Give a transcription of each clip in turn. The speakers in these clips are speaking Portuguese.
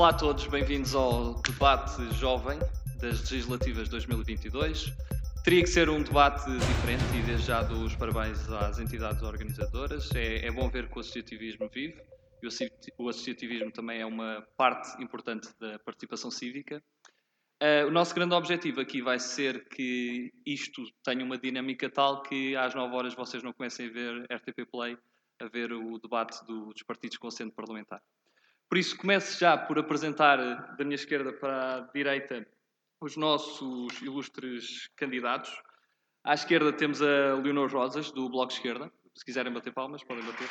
Olá a todos, bem-vindos ao debate jovem das legislativas 2022. Teria que ser um debate diferente e desde já dou os parabéns às entidades organizadoras. É, é bom ver que o associativismo vive e o associativismo também é uma parte importante da participação cívica. Uh, o nosso grande objetivo aqui vai ser que isto tenha uma dinâmica tal que às 9 horas vocês não comecem a ver RTP Play, a ver o debate do, dos partidos com centro parlamentar. Por isso, começo já por apresentar da minha esquerda para a direita os nossos ilustres candidatos. À esquerda temos a Leonor Rosas, do Bloco Esquerda. Se quiserem bater palmas, podem bater.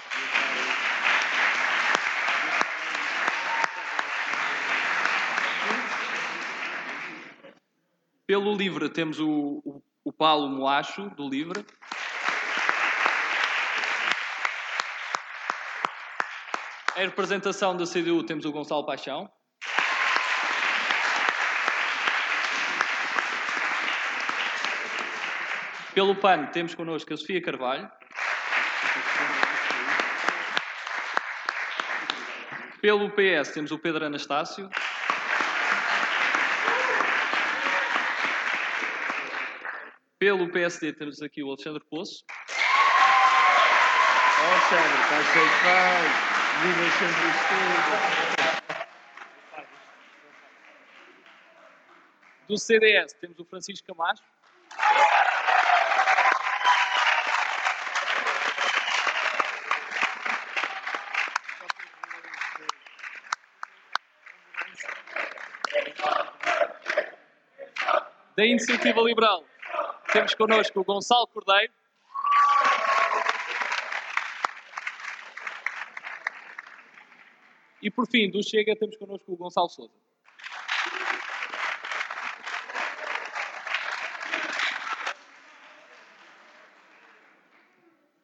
Pelo LIVRE temos o, o, o Paulo Moacho, do LIVRE. Em representação da CDU temos o Gonçalo Paixão. Pelo PAN temos connosco a Sofia Carvalho. Pelo PS temos o Pedro Anastácio. Pelo PSD temos aqui o Alexandre Poço. Alexandre, estás cheio Do CDS temos o Francisco Camacho. Da Iniciativa Liberal temos connosco o Gonçalo Cordeiro. E por fim, do Chega, temos connosco o Gonçalo Souza.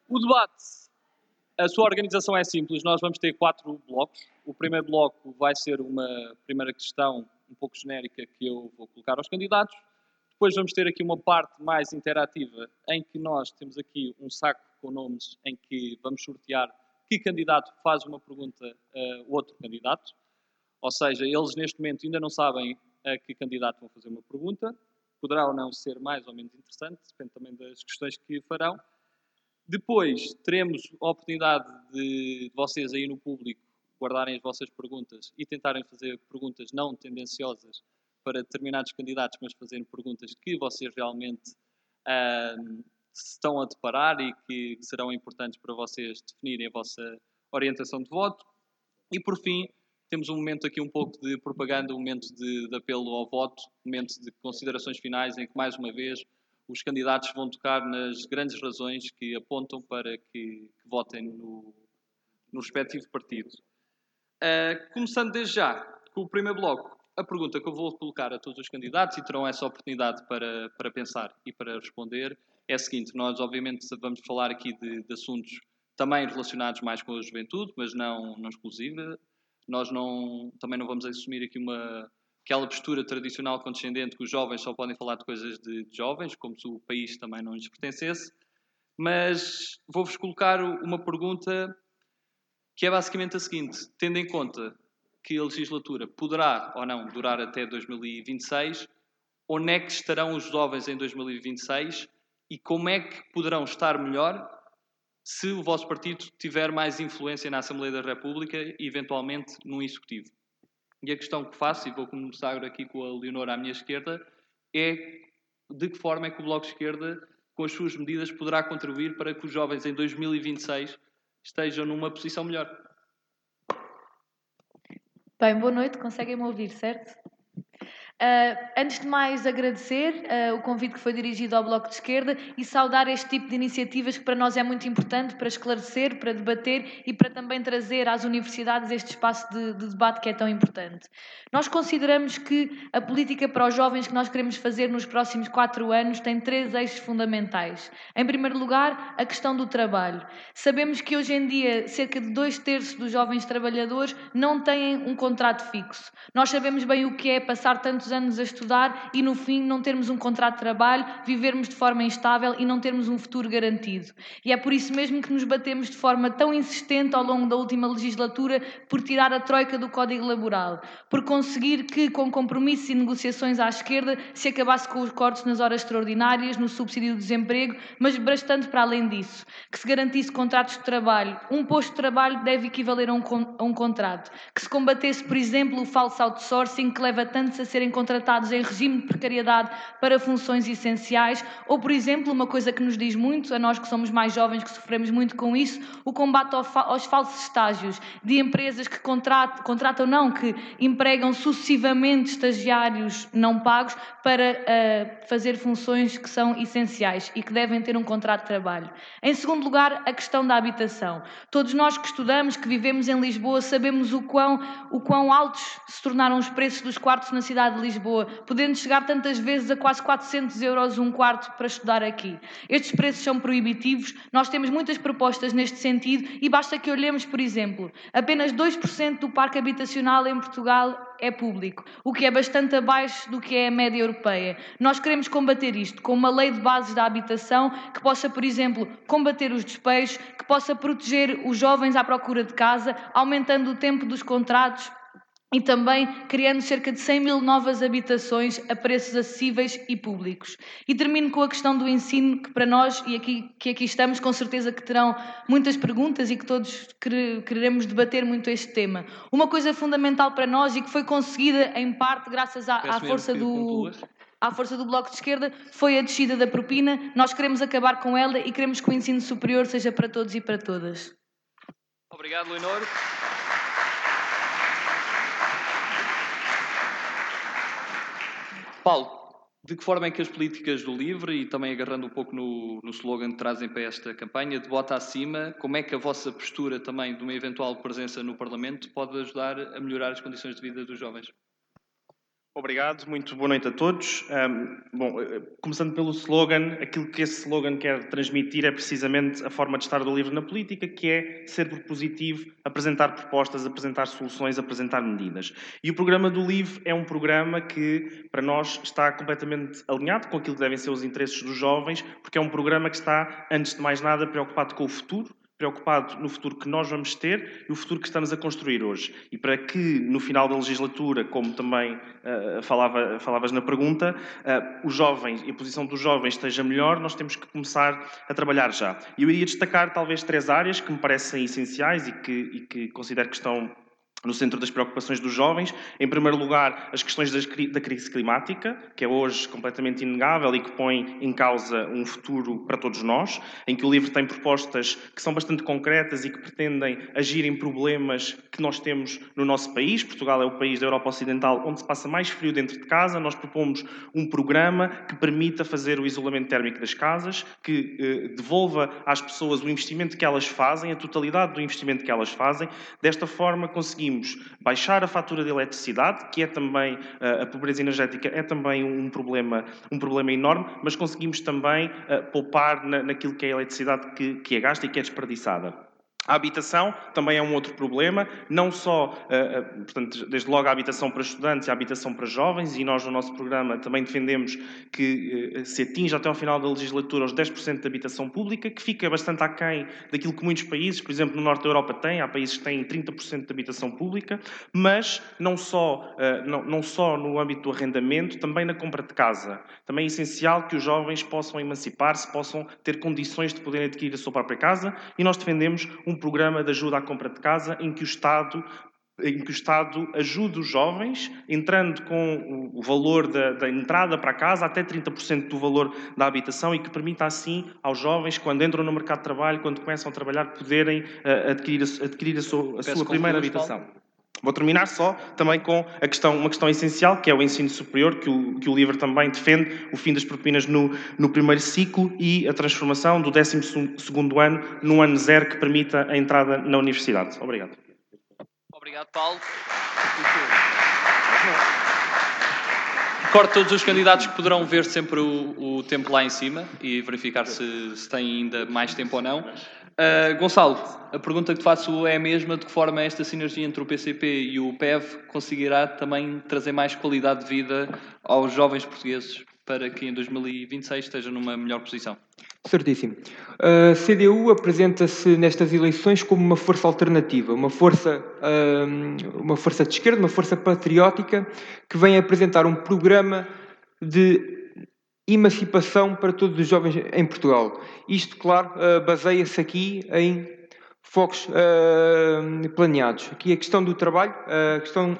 O debate, a sua organização é simples. Nós vamos ter quatro blocos. O primeiro bloco vai ser uma primeira questão um pouco genérica que eu vou colocar aos candidatos. Depois vamos ter aqui uma parte mais interativa em que nós temos aqui um saco com nomes em que vamos sortear que candidato faz uma pergunta a outro candidato. Ou seja, eles neste momento ainda não sabem a que candidato vão fazer uma pergunta. Poderá ou não ser mais ou menos interessante, depende também das questões que farão. Depois teremos a oportunidade de vocês aí no público guardarem as vossas perguntas e tentarem fazer perguntas não tendenciosas para determinados candidatos, mas fazendo perguntas que vocês realmente uh, estão a deparar e que, serão importantes para vocês definirem a vossa orientação de voto. E por fim, temos um momento aqui um pouco de propaganda, um momento de, de, apelo ao voto, um momento de considerações finais em que, mais uma vez, os candidatos vão tocar nas grandes razões que apontam para que, que votem no, no respectivo partido. Uh, começando desde já com o primeiro bloco, a pergunta que eu vou colocar a todos os candidatos e terão essa oportunidade para, para pensar e para responder é a seguinte: nós, obviamente, vamos falar aqui de, de assuntos também relacionados mais com a juventude, mas não, não exclusiva. Nós não, também não vamos assumir aqui uma, aquela postura tradicional condescendente que os jovens só podem falar de coisas de, de jovens, como se o país também não lhes pertencesse. Mas vou-vos colocar uma pergunta que é basicamente a seguinte: tendo em conta que a legislatura poderá ou não durar até 2026, onde é que estarão os jovens em 2026 e como é que poderão estar melhor se o vosso partido tiver mais influência na Assembleia da República e eventualmente num Executivo. E a questão que faço, e vou começar aqui com a Leonora à minha esquerda, é de que forma é que o Bloco de Esquerda, com as suas medidas, poderá contribuir para que os jovens em 2026 estejam numa posição melhor. Bem, boa noite, conseguem-me ouvir, certo? Uh, antes de mais, agradecer uh, o convite que foi dirigido ao Bloco de Esquerda e saudar este tipo de iniciativas que para nós é muito importante para esclarecer, para debater e para também trazer às universidades este espaço de, de debate que é tão importante. Nós consideramos que a política para os jovens que nós queremos fazer nos próximos quatro anos tem três eixos fundamentais. Em primeiro lugar, a questão do trabalho. Sabemos que hoje em dia cerca de dois terços dos jovens trabalhadores não têm um contrato fixo. Nós sabemos bem o que é passar tantos tantos anos a estudar e no fim não termos um contrato de trabalho, vivermos de forma instável e não termos um futuro garantido. E é por isso mesmo que nos batemos de forma tão insistente ao longo da última legislatura por tirar a troika do Código Laboral, por conseguir que, com compromissos e negociações à esquerda, se acabasse com os cortes nas horas extraordinárias, no subsídio do desemprego, mas bastante para além disso, que se garantisse contratos de trabalho. Um posto de trabalho deve equivaler a um, a um contrato. Que se combatesse, por exemplo, o falso outsourcing, que leva tantos a serem contratados em regime de precariedade para funções essenciais, ou, por exemplo, uma coisa que nos diz muito, a nós que somos mais jovens, que sofremos muito com isso, o combate aos falsos estágios de empresas que contratam, contratam não, que empregam sucessivamente estagiários não pagos para uh, fazer funções que são essenciais e que devem ter um contrato de trabalho. Em segundo lugar, a questão da habitação. Todos nós que estudamos, que vivemos em Lisboa, sabemos o quão, o quão altos se tornaram os preços dos quartos na cidade de Lisboa, podendo chegar tantas vezes a quase 400 euros um quarto para estudar aqui. Estes preços são proibitivos, nós temos muitas propostas neste sentido e basta que olhemos, por exemplo, apenas 2% do parque habitacional em Portugal é público, o que é bastante abaixo do que é a média europeia. Nós queremos combater isto com uma lei de bases da habitação que possa, por exemplo, combater os despejos, que possa proteger os jovens à procura de casa, aumentando o tempo dos contratos e também criando cerca de 100 mil novas habitações a preços acessíveis e públicos. E termino com a questão do ensino, que para nós, e aqui, que aqui estamos, com certeza que terão muitas perguntas e que todos queremos debater muito este tema. Uma coisa fundamental para nós e que foi conseguida em parte graças à, à força do à força do Bloco de Esquerda foi a descida da propina. Nós queremos acabar com ela e queremos que o ensino superior seja para todos e para todas. Obrigado, Leonor. Paulo, de que forma é que as políticas do LIVRE, e também agarrando um pouco no, no slogan que trazem para esta campanha, de bota acima, como é que a vossa postura também de uma eventual presença no Parlamento pode ajudar a melhorar as condições de vida dos jovens? Obrigado, muito boa noite a todos. Um, bom, eh, começando pelo slogan, aquilo que esse slogan quer transmitir é precisamente a forma de estar do livro na política, que é ser propositivo, apresentar propostas, apresentar soluções, apresentar medidas. E o programa do LIVRE é um programa que, para nós, está completamente alinhado com aquilo que devem ser os interesses dos jovens, porque é um programa que está, antes de mais nada, preocupado com o futuro, preocupado no futuro que nós vamos ter e o futuro que estamos a construir hoje. E para que no final da legislatura, como também uh, falava, falavas na pergunta, uh, os jovens e a posição dos jovens esteja melhor, nós temos que começar a trabalhar já. E eu iria destacar talvez três áreas que me parecem essenciais e que, e que considero que estão no centro das preocupações dos jovens. Em primeiro lugar, as questões da crise climática, que é hoje completamente inegável e que põe em causa um futuro para todos nós, em que o livro tem propostas que são bastante concretas e que pretendem agir em problemas que nós temos no nosso país. Portugal é o país da Europa Ocidental onde se passa mais frio dentro de casa. Nós propomos um programa que permita fazer o isolamento térmico das casas, que eh, devolva às pessoas o investimento que elas fazem, a totalidade do investimento que elas fazem. Desta forma, conseguimos conseguimos baixar a fatura de eletricidade, que é também, eh, a pobreza energética é também um problema, um problema enorme, mas conseguimos também eh, poupar naquilo que é a eletricidade que, que é gasta e que é desperdiçada. A habitação também é um outro problema, não só, eh, portanto, desde logo a habitação para estudantes e a habitação para jovens, e nós no nosso programa também defendemos que se atinja até ao final da legislatura os 10% de habitação pública, que fica bastante aquém daquilo que muitos países, por exemplo, no norte da Europa têm, há países que têm 30% de habitação pública, mas não só, eh, não, não só no âmbito do arrendamento, também na compra de casa. Também é essencial que os jovens possam emancipar-se, possam ter condições de poderem adquirir a sua própria casa, e nós defendemos um um programa de ajuda à compra de casa em que o Estado em que o Estado ajude os jovens, entrando com o valor da, da, entrada para a casa até 30% do valor da habitação e que permita assim aos jovens, quando entram no mercado de trabalho, quando começam a trabalhar, poderem uh, adquirir, a, adquirir a sua, a sua primeira habitação. Paulo. Vou terminar só também com a questão, uma questão essencial, que é o ensino superior, que o, que o LIVRE também defende, o fim das propinas no, no primeiro ciclo e a transformação do 12 ano num ano zero que permita a entrada na universidade. Obrigado. Obrigado, Paulo. Recordo todos os candidatos que poderão ver sempre o, o tempo lá em cima e verificar se, se têm ainda mais tempo ou não. Uh, Gonçalo, a pergunta que te faço é a mesma: de que forma esta sinergia entre o PCP e o PEV conseguirá também trazer mais qualidade de vida aos jovens portugueses para que em 2026 esteja numa melhor posição? Certíssimo. A CDU apresenta-se nestas eleições como uma força alternativa, uma força, uma força de esquerda, uma força patriótica que vem apresentar um programa de emancipação para todos os jovens em Portugal. Isto, claro, baseia-se aqui em focos planeados. Aqui a questão do trabalho, a questão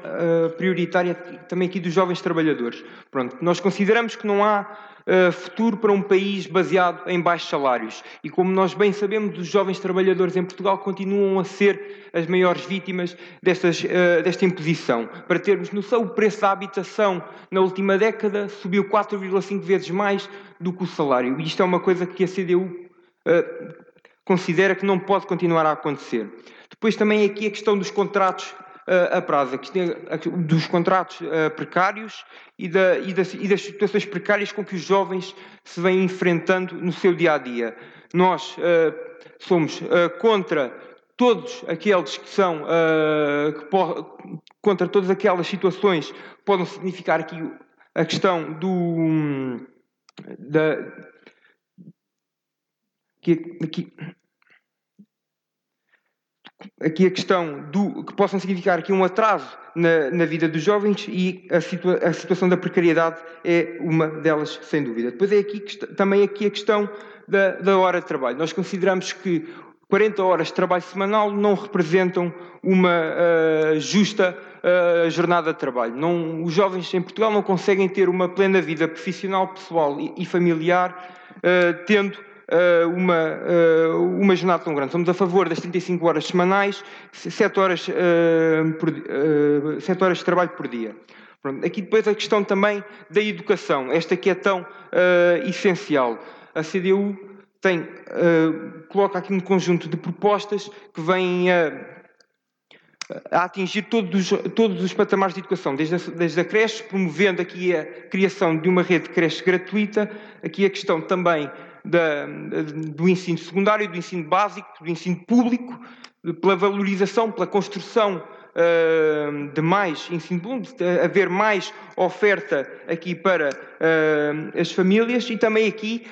prioritária também aqui dos jovens trabalhadores. Pronto, nós consideramos que não há uh, futuro para um país baseado em baixos salários. E como nós bem sabemos, os jovens trabalhadores em Portugal continuam a ser as maiores vítimas destas, uh, desta imposição. Para termos noção, o preço da habitação na última década subiu 4,5 vezes mais do que o salário. E isto é uma coisa que a CDU uh, considera que não pode continuar a acontecer. Depois também aqui a questão dos contratos a prazo, dos contratos precários e, da, e, das, e, das, situações precárias com que os jovens se vêm enfrentando no seu dia a dia. Nós somos contra todos aqueles que são que contra todas aquelas situações que podem significar aqui a questão do da, que, aqui, aqui a questão do que possam significar aqui um atraso na, na vida dos jovens e a, situa a, situação da precariedade é uma delas, sem dúvida. Depois é aqui também aqui a questão da, da hora de trabalho. Nós consideramos que 40 horas de trabalho semanal não representam uma uh, justa uh, jornada de trabalho. Não, os jovens em Portugal não conseguem ter uma plena vida profissional, pessoal e, e familiar, uh, tendo uh, uma, uh, uma jornada tão grande. Somos a favor das 35 horas semanais, 7 horas, uh, por, 7 horas de trabalho por dia. Pronto. Aqui depois a questão também da educação, esta que é tão essencial. A CDU tem, coloca aqui um conjunto de propostas que vêm a a atingir todos os, todos os patamares de educação, desde a, desde a creche, promovendo aqui a criação de uma rede de creche gratuita, aqui a questão também da, do ensino secundário, do ensino básico, do ensino público, pela valorização, pela construção uh, de mais ensino público, haver mais oferta aqui para uh, as famílias e também aqui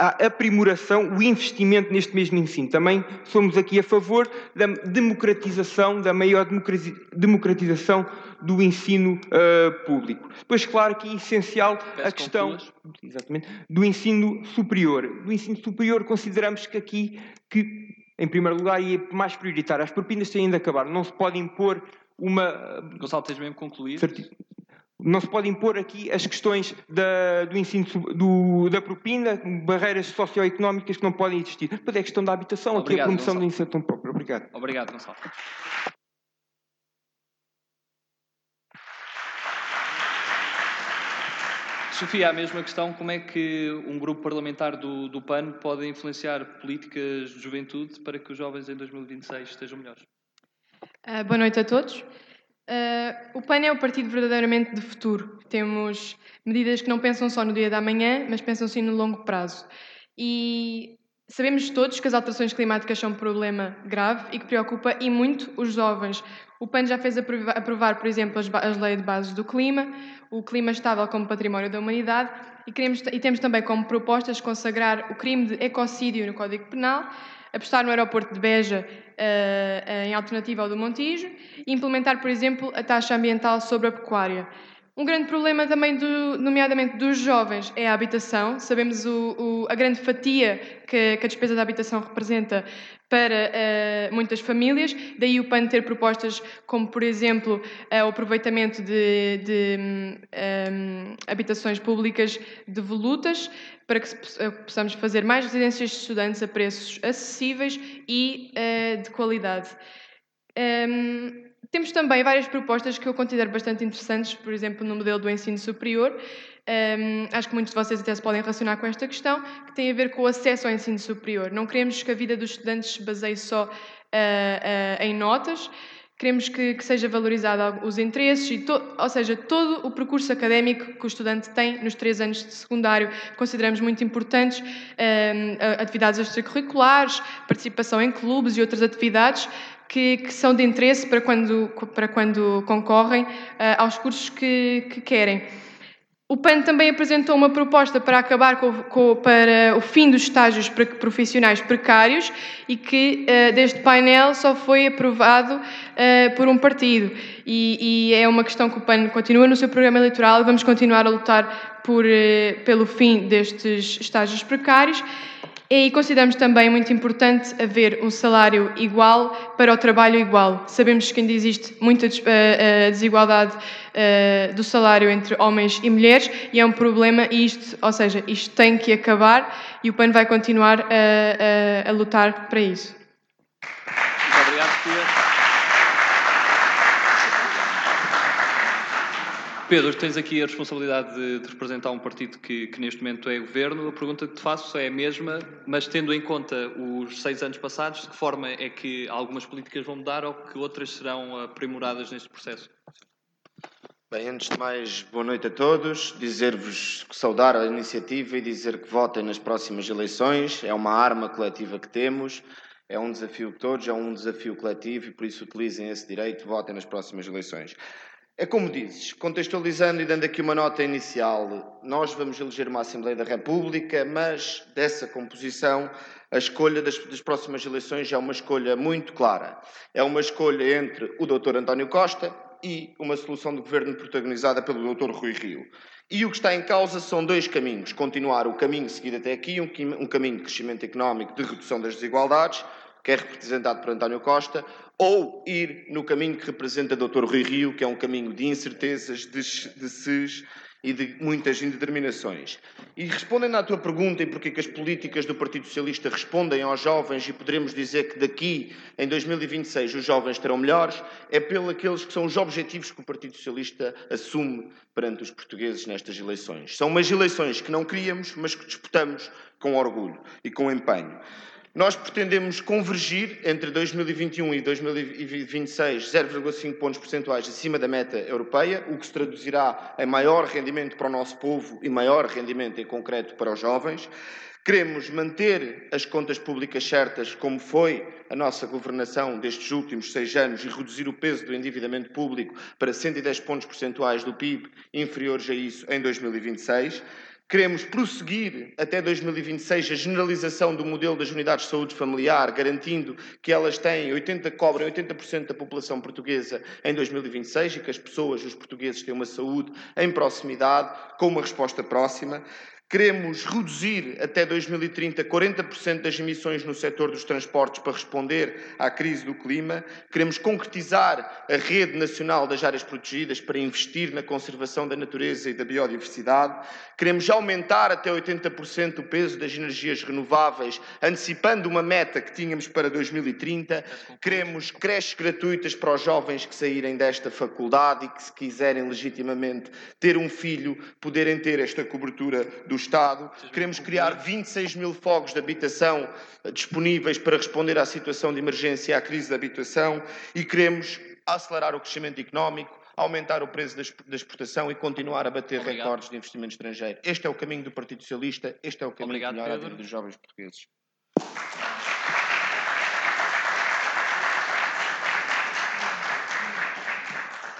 a aprimoração, o investimento neste mesmo ensino. Também somos aqui a favor da democratização, da maior democratização do ensino uh, público. Depois, claro que é essencial Peço a questão exatamente, do ensino superior. Do ensino superior consideramos que aqui, que, em primeiro lugar, e é mais prioritário, as propinas têm de acabar. Não se pode impor uma... Gonçalo, tens mesmo concluir? Certi... Não se pode impor aqui as questões da, do ensino do, da propina, barreiras socioeconómicas que não podem existir. Depois é a questão da habitação, Obrigado, aqui a promoção Gonçalo. da própria. Obrigado. Obrigado, Gonçalo. Sofia, a mesma questão, como é que um grupo parlamentar do, do PAN pode influenciar políticas de juventude para que os jovens em 2026 estejam melhores? Uh, boa noite a todos. Uh, o PAN é o partido verdadeiramente de futuro. Temos medidas que não pensam só no dia da manhã, mas pensam sim no longo prazo. E sabemos todos que as alterações climáticas são um problema grave e que preocupa e muito os jovens. O PAN já fez aprovar, por exemplo, as, as leis de bases do clima, o clima estável como património da humanidade e, queremos, e temos também como propostas consagrar o crime de ecocídio no Código Penal, apostar no aeroporto de Beja uh, em alternativa ao do Montijo e implementar, por exemplo, a taxa ambiental sobre a pecuária. Um grande problema também, do, nomeadamente dos jovens, é a habitação. Sabemos o, o, a grande fatia que, que, a despesa da habitação representa para uh, muitas famílias, daí o PAN ter propostas como, por exemplo, uh, o aproveitamento de, de um, hum, habitações públicas devolutas, para que possamos fazer mais residências de estudantes a preços acessíveis e uh, de qualidade. Um, temos também várias propostas que eu considero bastante interessantes, por exemplo, no modelo do ensino superior. Um, acho que muitos de vocês até se podem relacionar com esta questão, que tem a ver com o acesso ao ensino superior. Não queremos que a vida dos estudantes se baseie só uh, uh, em notas, Queremos que, que seja valorizado os interesses, e to, ou seja, todo o percurso académico que o estudante tem nos três anos de secundário. Consideramos muito importantes um, atividades extracurriculares, participação em clubes e outras atividades que, que, são de interesse para quando, para quando concorrem uh, aos cursos que, que querem. O PAN também apresentou uma proposta para acabar com, com, para o fim dos estágios profissionais precários e que uh, deste painel só foi aprovado uh, por um partido. E, e, é uma questão que o PAN continua no seu programa eleitoral vamos continuar a lutar por, pelo fim destes estágios precários e consideramos também muito importante haver um salário igual para o trabalho igual. Sabemos que ainda existe muita eh, eh, desigualdade eh, do salário entre homens e mulheres e é um problema e isto, ou seja, isto tem que acabar e o PAN vai continuar a, a, a lutar para isso. Muito obrigado, Pia. Pedro, tens aqui a responsabilidade de, de representar um partido que, que, neste momento é governo. A pergunta que te faço é a mesma, mas tendo em conta os seis anos passados, de que forma é que algumas políticas vão mudar ou que outras serão aprimoradas neste processo? Bem, antes de mais, boa noite a todos. Dizer-vos que saudar a iniciativa e dizer que votem nas próximas eleições. É uma arma coletiva que temos, é um desafio de todos, é um desafio coletivo e por isso utilizem esse direito, votem nas próximas eleições. É como dizes, contextualizando e dando aqui uma nota inicial, nós vamos eleger uma Assembleia da República, mas dessa composição, a escolha das, das, próximas eleições é uma escolha muito clara. É uma escolha entre o Dr. António Costa e uma solução de governo protagonizada pelo Dr. Rui Rio. E o que está em causa são dois caminhos. Continuar o caminho seguido até aqui, um, um caminho de crescimento económico, de redução das desigualdades, que é representado por António Costa, ou ir no caminho que representa Dr. Rui Rio, que é um caminho de incertezas, de, de ses e de muitas indeterminações. E respondendo à tua pergunta e porque que as políticas do Partido Socialista respondem aos jovens e poderemos dizer que daqui, em 2026, os jovens terão melhores, é pelos aqueles que são os objetivos que o Partido Socialista assume perante os portugueses nestas eleições. São umas eleições que não queríamos, mas que disputamos com orgulho e com empenho. Nós pretendemos convergir entre 2021 e 2026 0,5 pontos percentuais acima da meta europeia, o que se traduzirá em maior rendimento para o nosso povo e maior rendimento em concreto para os jovens. Queremos manter as contas públicas certas, como foi a nossa governação destes últimos seis anos, e reduzir o peso do endividamento público para 110 pontos percentuais do PIB, inferiores a isso em 2026. Queremos prosseguir até 2026 a generalização do modelo das unidades de saúde familiar, garantindo que elas têm 80, cobrem 80% da população portuguesa em 2026 e que as pessoas, os portugueses, têm uma saúde em proximidade, com uma resposta próxima. Queremos reduzir até 2030 40% das emissões no setor dos transportes para responder à crise do clima. Queremos concretizar a rede nacional das áreas protegidas para investir na conservação da natureza e da biodiversidade. Queremos aumentar até 80% o peso das energias renováveis, antecipando uma meta que tínhamos para 2030. Queremos creches gratuitas para os jovens que saírem desta faculdade e que, se quiserem legitimamente ter um filho, poderem ter esta cobertura do Estado. Queremos criar 26 mil fogos de habitação disponíveis para responder à situação de emergência e à crise da habitação e queremos acelerar o crescimento económico, aumentar o preço da exportação e continuar a bater Obrigado. recordes de investimento estrangeiro. Este é o caminho do Partido Socialista, este é o caminho Obrigado, melhor à vida dos jovens portugueses.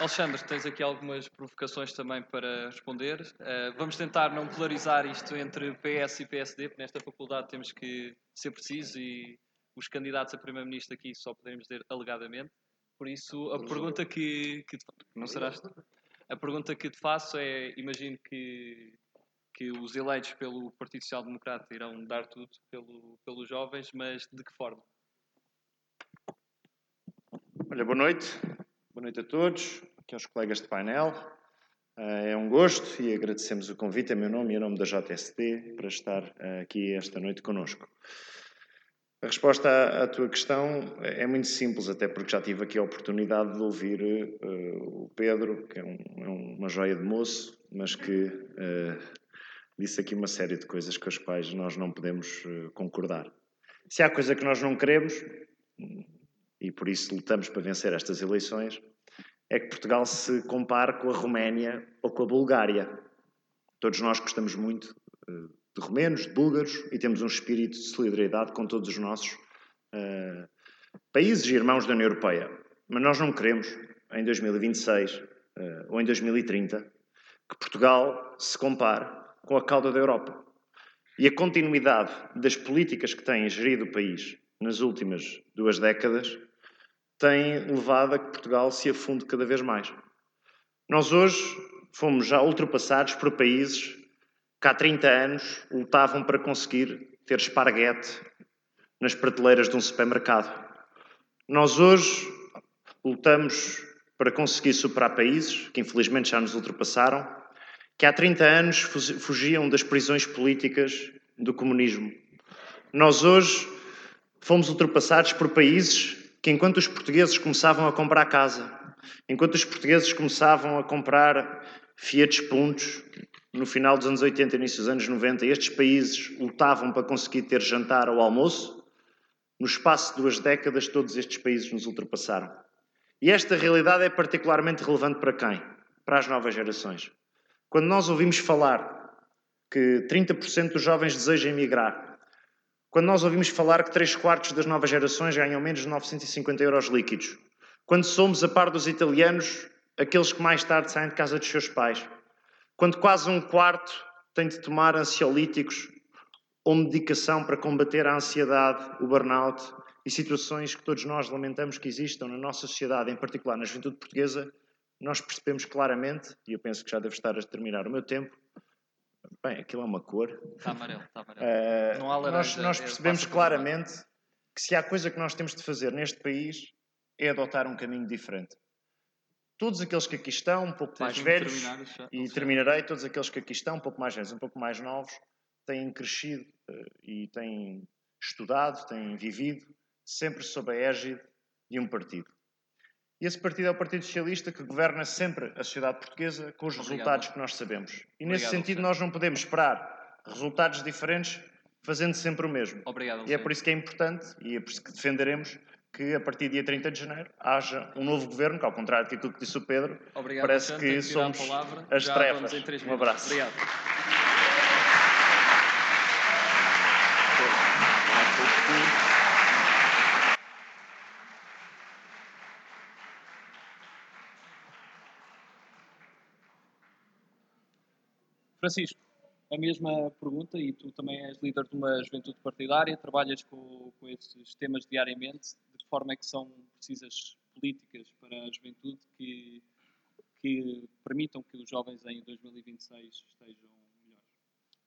Alexandre, tens aqui algumas provocações também para responder. Uh, vamos tentar não polarizar isto entre PS e PSD, porque nesta faculdade temos que ser precisos e os candidatos a Primeiro-Ministro aqui só podemos dizer alegadamente. Por isso, a pergunta que, que não serás a pergunta que te faço é: imagino que que os eleitos pelo Partido Social Democrata irão dar tudo pelo, pelos jovens, mas de que forma? Olha, boa noite. Boa noite a todos, aos colegas de painel. Eh, é um gosto e agradecemos o convite em meu nome e em nome da JST para estar eh, aqui esta noite conosco. A resposta à, tua questão é muito simples, até porque já tive aqui a oportunidade de ouvir uh, o Pedro, que é, um, é, uma joia de moço, mas que disse aqui uma série de coisas com as quais nós não podemos concordar. Se há coisa que nós não queremos, e por isso lutamos para vencer estas eleições, é que Portugal se compare com a Roménia ou com a Bulgária. Todos nós gostamos muito eh, de romenos, de búlgaros e temos um espírito de solidariedade com todos os nossos uh, países e irmãos da União Europeia. Mas nós não queremos, em 2026 uh, ou em 2030, que Portugal se compare com a cauda da Europa. E a continuidade das políticas que têm gerido o país nas últimas duas décadas tem levado a que Portugal se afunde cada vez mais. Nós hoje fomos já ultrapassados por países que há 30 anos lutavam para conseguir ter esparguete nas prateleiras de um supermercado. Nós hoje lutamos para conseguir superar países que infelizmente já nos ultrapassaram, que há 30 anos fugiam das prisões políticas do comunismo. Nós hoje fomos ultrapassados por países que, enquanto os portugueses começavam a comprar casa, enquanto os portugueses começavam a comprar Fiat Puntos, no final dos anos 80 início dos anos 90, estes países lutavam para conseguir ter jantar ou almoço, no espaço de duas décadas todos estes países nos ultrapassaram. E esta realidade é particularmente relevante para quem? Para as novas gerações. Quando nós ouvimos falar que 30% dos jovens desejam emigrar, quando nós ouvimos falar que 3 quartos das novas gerações ganham menos de 950 euros líquidos, quando somos, a par dos italianos, aqueles que mais tarde saem de casa dos seus pais, quando quase um quarto tem de tomar ansiolíticos ou medicação para combater a ansiedade, o burnout e situações que todos nós lamentamos que existam na nossa sociedade, em particular na juventude portuguesa, nós percebemos claramente, e eu penso que já devo estar a terminar o meu tempo, bem, aquilo é uma cor. Está amarelo, está amarelo. Uh, Não há laranja, nós, nós percebemos claramente que se há coisa que nós temos de fazer neste país é adotar um caminho diferente. Todos aqueles que aqui estão, um pouco mais velhos, e terminarei, todos aqueles que aqui estão, um pouco mais velhos, um pouco mais novos, têm crescido uh, e têm estudado, têm vivido sempre sob a égide de um partido. E esse partido é o Partido Socialista que governa sempre a sociedade portuguesa com os Obrigado. resultados que nós sabemos. E Obrigado, nesse sentido nós não podemos esperar resultados diferentes fazendo sempre o mesmo. Obrigado, e é por isso que é importante e é por isso que defenderemos que a partir do dia 30 de janeiro haja um novo governo, que ao contrário daquilo que disse o Pedro, Obrigado, parece que somos as trevas. Um abraço. Obrigado. Francisco, a mesma pergunta, e tu também és líder de uma juventude partidária, trabalhas com, com esses temas diariamente, de que forma é que são precisas políticas para a juventude que, que permitam que os jovens em 2026 estejam melhores?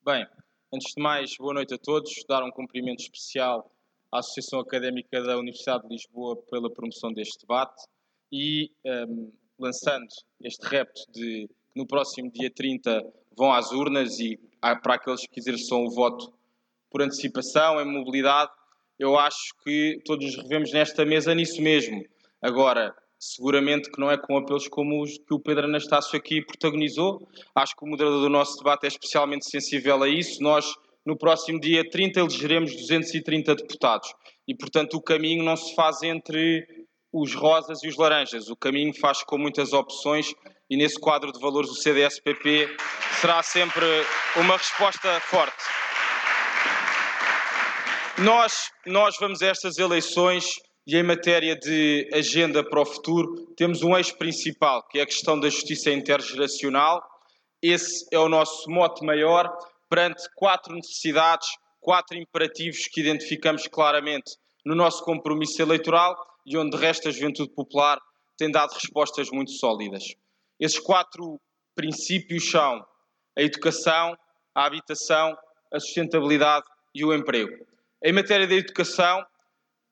Bem, antes de mais, boa noite a todos, dar um cumprimento especial à Associação Académica da Universidade de Lisboa pela promoção deste debate e um, lançando este repto de no próximo dia 30 vão às urnas e para aqueles que exerçam o voto por antecipação, em mobilidade, eu acho que todos nos revemos nesta mesa nisso mesmo. Agora, seguramente que não é com apelos como os que o Pedro Anastácio aqui protagonizou. Acho que o moderador do nosso debate é especialmente sensível a isso. Nós, no próximo dia 30, elegeremos 230 deputados. E, portanto, o caminho não se faz entre os rosas e os laranjas. O caminho faz com muitas opções e nesse quadro de valores o CDS-PP será sempre uma resposta forte. Nós, nós vamos a estas eleições e em matéria de agenda para o futuro temos um eixo principal, que é a questão da justiça intergeracional. Esse é o nosso mote maior perante quatro necessidades, quatro imperativos que identificamos claramente no nosso compromisso eleitoral e onde de resto a Juventude Popular tem dado respostas muito sólidas. Esses quatro princípios são a educação, a habitação, a sustentabilidade e o emprego. Em matéria de educação,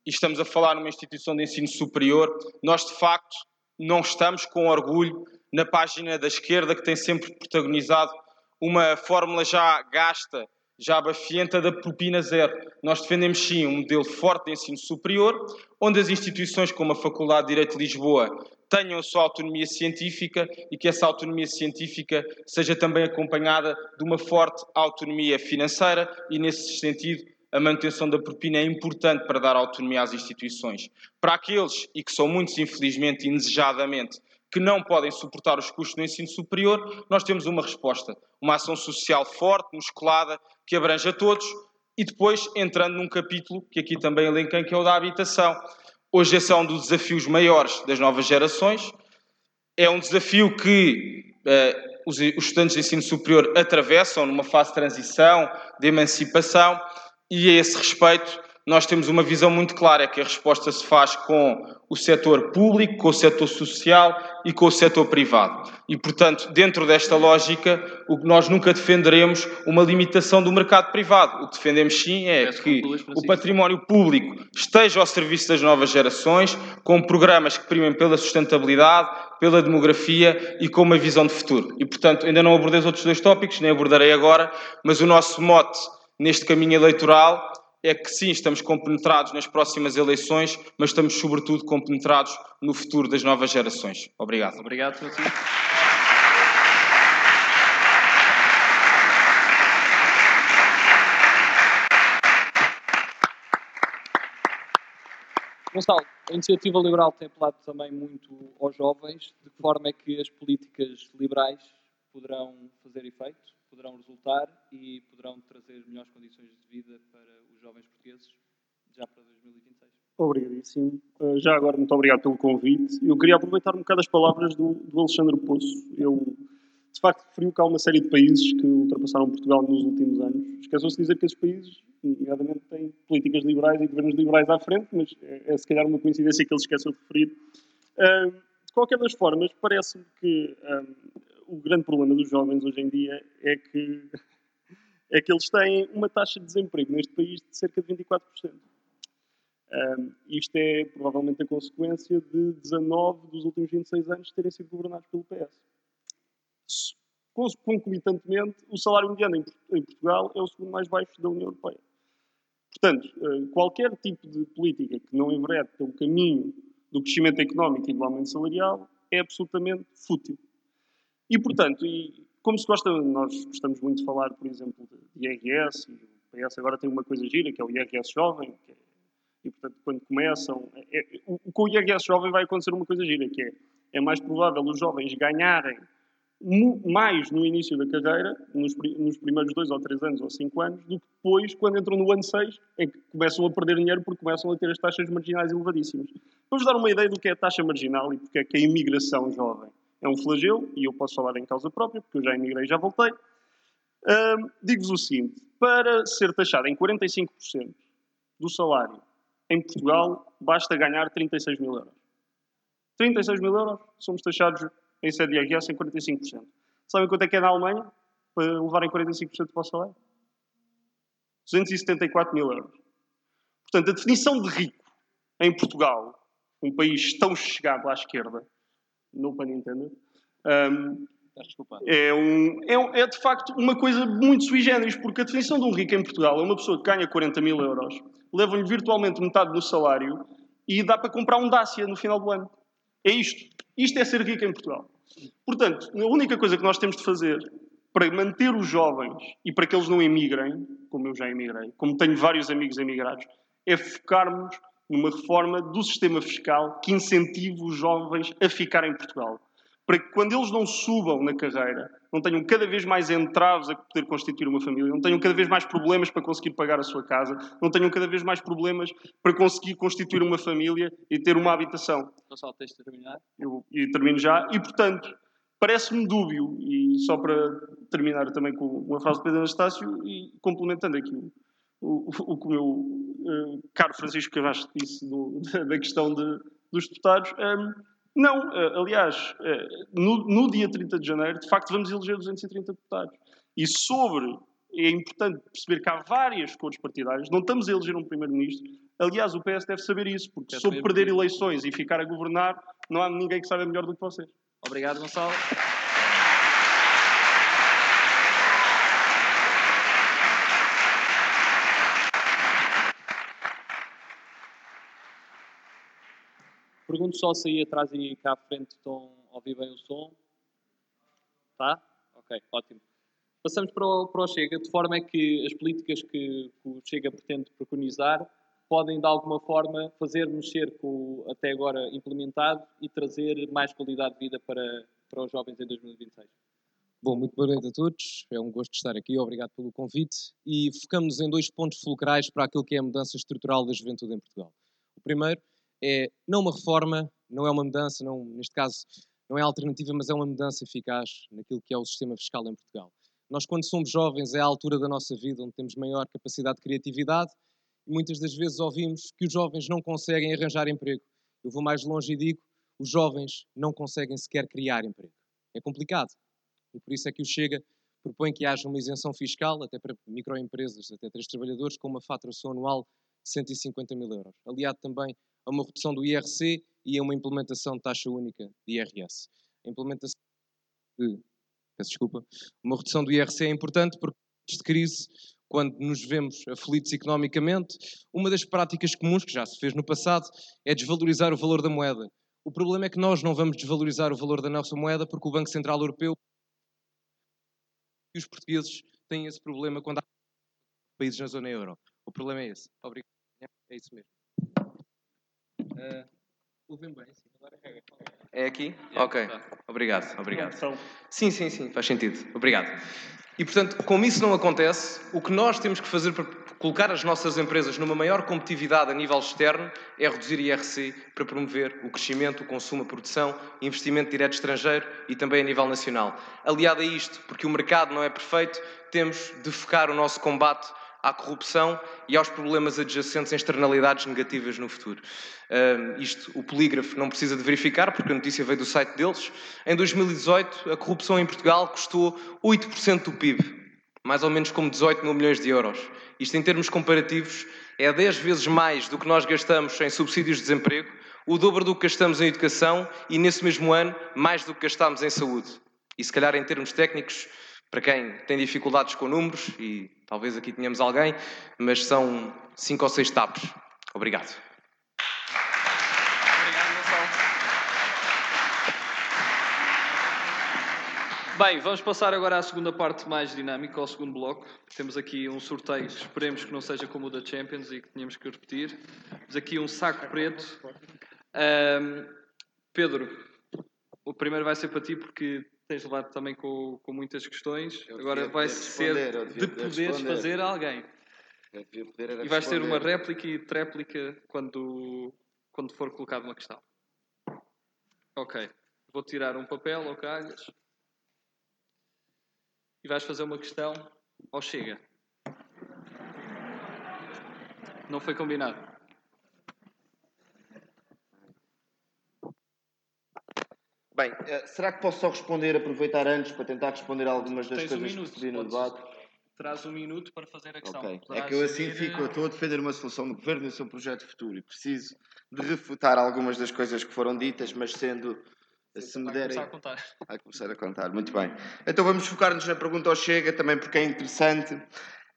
e estamos a falar numa instituição de ensino superior, nós de facto não estamos com orgulho na página da esquerda que tem sempre protagonizado uma fórmula já gasta, já bafienta da propina zero. Nós defendemos sim um modelo forte de ensino superior, onde as instituições como a Faculdade de Direito de Lisboa tenham a sua autonomia científica e que essa autonomia científica seja também acompanhada de uma forte autonomia financeira e, nesse sentido, a manutenção da propina é importante para dar autonomia às instituições. Para aqueles, e que são muitos, infelizmente, indesejadamente, que não podem suportar os custos do ensino superior, nós temos uma resposta. Uma ação social forte, musculada, que abrange a todos, e depois entrando num capítulo que aqui também elenquei, que é o da habitação. Hoje esse é um dos desafios maiores das novas gerações. É um desafio que uh, os, os estudantes de ensino superior atravessam numa fase de transição, de emancipação, e a esse respeito nós temos uma visão muito clara, que a resposta se faz com o setor público, com o setor social e com o setor privado. E, portanto, dentro desta lógica, o que nós nunca defenderemos uma limitação do mercado privado. O que defendemos sim é que o património público esteja ao serviço das novas gerações, com programas que primem pela sustentabilidade, pela demografia e com uma visão de futuro. E, portanto, ainda não abordei os outros dois tópicos, nem abordarei agora, mas o nosso mote neste caminho eleitoral é que sim, estamos compenetrados nas próximas eleições, mas estamos sobretudo compenetrados no futuro das novas gerações. Obrigado. Obrigado, Francisco. Gonçalo, a iniciativa liberal tem apelado também muito aos jovens. De que forma é que as políticas liberais poderão fazer efeito, poderão resultar e poderão trazer melhores condições de vida para os jovens portugueses já para 2026? Obrigadíssimo. Uh, já agora, muito obrigado pelo convite. Eu queria aproveitar um bocado as palavras do, do Alexandre Poço. Eu, de facto, referiu que há uma série de países que ultrapassaram Portugal nos últimos anos. Esqueceu-se de dizer que esses países, nomeadamente, têm políticas liberais e governos liberais à frente, mas é, é se calhar uma coincidência que ele esqueceu de referir. Uh, de qualquer das formas, parece-me que um, o grande problema dos jovens hoje em dia é que, é que eles têm uma taxa de desemprego neste país de cerca de 24%. Um, isto é provavelmente a consequência de 19 dos últimos 26 anos terem sido governados pelo PS. Concomitantemente, o salário mediano em Portugal é o segundo mais baixo da União Europeia. Portanto, qualquer tipo de política que não enverede pelo caminho do crescimento económico e do aumento salarial é absolutamente fútil. E, portanto, e como se gosta, nós gostamos muito de falar, por exemplo, de IRS, e o PS agora tem uma coisa gira, que é o IRS jovem, é, e, portanto, quando começam... É, é, o, com o IRS jovem vai acontecer uma coisa gira, que é, é mais provável os jovens ganharem mais no início da carreira, nos, nos, primeiros dois ou três anos ou cinco anos, do que depois, quando entram no ano seis, em que começam a perder dinheiro porque começam a ter as taxas marginais elevadíssimas. Vamos dar uma ideia do que é a taxa marginal e porque é que a imigração jovem é um flagelo, e eu posso falar em causa própria, porque eu já emigrei e já voltei. Digo-vos o seguinte: para ser taxado em 45% do salário em Portugal, basta ganhar 36 mil euros. 36 mil euros, somos taxados em sede IRS em 45%. Sabem quanto é que é na Alemanha para levarem 45% do vosso salário? 274 mil euros. Portanto, a definição de rico em Portugal, um país tão chegado à esquerda, no pun intended, um, é, um, é, é, de facto uma coisa muito sui generis, porque a definição de um rico em Portugal é uma pessoa que ganha 40 mil euros, leva-lhe virtualmente metade do salário e dá para comprar um Dacia no final do ano. É isto. Isto é ser rico em Portugal. Portanto, a única coisa que nós temos de fazer para manter os jovens e para que eles não emigrem, como eu já emigrei, como tenho vários amigos emigrados, é focarmos numa reforma do sistema fiscal que incentive os jovens a ficar em Portugal. Para que quando eles não subam na carreira, não tenham cada vez mais entraves a poder constituir uma família, não tenham cada vez mais problemas para conseguir pagar a sua casa, não tenham cada vez mais problemas para conseguir constituir uma família e ter uma habitação. Só tens de terminar? Eu, e termino já. E, portanto, parece-me dúbio, e só para terminar também com uma frase de Pedro Anastácio, e complementando aqui o, que o meu uh, caro Francisco Cavacho disse do, da questão de, dos deputados. Um, não, uh, aliás, uh, no, no, dia 30 de janeiro, de facto, vamos eleger 230 deputados. E sobre, é importante perceber que há várias cores partidárias, não estamos a eleger um primeiro-ministro. Aliás, o PS deve saber isso, porque sobre perder eleições e ficar a governar, não há ninguém que saiba melhor do que vocês. Obrigado, Gonçalo. Pergunto só se aí atrás e cá à frente estão a ouvir bem o som. Tá? Ok, ótimo. passamos para o, para o Chega, de forma é que as políticas que, que o Chega pretende preconizar podem, de alguma forma, fazer mexer com o até agora implementado e trazer mais qualidade de vida para, para os jovens em 2026. Bom, muito boa noite a todos. É um gosto estar aqui. Obrigado pelo convite. E focamos em dois pontos fulcrais para aquilo que é a mudança estrutural da juventude em Portugal. O primeiro é não uma reforma, não é uma mudança, não, neste caso não é alternativa, mas é uma mudança eficaz naquilo que é o sistema fiscal em Portugal. Nós, quando somos jovens, é a altura da nossa vida onde temos maior capacidade de criatividade e muitas das vezes ouvimos que os jovens não conseguem arranjar emprego. Eu vou mais longe e digo: os jovens não conseguem sequer criar emprego. É complicado. E por isso é que o Chega propõe que haja uma isenção fiscal, até para microempresas, até três trabalhadores, com uma faturação anual de 150 mil euros. Aliado também a uma redução do IRC e a uma implementação de taxa única de IRS. A implementação de, peço desculpa, uma redução do IRC é importante porque, de crise, quando nos vemos aflitos economicamente, uma das práticas comuns que já se fez no passado é desvalorizar o valor da moeda. O problema é que nós não vamos desvalorizar o valor da nossa moeda porque o Banco Central Europeu e os portugueses têm esse problema quando há países na zona euro. O problema é esse. Obrigado. É isso mesmo. Uh, Ouvem bem, sim. É aqui? ok. Obrigado, obrigado. Sim, sim, sim, faz sentido. Obrigado. E, portanto, como isso não acontece, o que nós temos que fazer para colocar as nossas empresas numa maior competitividade a nível externo é reduzir IRC para promover o crescimento, o consumo, a produção, investimento direto estrangeiro e também a nível nacional. Aliado a isto, porque o mercado não é perfeito, temos de focar o nosso combate à corrupção e aos problemas adjacentes em externalidades negativas no futuro. Isto o polígrafo não precisa de verificar, porque a notícia veio do site deles. Em 2018, a corrupção em Portugal custou 8% do PIB, mais ou menos como 18 mil milhões de euros. Isto, em termos comparativos, é 10 vezes mais do que nós gastamos em subsídios de desemprego, o dobro do que gastamos em educação e, nesse mesmo ano, mais do que gastámos em saúde. E, se calhar, em termos técnicos, para quem tem dificuldades com números, e talvez aqui tenhamos alguém, mas são cinco ou seis tapos. Obrigado. Bem, vamos passar agora à segunda parte mais dinâmica, ao segundo bloco. Temos aqui um sorteio, esperemos que não seja como o da Champions e que tenhamos que repetir. Temos aqui um saco preto. Um, Pedro, o primeiro vai ser para ti porque tens levado também com, com muitas questões. Eu Agora vai ser de poderes fazer a alguém. E vais ter uma réplica e tréplica quando, quando for colocada uma questão. Ok. Vou tirar um papel ou calhas. E vais fazer uma questão ou chega. Não foi combinado. Bem, eh, será que posso só responder, aproveitar antes para tentar responder algumas das Tens coisas um minuto, que pedi no debate? Traz um minuto para fazer a questão. Okay. É que eu assim ir... fico, eu estou a defender uma solução do governo e o seu projeto futuro e preciso de refutar algumas das coisas que foram ditas, mas sendo Sim, se me derem. Começar a contar. Vai começar a contar, muito bem. Então vamos focar-nos na pergunta ao Chega, também porque é interessante.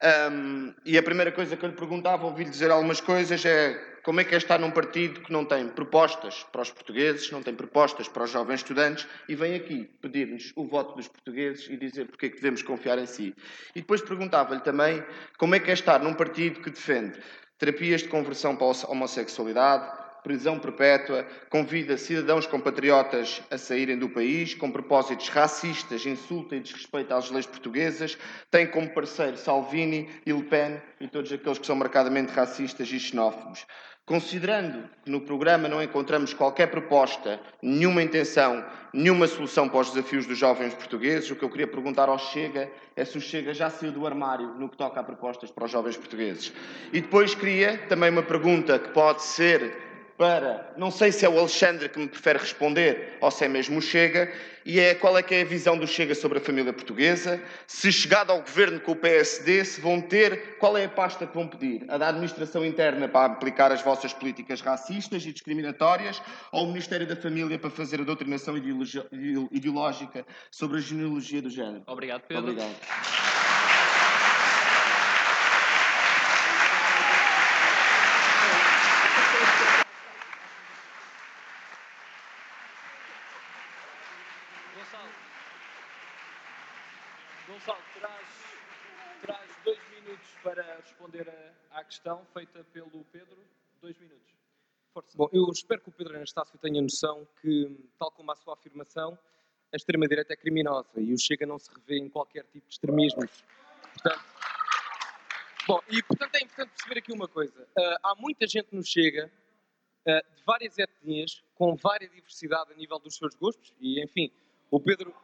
Um, e a primeira coisa que eu lhe perguntava, ouvi-lhe dizer algumas coisas, é como é que é estar num partido que não tem propostas para os portugueses, não tem propostas para os jovens estudantes e vem aqui pedir-nos o voto dos portugueses e dizer porque é que devemos confiar em si. E depois perguntava-lhe também como é que é estar num partido que defende terapias de conversão para a homossexualidade, prisão perpétua, convida cidadãos compatriotas a saírem do país com propósitos racistas, insulta e desrespeita às leis portuguesas, tem como parceiro Salvini e Le Pen e todos aqueles que são marcadamente racistas e xenófobos. Considerando que no programa não encontramos qualquer proposta, nenhuma intenção, nenhuma solução para os desafios dos jovens portugueses, o que eu queria perguntar ao Chega é se o Chega já saiu do armário no que toca a propostas para os jovens portugueses. E depois queria também uma pergunta que pode ser para, não sei se é o Alexandre que me prefere responder ou se é mesmo o Chega, e é qual é que é a visão do Chega sobre a família portuguesa, se chegado ao governo com o PSD, se vão ter, qual é a pasta que vão pedir? A da administração interna para aplicar as vossas políticas racistas e discriminatórias, ou o Ministério da Família para fazer a doutrinação ideológica sobre a genealogia do género? Obrigado, Pedro. Obrigado. Gonçalo, traz para responder à questão feita pelo Pedro. Dois minutos. Força. Bom, eu espero que o Pedro Anastácio tenha noção que, tal como a sua afirmação, a extrema-direita é criminosa e o Chega não se revê em qualquer tipo de extremismos. Portanto, bom, e portanto é importante perceber aqui uma coisa. Uh, há muita gente no Chega, uh, de várias etnias, com várias diversidade a nível dos seus gostos, e enfim, o Pedro.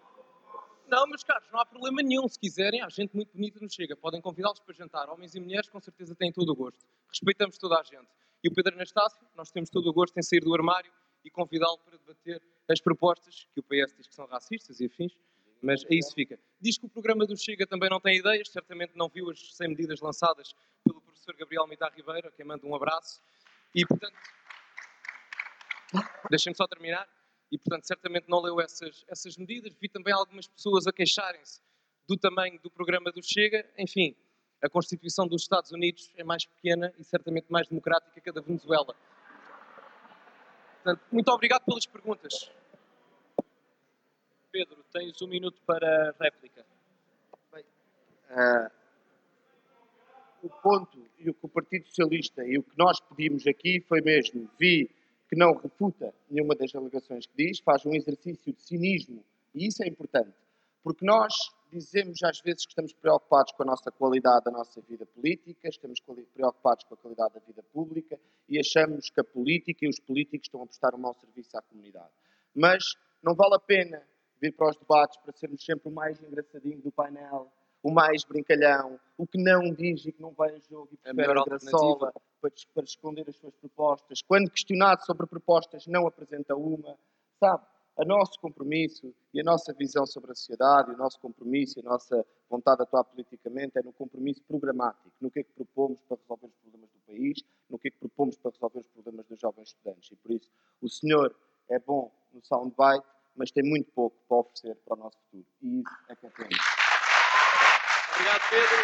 Não, meus caros, não há problema nenhum. Se quiserem, há gente muito bonita no Chega. Podem convidá-los para jantar. Homens e mulheres, com certeza, têm todo o gosto. Respeitamos toda a gente. E o Pedro Anastácio, nós temos todo o gosto em sair do armário e convidá-lo para debater as propostas que o PS diz que são racistas e afins, mas aí isso fica. Diz que o programa do Chega também não tem ideias, certamente não viu as 100 medidas lançadas pelo professor Gabriel Mitar Ribeiro, a quem manda um abraço, e portanto, deixem-me só terminar, e portanto certamente não leu essas, essas medidas, vi também algumas pessoas a queixarem-se do tamanho do programa do Chega, enfim, a Constituição dos Estados Unidos é mais pequena e certamente mais democrática que a da Venezuela. Portanto, muito obrigado pelas perguntas. Pedro, tens um minuto para réplica. Bem, uh, o ponto e o que o Partido Socialista e o que nós pedimos aqui foi mesmo, vi que não refuta nenhuma das alegações que diz, faz um exercício de cinismo e isso é importante, porque nós dizemos às vezes que estamos preocupados com a nossa qualidade da nossa vida política, estamos preocupados com a qualidade da vida pública e achamos que a política e os políticos estão a prestar um mau serviço à comunidade. Mas não vale a pena vir para os debates para sermos sempre o mais engraçadinho do painel, o mais brincalhão, o que não diz e que não vai a jogo e prefere a graçola para, para esconder as suas propostas. Quando questionado sobre propostas, não apresenta uma. Sabe? o nosso compromisso e a nossa visão sobre a sociedade, o nosso compromisso e a nossa vontade de atuar politicamente é no compromisso programático, no que é que propomos para resolver os problemas do país, no que é que propomos para resolver os problemas dos jovens estudantes. E por isso, o senhor é bom no soundbite, mas tem muito pouco para oferecer para o nosso futuro. E isso é que é. Obrigado, Pedro.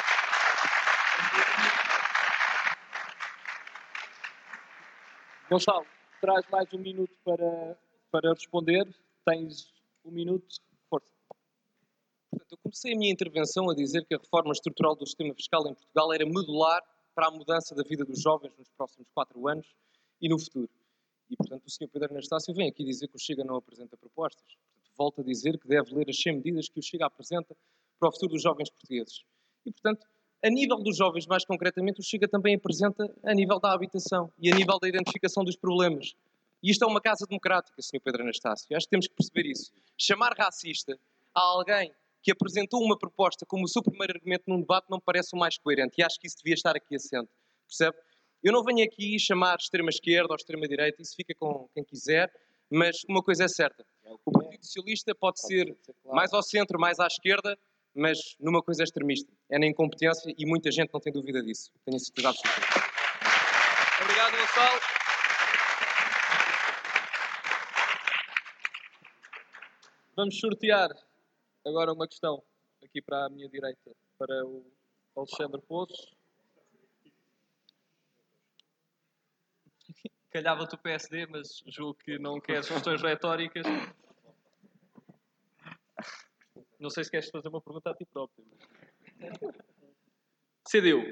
Gonçalo, traz mais um minuto para, para responder tens um minuto, força. Portanto, eu comecei a minha intervenção a dizer que a reforma estrutural do sistema fiscal em Portugal era modular para a mudança da vida dos jovens nos próximos quatro anos e no futuro. E, portanto, o Sr. Pedro Anastácio vem aqui dizer que o Chega não apresenta propostas. Portanto, volta a dizer que deve ler as 100 medidas que o Chega apresenta para o futuro dos jovens portugueses. E, portanto, a nível dos jovens, mais concretamente, o Chega também apresenta a nível da habitação e a nível da identificação dos problemas. E isto é uma casa democrática, Sr. Pedro Anastácio. Acho que temos que perceber isso. Chamar racista a alguém que apresentou uma proposta como o seu primeiro argumento num debate não me parece o mais coerente. E acho que isso devia estar aqui assente. Percebe? Eu não venho aqui chamar extrema-esquerda ou extrema-direita, isso fica com quem quiser, mas uma coisa é certa. O Partido Socialista pode ser mais ao centro, mais à esquerda, mas numa coisa extremista. É na incompetência e muita gente não tem dúvida disso. Tenho certeza absoluta. Obrigado, Gonçalo. Vamos sortear agora uma questão aqui para a minha direita, para o Alexandre Poços. Calhava-te o PSD, mas julgo que não queres questões retóricas. Não sei se queres fazer uma pergunta a ti próprio. CDU.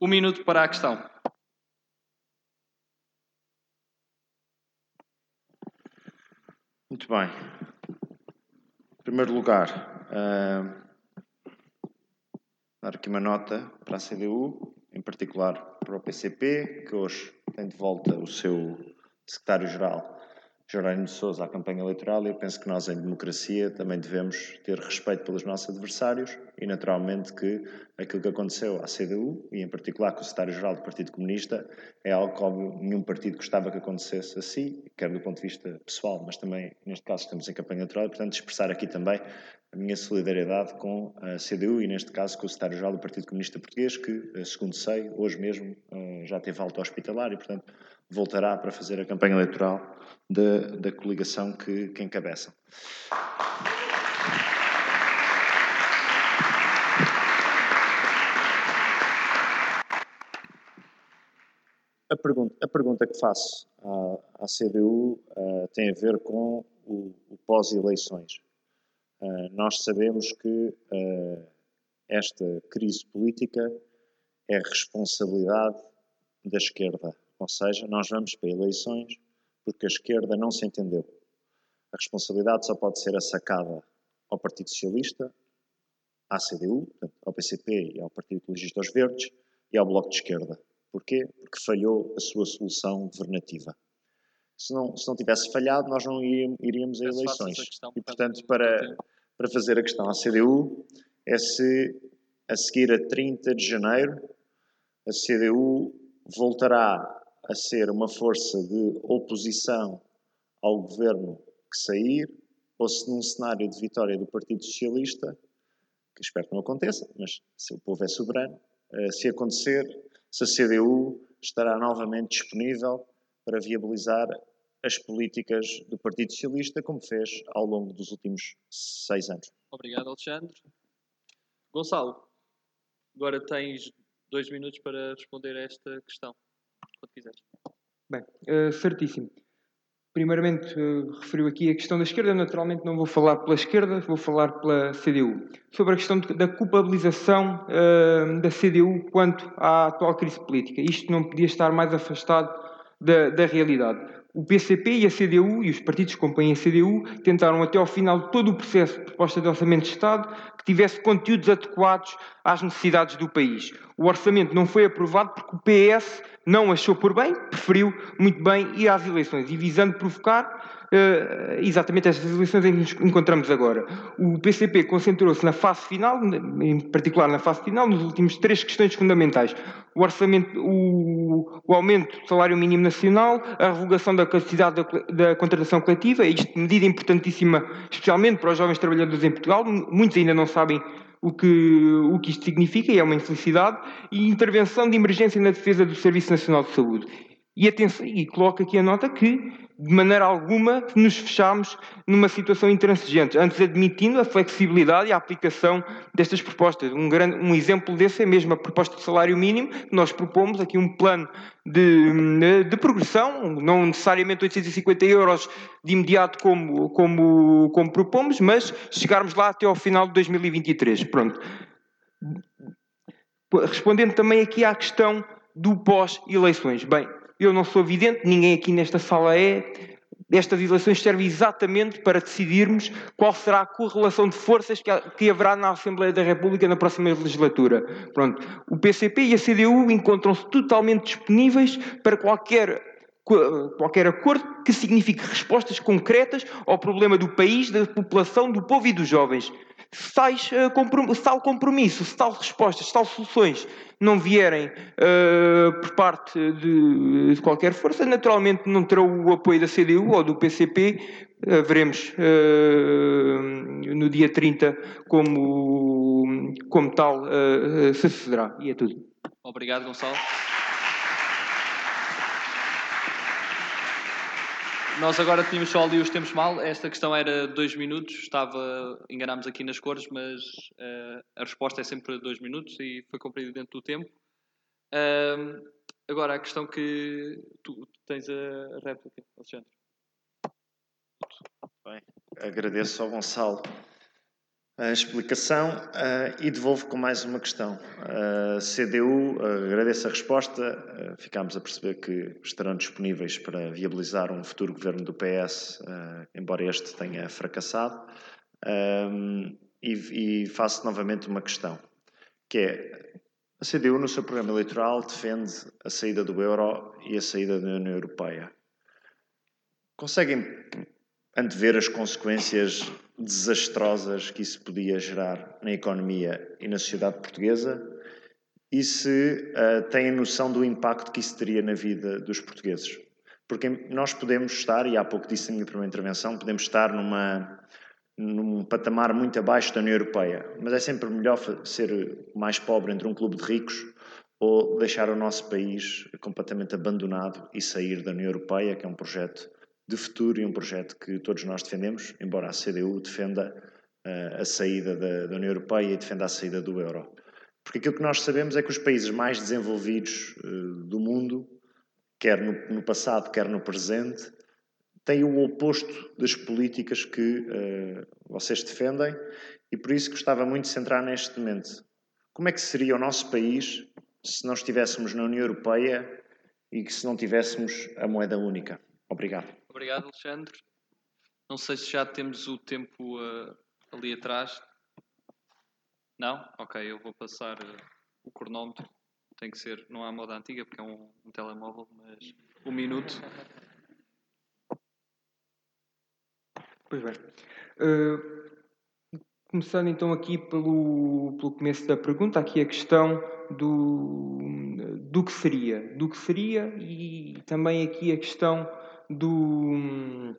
Um minuto para a questão. Muito bem. Em primeiro lugar, uh, dar aqui uma nota para a CDU, em particular para o PCP, que hoje de volta o seu secretário-geral Jerónimo de Sousa à campanha eleitoral e eu penso que nós em democracia também devemos ter respeito pelos nossos adversários e naturalmente que aquilo que aconteceu à CDU e em particular com o secretário-geral do Partido Comunista é algo que nenhum partido gostava que acontecesse assim, quer do ponto de vista pessoal, mas também neste caso estamos em campanha eleitoral e portanto expressar aqui também a minha solidariedade com a CDU e neste caso com o secretário-geral do Partido Comunista Português que, eh, segundo sei, hoje mesmo eh, já teve alta hospitalar e portanto voltará para fazer a campanha eleitoral da, da coligação que, que encabeçam. A pergunta, a pergunta que faço à, à CDU uh, tem a ver com o, o, pós-eleições. Uh, nós sabemos que uh, esta crise política é responsabilidade da esquerda, ou seja, nós vamos para eleições porque a esquerda não se entendeu. A responsabilidade só pode ser assacada ao Partido Socialista, à CDU, ao PCP e ao Partido Ecologista aos Verdes e ao Bloco de Esquerda. Porquê? Porque falhou a sua solução governativa. Se não, se não tivesse falhado, nós não iríamos, iríamos a eleições. E, portanto, para, para fazer a questão à CDU, é se a seguir a 30 de janeiro, a CDU voltará a ser uma força de oposição ao governo que sair, ou se num cenário de vitória do Partido Socialista, que espero que não aconteça, mas se o povo é soberano, eh, se acontecer, se a CDU estará novamente disponível para viabilizar as políticas do Partido Socialista, como fez ao longo dos últimos seis anos. Obrigado, Alexandre. Gonçalo, agora tens dois minutos para responder a esta questão, quando quiseres. Bem, uh, certíssimo. Primeiramente, uh, referiu aqui a questão da esquerda. Naturalmente, não vou falar pela esquerda, vou falar pela CDU. Sobre a questão de, da culpabilização uh, da CDU quanto à atual crise política. Isto não podia estar mais afastado da, da realidade. O PCP e a CDU, e os partidos que compõem a CDU, tentaram até ao final de todo o processo de proposta de orçamento de Estado que tivesse conteúdos adequados às necessidades do país. O orçamento não foi aprovado porque o PS não achou por bem, preferiu muito bem ir às eleições e visando provocar uh, exatamente estas eleições em que nos encontramos agora. O PCP concentrou-se na fase final, em particular na fase final, nos últimos três questões fundamentais. O, orçamento, o, o aumento do salário mínimo nacional, a revogação da capacidade da, da contratação coletiva, isto medida importantíssima, especialmente para os jovens trabalhadores em Portugal, muitos ainda não sabem o que, o que isto significa, e é uma infelicidade, e intervenção de emergência na defesa do Serviço Nacional de Saúde. E, atenção, e coloco aqui a nota que, de maneira alguma, nos fechamos numa situação intransigente, antes admitindo a flexibilidade e a aplicação destas propostas. Um, grande, um exemplo desse é mesmo a proposta de salário mínimo, que nós propomos aqui um plano de, de progressão, não necessariamente 850 euros de imediato como, como, como propomos, mas chegarmos lá até ao final de 2023. Pronto. Respondendo também aqui à questão do pós-eleições. Bem, eu não sou vidente, ninguém aqui nesta sala é. Estas eleições servem exatamente para decidirmos qual será a correlação de forças que haverá na Assembleia da República na próxima legislatura. Pronto. O PCP e a CDU encontram-se totalmente disponíveis para qualquer qualquer acordo que signifique respostas concretas ao problema do país, da população, do povo e dos jovens. Uh, se tal compromisso, se tal respostas, se tal soluções não vierem uh, por parte de, de, qualquer força, naturalmente não terão o apoio da CDU ou do PCP. Uh, veremos no dia 30 como, como tal se sucederá. E é tudo. Obrigado, Gonçalo. Nós agora tínhamos só ali os tempos mal. Esta questão era dois minutos. Estava, enganámos aqui nas cores, mas uh, a resposta é sempre dois minutos e foi cumprido dentro do tempo. Uh, agora, a questão que tu, tu tens a réplica, Alexandre. Bem, agradeço ao Gonçalo a explicação uh, e devolvo com mais uma questão. Uh, CDU, uh, agradeço a resposta, ficámos a perceber que estarão disponíveis para viabilizar um futuro governo do PS, embora este tenha fracassado. e, e faço novamente uma questão, que é, a CDU no seu programa eleitoral defende a saída do euro e a saída da União Europeia. Conseguem antever as consequências desastrosas que isso podia gerar na economia e na sociedade portuguesa e se uh, têm noção do impacto que isso teria na vida dos portugueses. Porque nós podemos estar, e há pouco disse na minha primeira intervenção, podemos estar numa, num patamar muito abaixo da União Europeia, mas é sempre melhor ser mais pobre entre um clube de ricos ou deixar o nosso país completamente abandonado e sair da União Europeia, que é um projeto de futuro e um projeto que todos nós defendemos, embora a CDU defenda uh, a saída da, da, União Europeia e defenda a saída do euro. Porque aquilo que nós sabemos é que os países mais desenvolvidos uh, do mundo, quer no, no, passado, quer no presente, tem o oposto das políticas que uh, vocês defendem e por isso gostava muito de centrar neste momento. Como é que seria o nosso país se não estivéssemos na União Europeia e que se não tivéssemos a moeda única? Obrigado. Obrigado, Alexandre. Não sei se já temos o tempo uh, ali atrás. Não? Ok, eu vou passar uh, o cronómetro. Tem que ser, não há moda antiga porque é um, um telemóvel, mas um minuto. Pois bem. Uh, começando então aqui pelo, pelo começo da pergunta, aqui a questão do, do que seria. Do que seria e também aqui a questão do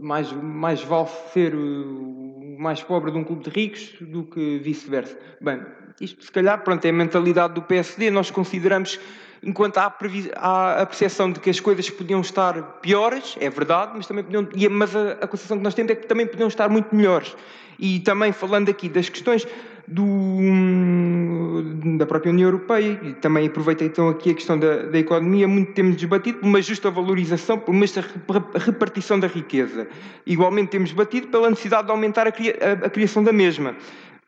mais, mais vale ser o mais pobre de um clube de ricos do que vice-versa. Bem, isto se calhar pronto, é a mentalidade do PSD, nós consideramos enquanto há, há, a percepção de que as coisas podiam estar piores, é verdade, mas, também podiam, mas a, a concepção que nós temos é que também podiam estar muito melhores. E também falando aqui das questões do, da própria União Europeia, e também aproveitei então aqui a questão da, da economia, muito temos debatido por uma justa valorização, por uma justa repartição da riqueza. Igualmente temos debatido pela necessidade de aumentar a, a, a criação da mesma.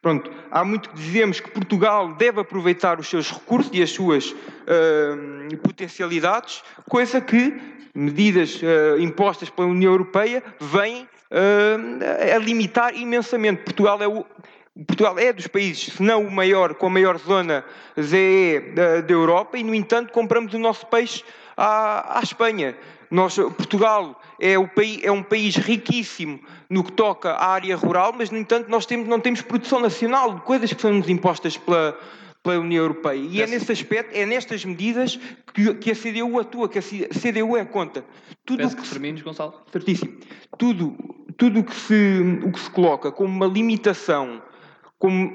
Pronto, há muito que dizemos que Portugal deve aproveitar os seus recursos e as suas uh, potencialidades, coisa que medidas uh, impostas pela União Europeia vêm uh, a limitar imensamente. Portugal é o, Portugal é dos países, se não o maior, com a maior zona ZE da, da Europa, e no entanto compramos o nosso peixe à, à Espanha. Nós, Portugal é, o é, um país riquíssimo no que toca à área rural, mas, no entanto, nós temos, não temos produção nacional de coisas que são-nos impostas pela, pela União Europeia. E é nesse aspecto, é nestas medidas que, que, a CDU atua, que a CDU é conta. Tudo Peço que, que termines, Gonçalo. Certíssimo. Tudo, tudo o, que se, o que se coloca como uma limitação como,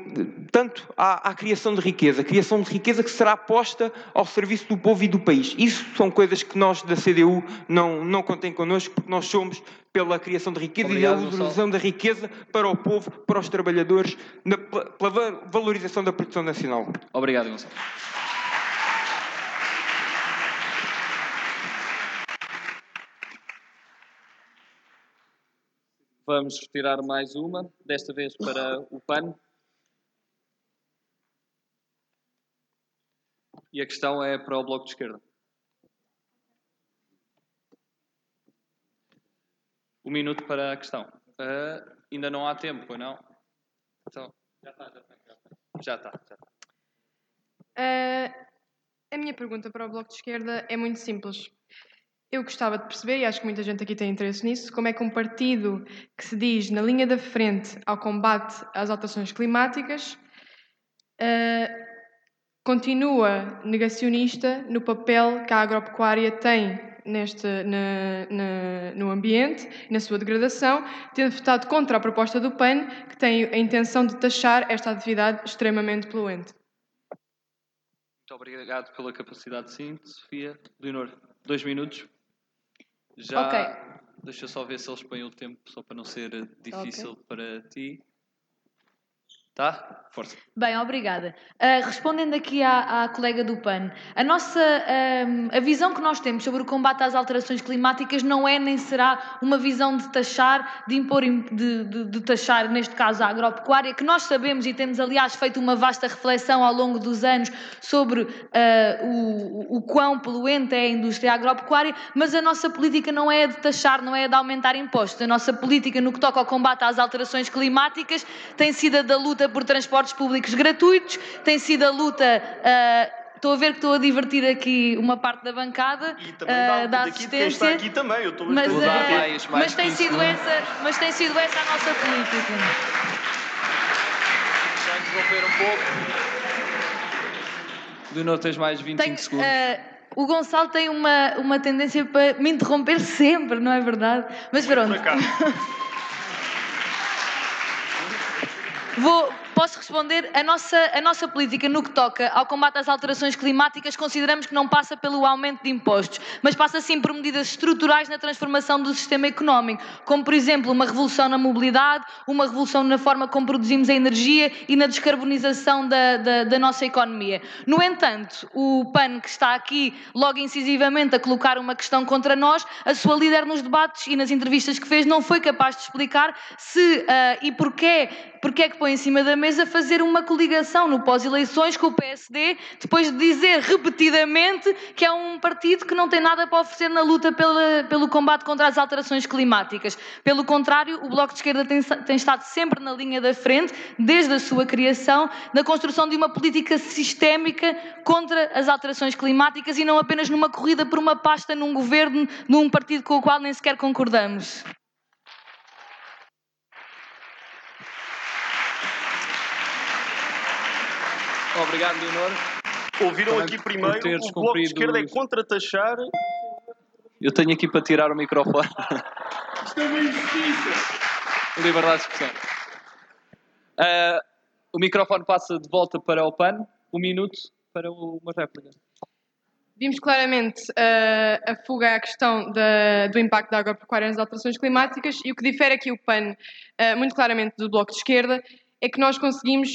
tanto à, à, criação de riqueza, criação de riqueza que será posta ao serviço do povo e do país. Isso são coisas que nós da CDU não, não contém connosco, porque nós somos pela criação de riqueza Obrigado, e a valorização da riqueza para o povo, para os trabalhadores, na, pela valorização da produção nacional. Obrigado, Gonçalo. Vamos retirar mais uma, desta vez para o PAN. E a questão é para o Bloco de Esquerda. Um minuto para a questão. Uh, ainda não há tempo, pois não? Então, já está, já está. Já está, já está. Uh, a minha pergunta para o Bloco de Esquerda é muito simples. Eu gostava de perceber, e acho que muita gente aqui tem interesse nisso, como é que um partido que se diz na linha da frente ao combate às alterações climáticas uh, continua negacionista no papel que a agropecuária tem neste, na, na, no ambiente e na sua degradação, tendo votado contra a proposta do PAN, que tem a intenção de taxar esta atividade extremamente poluente. Muito obrigado pela capacidade de síntese, Sofia. Leonor, dois minutos. Já. Okay. Deixa eu só ver se eles põem o tempo, só para não ser difícil okay. para ti. Tá? Força. Bem, obrigada. Uh, respondendo aqui à, à, colega do PAN, a nossa uh, a visão que nós temos sobre o combate às alterações climáticas não é nem será uma visão de taxar, de impor, de, de, de taxar, neste caso, a agropecuária, que nós sabemos e temos, aliás, feito uma vasta reflexão ao longo dos anos sobre uh, o, o quão poluente é a indústria agropecuária, mas a nossa política não é de taxar, não é de aumentar impostos. A nossa política no que toca ao combate às alterações climáticas tem sido a da luta luta por transportes públicos gratuitos, tem sido a luta. Uh, Estou a ver que estou a divertir aqui uma parte da bancada e também uh, da assistência. está aqui também, eu estou mas, uh, mais, mais mas tem sido essa, mas tem sido essa a nossa política. Já interromper um pouco. Leonor, tens mais 25 Tenho, segundos. Uh, o Gonçalo tem uma, uma tendência para me interromper sempre, não é verdade? Mas pronto. Vou, Posso responder? A nossa, a nossa política no que toca ao combate às alterações climáticas consideramos que não passa pelo aumento de impostos, mas passa sim por medidas estruturais na transformação do sistema económico, como por exemplo uma revolução na mobilidade, uma revolução na forma como produzimos a energia e na descarbonização da, da, da nossa economia. No entanto, o PAN que está aqui logo incisivamente a colocar uma questão contra nós, a sua líder nos debates e nas entrevistas que fez não foi capaz de explicar se uh, e porquê, porquê é que põe em cima da mesa fazer uma coligação no pós-eleições com o PSD, depois de dizer repetidamente que é um partido que não tem nada para oferecer na luta pela, pelo combate contra as alterações climáticas. Pelo contrário, o Bloco de Esquerda tem, tem estado sempre na linha da frente, desde a sua criação, na construção de uma política sistémica contra as alterações climáticas e não apenas numa corrida por uma pasta num governo, num partido com o qual nem sequer concordamos. Obrigado, Leonor. Ouviram aqui primeiro, o Bloco de Esquerda é contra taxar... Eu tenho aqui para tirar o microfone. Isto é uma injustiça. Liberdade de expressão. Uh, o microfone passa de volta para o PAN. Um minuto para uma réplica. Vimos claramente uh, a fuga à questão da, do impacto da agropecuária nas alterações climáticas e o que difere aqui o PAN, uh, muito claramente, do Bloco de Esquerda, é que nós conseguimos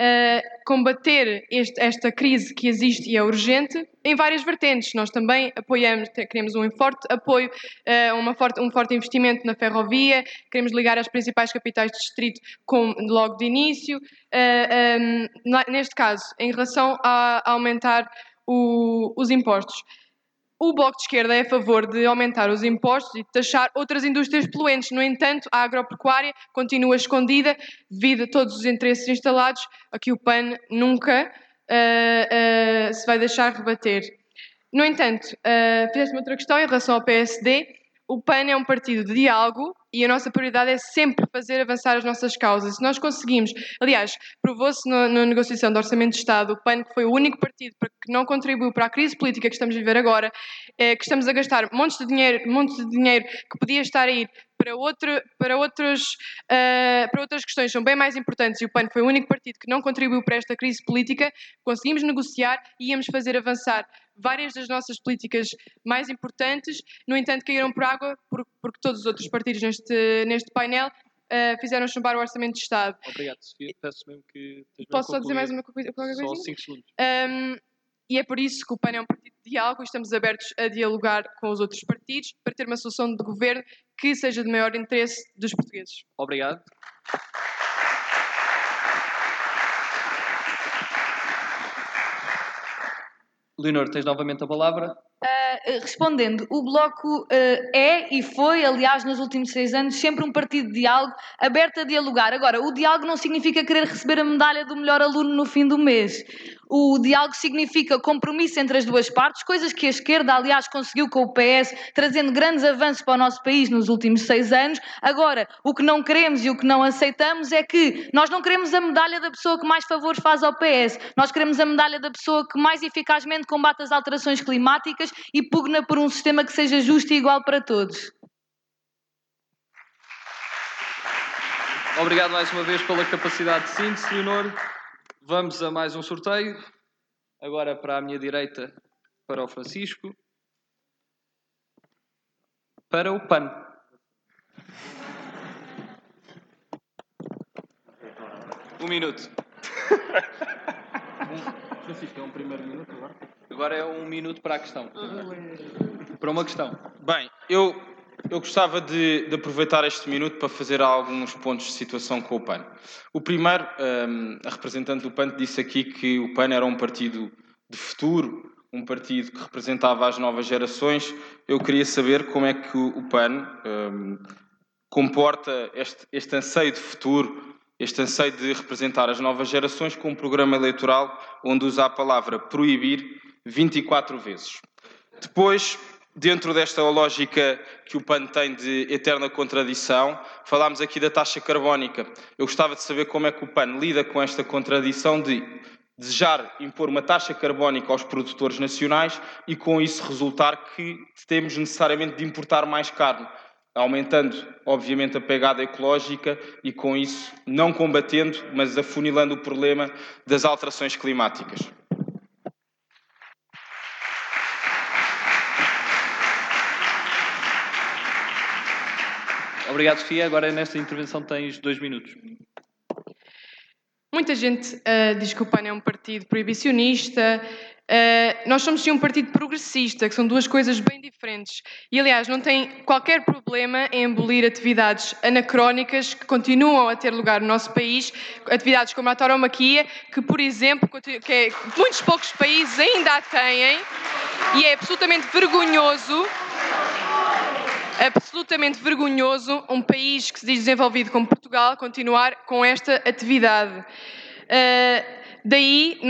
uh, combater este, esta crise que existe e é urgente em várias vertentes. Nós também apoiamos, queremos um forte apoio, uh, forte, um forte investimento na ferrovia, queremos ligar as principais capitais de distrito com, logo de início. Uh, um, neste caso, em relação a, a aumentar o, os impostos. O Bloco de Esquerda é a favor de aumentar os impostos e de taxar outras indústrias poluentes. No entanto, a agropecuária continua escondida devido a todos os interesses instalados a que o PAN nunca uh, uh, se vai deixar rebater. No entanto, uh, fizeste-me outra questão em relação ao PSD. O PAN é um partido de diálogo e a nossa prioridade é sempre fazer avançar as nossas causas. Se nós conseguimos, aliás, provou-se na, negociação do Orçamento de Estado, o PAN, que foi o único partido que não contribuiu para a crise política que estamos a viver agora, é, que estamos a gastar montes de dinheiro, montes de dinheiro que podia estar a ir para, outro, para, outros, uh, para outras questões são bem mais importantes e o PAN foi o único partido que não contribuiu para esta crise política, conseguimos negociar e íamos fazer avançar várias das nossas políticas mais importantes, no entanto caíram por água porque todos os outros partidos neste, neste painel Uh, fizeram chumbar o Orçamento de Estado. Obrigado, Sofia. Peço mesmo que. Posso só dizer mais uma coisa? Só 5 segundos. Um, e é por isso que o PAN é um partido de diálogo e estamos abertos a dialogar com os outros partidos para ter uma solução de governo que seja de maior interesse dos portugueses. Obrigado. Leonor, tens novamente a palavra. Uh, respondendo, o Bloco uh, é e foi, aliás, nos últimos seis anos, sempre um partido de diálogo, aberto a dialogar. Agora, o diálogo não significa querer receber a medalha do melhor aluno no fim do mês. O diálogo significa compromisso entre as duas partes, coisas que a esquerda, aliás, conseguiu com o PS, trazendo grandes avanços para o nosso país nos últimos seis anos. Agora, o que não queremos e o que não aceitamos é que nós não queremos a medalha da pessoa que mais favores faz ao PS, nós queremos a medalha da pessoa que mais eficazmente combate as alterações climáticas e pugna por um sistema que seja justo e igual para todos. Obrigado mais uma vez pela capacidade de síntese, Leonor. Vamos a mais um sorteio. Agora para a minha direita, para o Francisco. Para o PAN. Um minuto. Francisco, é um primeiro minuto agora? Agora é um minuto para a questão. Para uma questão. Bem, eu eu gostava de, de, aproveitar este minuto para fazer alguns pontos de situação com o PAN. O primeiro, um, a representante do PAN disse aqui que o PAN era um partido de futuro, um partido que representava as novas gerações. Eu queria saber como é que o PAN um, comporta este, este anseio de futuro, este anseio de representar as novas gerações com um programa eleitoral onde usa a palavra proibir 24 vezes. Depois, dentro desta lógica que o PAN tem de eterna contradição, falámos aqui da taxa carbónica. Eu gostava de saber como é que o PAN lida com esta contradição de desejar impor uma taxa carbónica aos produtores nacionais e com isso resultar que temos necessariamente de importar mais carne. aumentando, obviamente, a pegada ecológica e, com isso, não combatendo, mas afunilando o problema das alterações climáticas. Obrigado, Sofia. Agora, nesta intervenção, tens dois minutos. Muita gente uh, diz que o PAN é um partido proibicionista. Uh, nós somos sim um partido progressista, que são duas coisas bem diferentes. E, aliás, não tem qualquer problema em abolir atividades anacrónicas que continuam a ter lugar no nosso país, atividades como a tauromaquia, que, por exemplo, que é, muitos poucos países ainda a têm, e é absolutamente vergonhoso absolutamente vergonhoso um país que se diz desenvolvido como Portugal continuar com esta atividade. Uh, daí,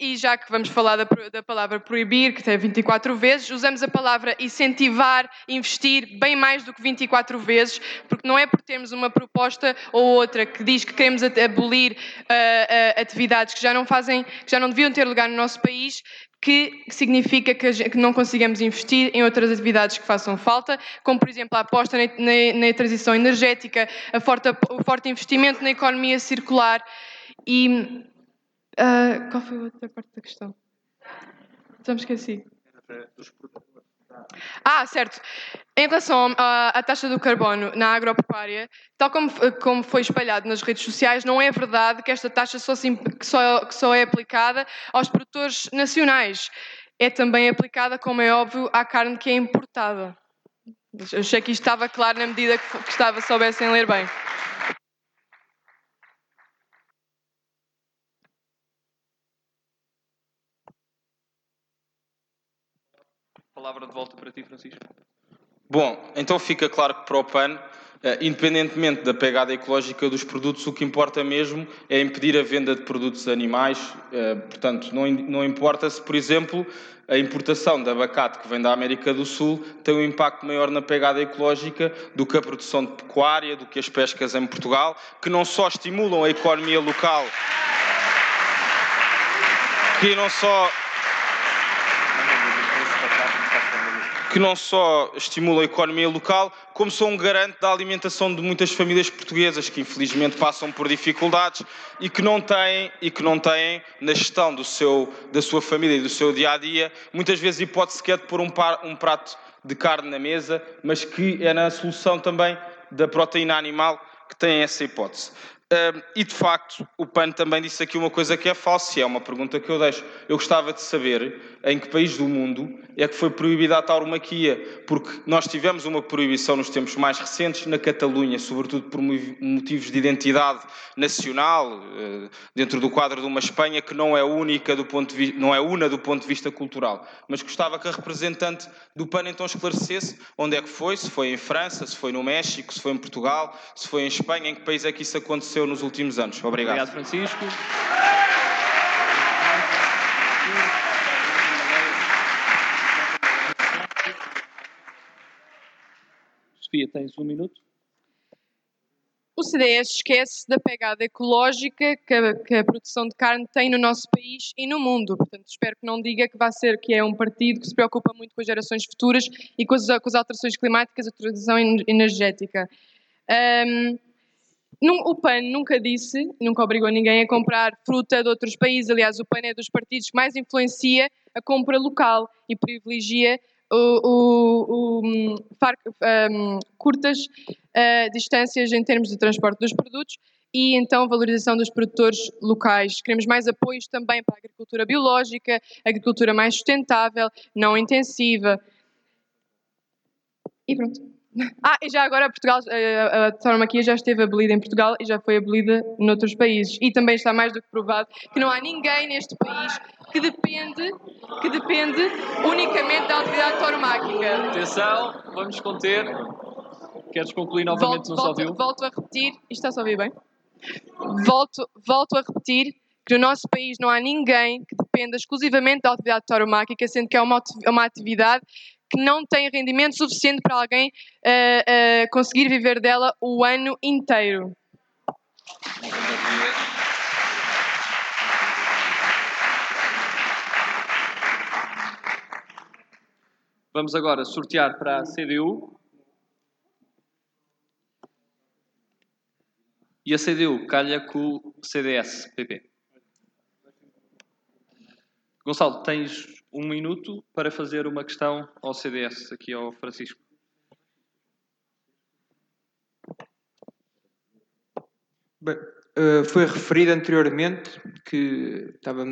e já que vamos falar da, da, palavra proibir, que tem 24 vezes, usamos a palavra incentivar, investir bem mais do que 24 vezes, porque não é por termos uma proposta ou outra que diz que queremos abolir uh, uh, atividades que já não fazem, que já não deviam ter lugar no nosso país, que significa que, gente, que, não consigamos investir em outras atividades que façam falta, como por exemplo a aposta na, na, na transição energética, forte, o forte investimento na economia circular e uh, qual foi a outra parte da questão? Já me esqueci. Ah, certo. Em relação à, à, taxa do carbono na agropecuária, tal como, como, foi espalhado nas redes sociais, não é verdade que esta taxa só, que só, que só é aplicada aos produtores nacionais. É também aplicada, como é óbvio, à carne que é importada. Eu achei que isto estava claro na medida que, que estava, soubessem ler bem. Palavra de volta para ti, Francisco. Bom, então fica claro que para o PAN, eh, independentemente da pegada ecológica dos produtos, o que importa mesmo é impedir a venda de produtos animais. Eh, portanto, não, importa se, por exemplo, a importação de abacate que vem da América do Sul tem um impacto maior na pegada ecológica do que a produção de pecuária, do que as pescas em Portugal, que não só estimulam a economia local, que não só que não só estimula a economia local, como são um garante da alimentação de muitas famílias portuguesas que infelizmente passam por dificuldades e que não têm e que não têm na gestão do seu, da sua família e do seu dia a dia. Muitas vezes hipótese sequer de pôr um, par, um prato de carne na mesa, mas que é na solução também da proteína animal que têm essa hipótese e de facto, o PAN também disse aqui uma coisa que é falsa, e é uma pergunta que eu deixo. Eu gostava de saber em que país do mundo é que foi proibida a tauromaquia, porque nós tivemos uma proibição nos tempos mais recentes na Catalunha, sobretudo por motivos de identidade nacional, eh, dentro do quadro de uma Espanha que não é única do ponto de não é una do ponto de vista cultural. Mas gostava que a representante do PAN então esclarecesse onde é que foi, se foi em França, se foi no México, se foi em Portugal, se foi em Espanha, em que país é que isso aconteceu aconteceu nos últimos anos. Obrigado. Obrigado, Francisco. Sofia, tens um minuto. O CDS esquece da pegada ecológica que a, que a, produção de carne tem no nosso país e no mundo. Portanto, espero que não diga que vai ser que é um partido que se preocupa muito com as gerações futuras e com as, com as alterações climáticas, a transição energética. Um, o PAN nunca disse, nunca obrigou ninguém a comprar fruta de outros países. Aliás, o PAN é dos partidos que mais influencia a compra local e privilegia o, o, o um, curtas uh, distâncias em termos de transporte dos produtos e então valorização dos produtores locais. Queremos mais apoios também para a agricultura biológica, agricultura mais sustentável, não intensiva. E pronto. Ah, e já agora Portugal, eh, a tauromaquia já esteve abolida em Portugal e já foi abolida noutros países. E também está mais do que provado que não há ninguém neste país que depende, que depende unicamente da atividade tauromáquica. Atenção, vamos conter. Queres concluir novamente? Volto, não volto, Volto a repetir. Isto está a ouvir bem? Volto, volto a repetir que no nosso país não há ninguém que dependa exclusivamente da atividade tauromáquica, sendo que é uma, uma atividade que não tem rendimento suficiente para alguém uh, uh, conseguir viver dela o ano inteiro. Vamos agora sortear para a CDU. E a CDU calha com o CDS-PP. Gonçalo, tens um minuto para fazer uma questão ao CDS, aqui ao Francisco. Bem, uh, foi referido anteriormente que estava,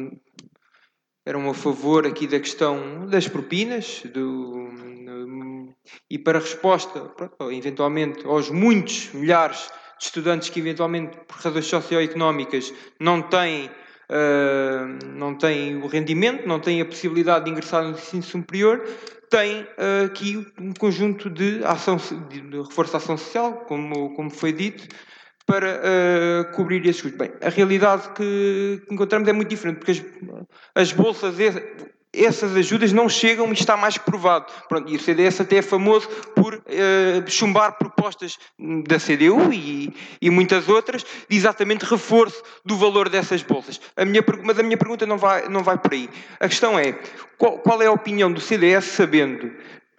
eram a favor aqui da questão das propinas do, e para resposta, eventualmente, aos muitos milhares de estudantes que eventualmente por razões socioeconómicas não têm uh, não têm o rendimento, não têm a possibilidade de ingressar no ensino superior, tem uh, aqui um conjunto de, ação, de, reforço da ação social, como, como foi dito, para uh, cobrir esses custos. Bem, a realidade que, que encontramos é muito diferente, porque as, as bolsas, essas ajudas não chegam e está mais provado. Pronto, e o CDS até é famoso por uh, chumbar propostas da CDU e, e, muitas outras de exatamente reforço do valor dessas bolsas. A minha, mas a minha pergunta não vai, não vai por aí. A questão é, qual, qual é a opinião do CDS sabendo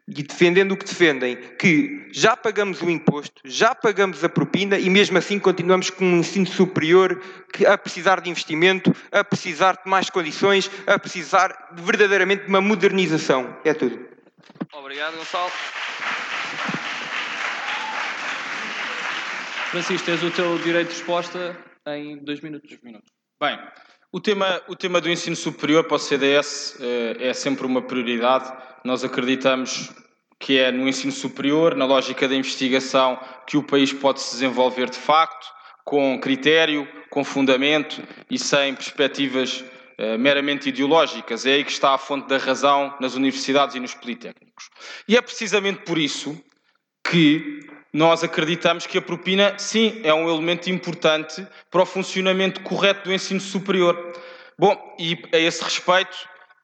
e defendendo o que defendem, que já pagamos o imposto, já pagamos a propina e mesmo assim continuamos com um ensino superior que, a precisar de investimento, a precisar de mais condições, a precisar de, verdadeiramente de uma modernização. É tudo. Obrigado, Gonçalo. Francisco, tens o teu direito de resposta em dois minutos. Dois minutos. Bem, o tema, o tema do ensino superior para o CDS eh, é sempre uma prioridade. Nós acreditamos que é no ensino superior, na lógica da investigação, que o país pode se desenvolver de facto, com critério, com fundamento e sem perspectivas uh, meramente ideológicas. É aí que está a fonte da razão nas universidades e nos politécnicos. E é precisamente por isso que nós acreditamos que a propina, sim, é um elemento importante para o funcionamento correto do ensino superior. Bom, e a esse respeito,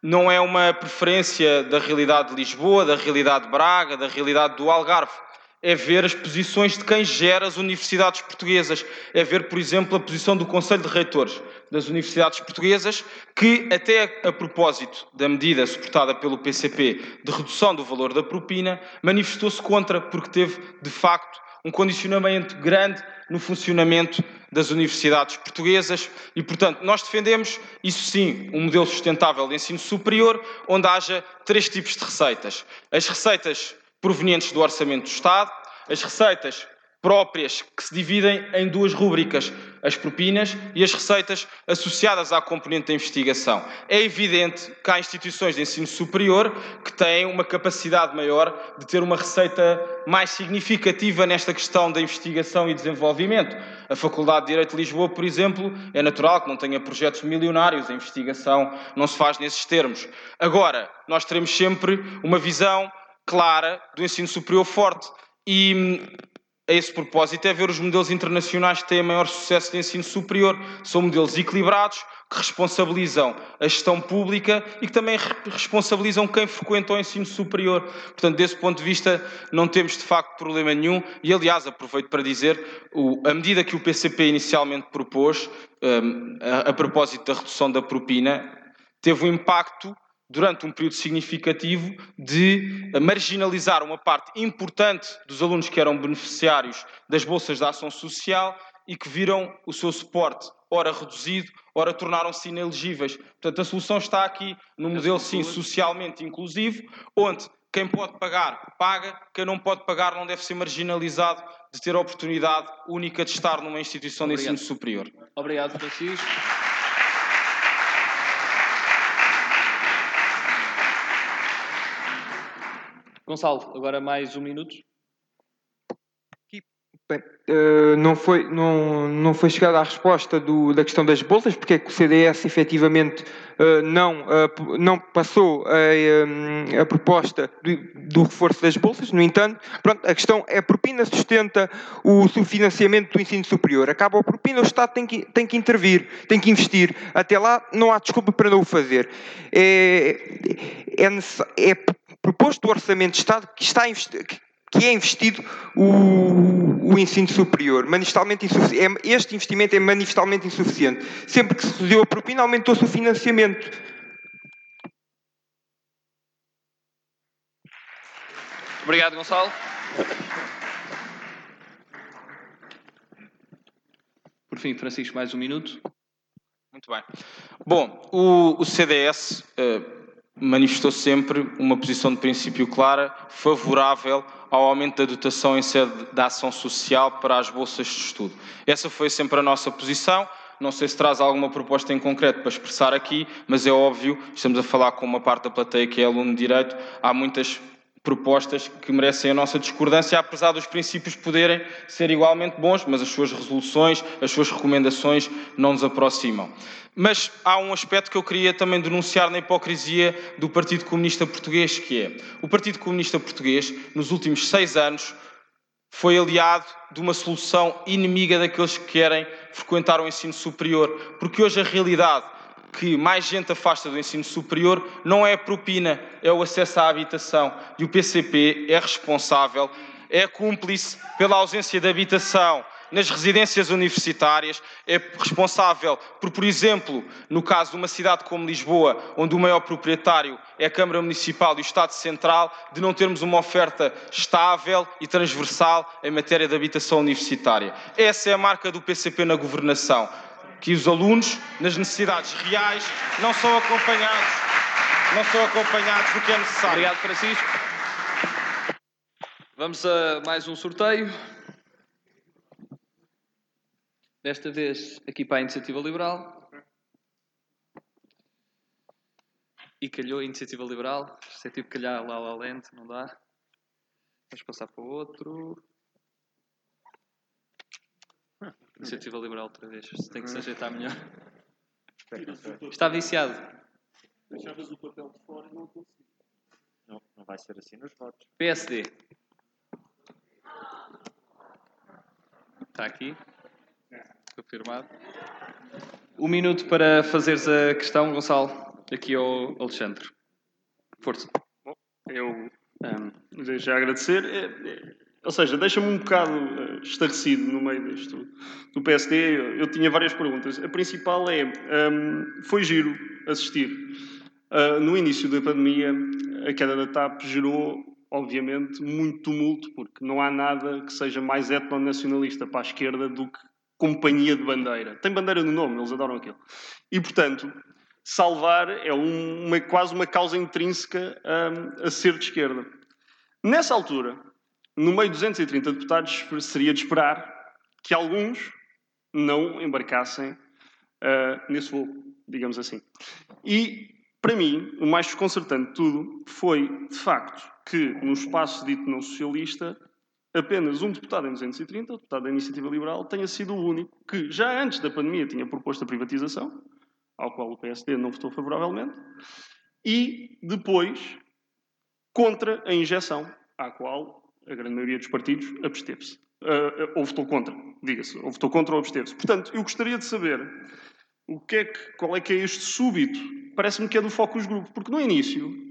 não é uma preferência da realidade de Lisboa, da realidade de Braga, da realidade do Algarve. É ver as posições de quem gera as universidades portuguesas. É ver, por exemplo, a posição do Conselho de Reitores das universidades portuguesas, que, até a propósito da medida suportada pelo PCP de redução do valor da propina, manifestou-se contra, porque teve, de facto, um condicionamento grande no funcionamento das universidades portuguesas e, portanto, nós defendemos, isso sim, um modelo sustentável de ensino superior, onde haja três tipos de receitas. As receitas provenientes do orçamento do Estado, as receitas próprias que se dividem em duas rúbricas, as propinas e as receitas associadas à componente da investigação. É evidente que há instituições de ensino superior que têm uma capacidade maior de ter uma receita mais significativa nesta questão da investigação e desenvolvimento. A Faculdade de Direito de Lisboa, por exemplo, é natural que não tenha projetos milionários, a investigação não se faz nesses termos. Agora, nós teremos sempre uma visão clara do ensino superior forte. E a esse propósito é ver os modelos internacionais que têm maior sucesso de ensino superior. São modelos equilibrados, que responsabilizam a gestão pública e que também responsabilizam quem frequenta o ensino superior. Portanto, desse ponto de vista, não temos de facto problema nenhum. E, aliás, aproveito para dizer, a medida que o PCP inicialmente propôs, hum, a propósito da redução da propina, teve um impacto durante um período significativo, de marginalizar uma parte importante dos alunos que eram beneficiários das bolsas de ação social e que viram o seu suporte ora reduzido, ora tornaram-se inelegíveis. Portanto, a solução está aqui no modelo, sim, socialmente inclusivo, onde quem pode pagar, paga, quem não pode pagar não deve ser marginalizado de ter a oportunidade única de estar numa instituição Obrigado. de ensino superior. Obrigado, Francisco. Gonçalo, agora mais um minuto. Bem, uh, não, foi, não, não foi chegada a resposta do, da questão das bolsas, porque é que o CDS efetivamente uh, não, uh, não passou a, a proposta do, do, reforço das bolsas. No entanto, pronto, a questão é a propina sustenta o subfinanciamento do ensino superior. Acaba a propina, o Estado tem que, tem que intervir, tem que investir. Até lá não há desculpa para não o fazer. É, é, é proposto o Orçamento de Estado que está que é investido o, o ensino superior. Manifestalmente insuficiente. É, este investimento é manifestalmente insuficiente. Sempre que se reduziu a propina, aumentou-se o financiamento. Obrigado, Gonçalo. Por fim, Francisco, mais um minuto. Muito bem. Bom, o, o CDS uh, manifestou sempre uma posição de princípio clara, favorável ao aumento da dotação em sede da ação social para as bolsas de estudo. Essa foi sempre a nossa posição. Não sei se traz alguma proposta em concreto para expressar aqui, mas é óbvio, estamos a falar com uma parte da plateia que é aluno de Direito, há muitas propostas que merecem a nossa discordância, apesar dos princípios poderem ser igualmente bons, mas as suas resoluções, as suas recomendações não nos aproximam. Mas há um aspecto que eu queria também denunciar na hipocrisia do Partido Comunista Português, que é o Partido Comunista Português, nos últimos seis anos, foi aliado de uma solução inimiga daqueles que querem frequentar o ensino superior, porque hoje a realidade que mais gente afasta do ensino superior não é a propina, é o acesso à habitação. E o PCP é responsável, é cúmplice pela ausência de habitação nas residências universitárias, é responsável por, por exemplo, no caso de uma cidade como Lisboa, onde o maior proprietário é a Câmara Municipal e o Estado Central, de não termos uma oferta estável e transversal em matéria de habitação universitária. Essa é a marca do PCP na governação que os alunos, nas necessidades reais, não são acompanhados, não são acompanhados do que é necessário. Obrigado, Francisco. Vamos a mais um sorteio. Desta vez aqui para a Iniciativa Liberal. E calhou a Iniciativa Liberal. Isto é tipo calhar lá lá lente, não dá. Vamos passar para o outro. Iniciativa Liberal outra vez. Tem que se ajeitar melhor. Está viciado. Deixavas o papel de fora e não consigo. Não, não vai ser assim nos votos. PSD. Está aqui. Confirmado. Um minuto para fazeres a questão, Gonçalo. Aqui ao Alexandre. Força. Bom, eu um, deixo já agradecer. É, é, ou seja, deixa-me um bocado uh, estarrecido no meio disto do PSD. Eu, eu, tinha várias perguntas. A principal é: um, foi giro assistir. Uh, no início da pandemia, a queda da TAP gerou, obviamente, muito tumulto, porque não há nada que seja mais etnonacionalista para a esquerda do que companhia de bandeira. Tem bandeira no nome, eles adoram aquilo. E, portanto, salvar é um, uma, quase uma causa intrínseca um, a ser de esquerda. Nessa altura, no meio de 230 deputados, seria de esperar que alguns não embarcassem uh, nesse voo, digamos assim. E, para mim, o mais desconcertante de tudo foi, de facto, que no espaço dito não socialista, apenas um deputado em 230, o deputado da Iniciativa Liberal, tenha sido o único que, já antes da pandemia, tinha proposto a privatização, ao qual o PSD não votou favoravelmente, e depois contra a injeção, à qual a grande maioria dos partidos absteve-se. Uh, ou votou contra, diga-se, ou votou contra ou absteve-se. Portanto, eu gostaria de saber o que é que, qual é que é este súbito. Parece-me que é do Focus Group, porque no início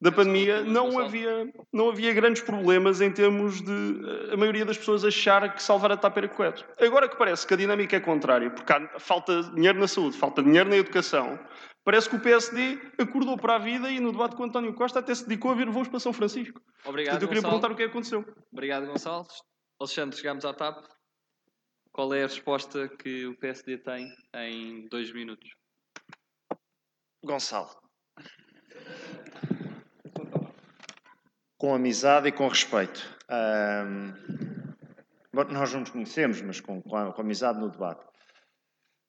da pandemia não havia, não havia grandes problemas em termos de a maioria das pessoas achar que salvar a TAP era correto. Agora que parece que a dinâmica é contrária, porque há, falta dinheiro na saúde, falta dinheiro na educação, parece que o PSD acordou para a vida e no debate com António Costa até se dedicou a ver voos para São Francisco. Obrigado, Portanto, eu queria Gonçalo. perguntar o que é que aconteceu. Obrigado, Gonçalo. Alexandre, chegamos à TAP. Qual é a resposta que o PSD tem em dois minutos? Gonçalo. Com amizade e com respeito. Bom, nós não nos conhecemos, mas com, com, a- com amizade no debate.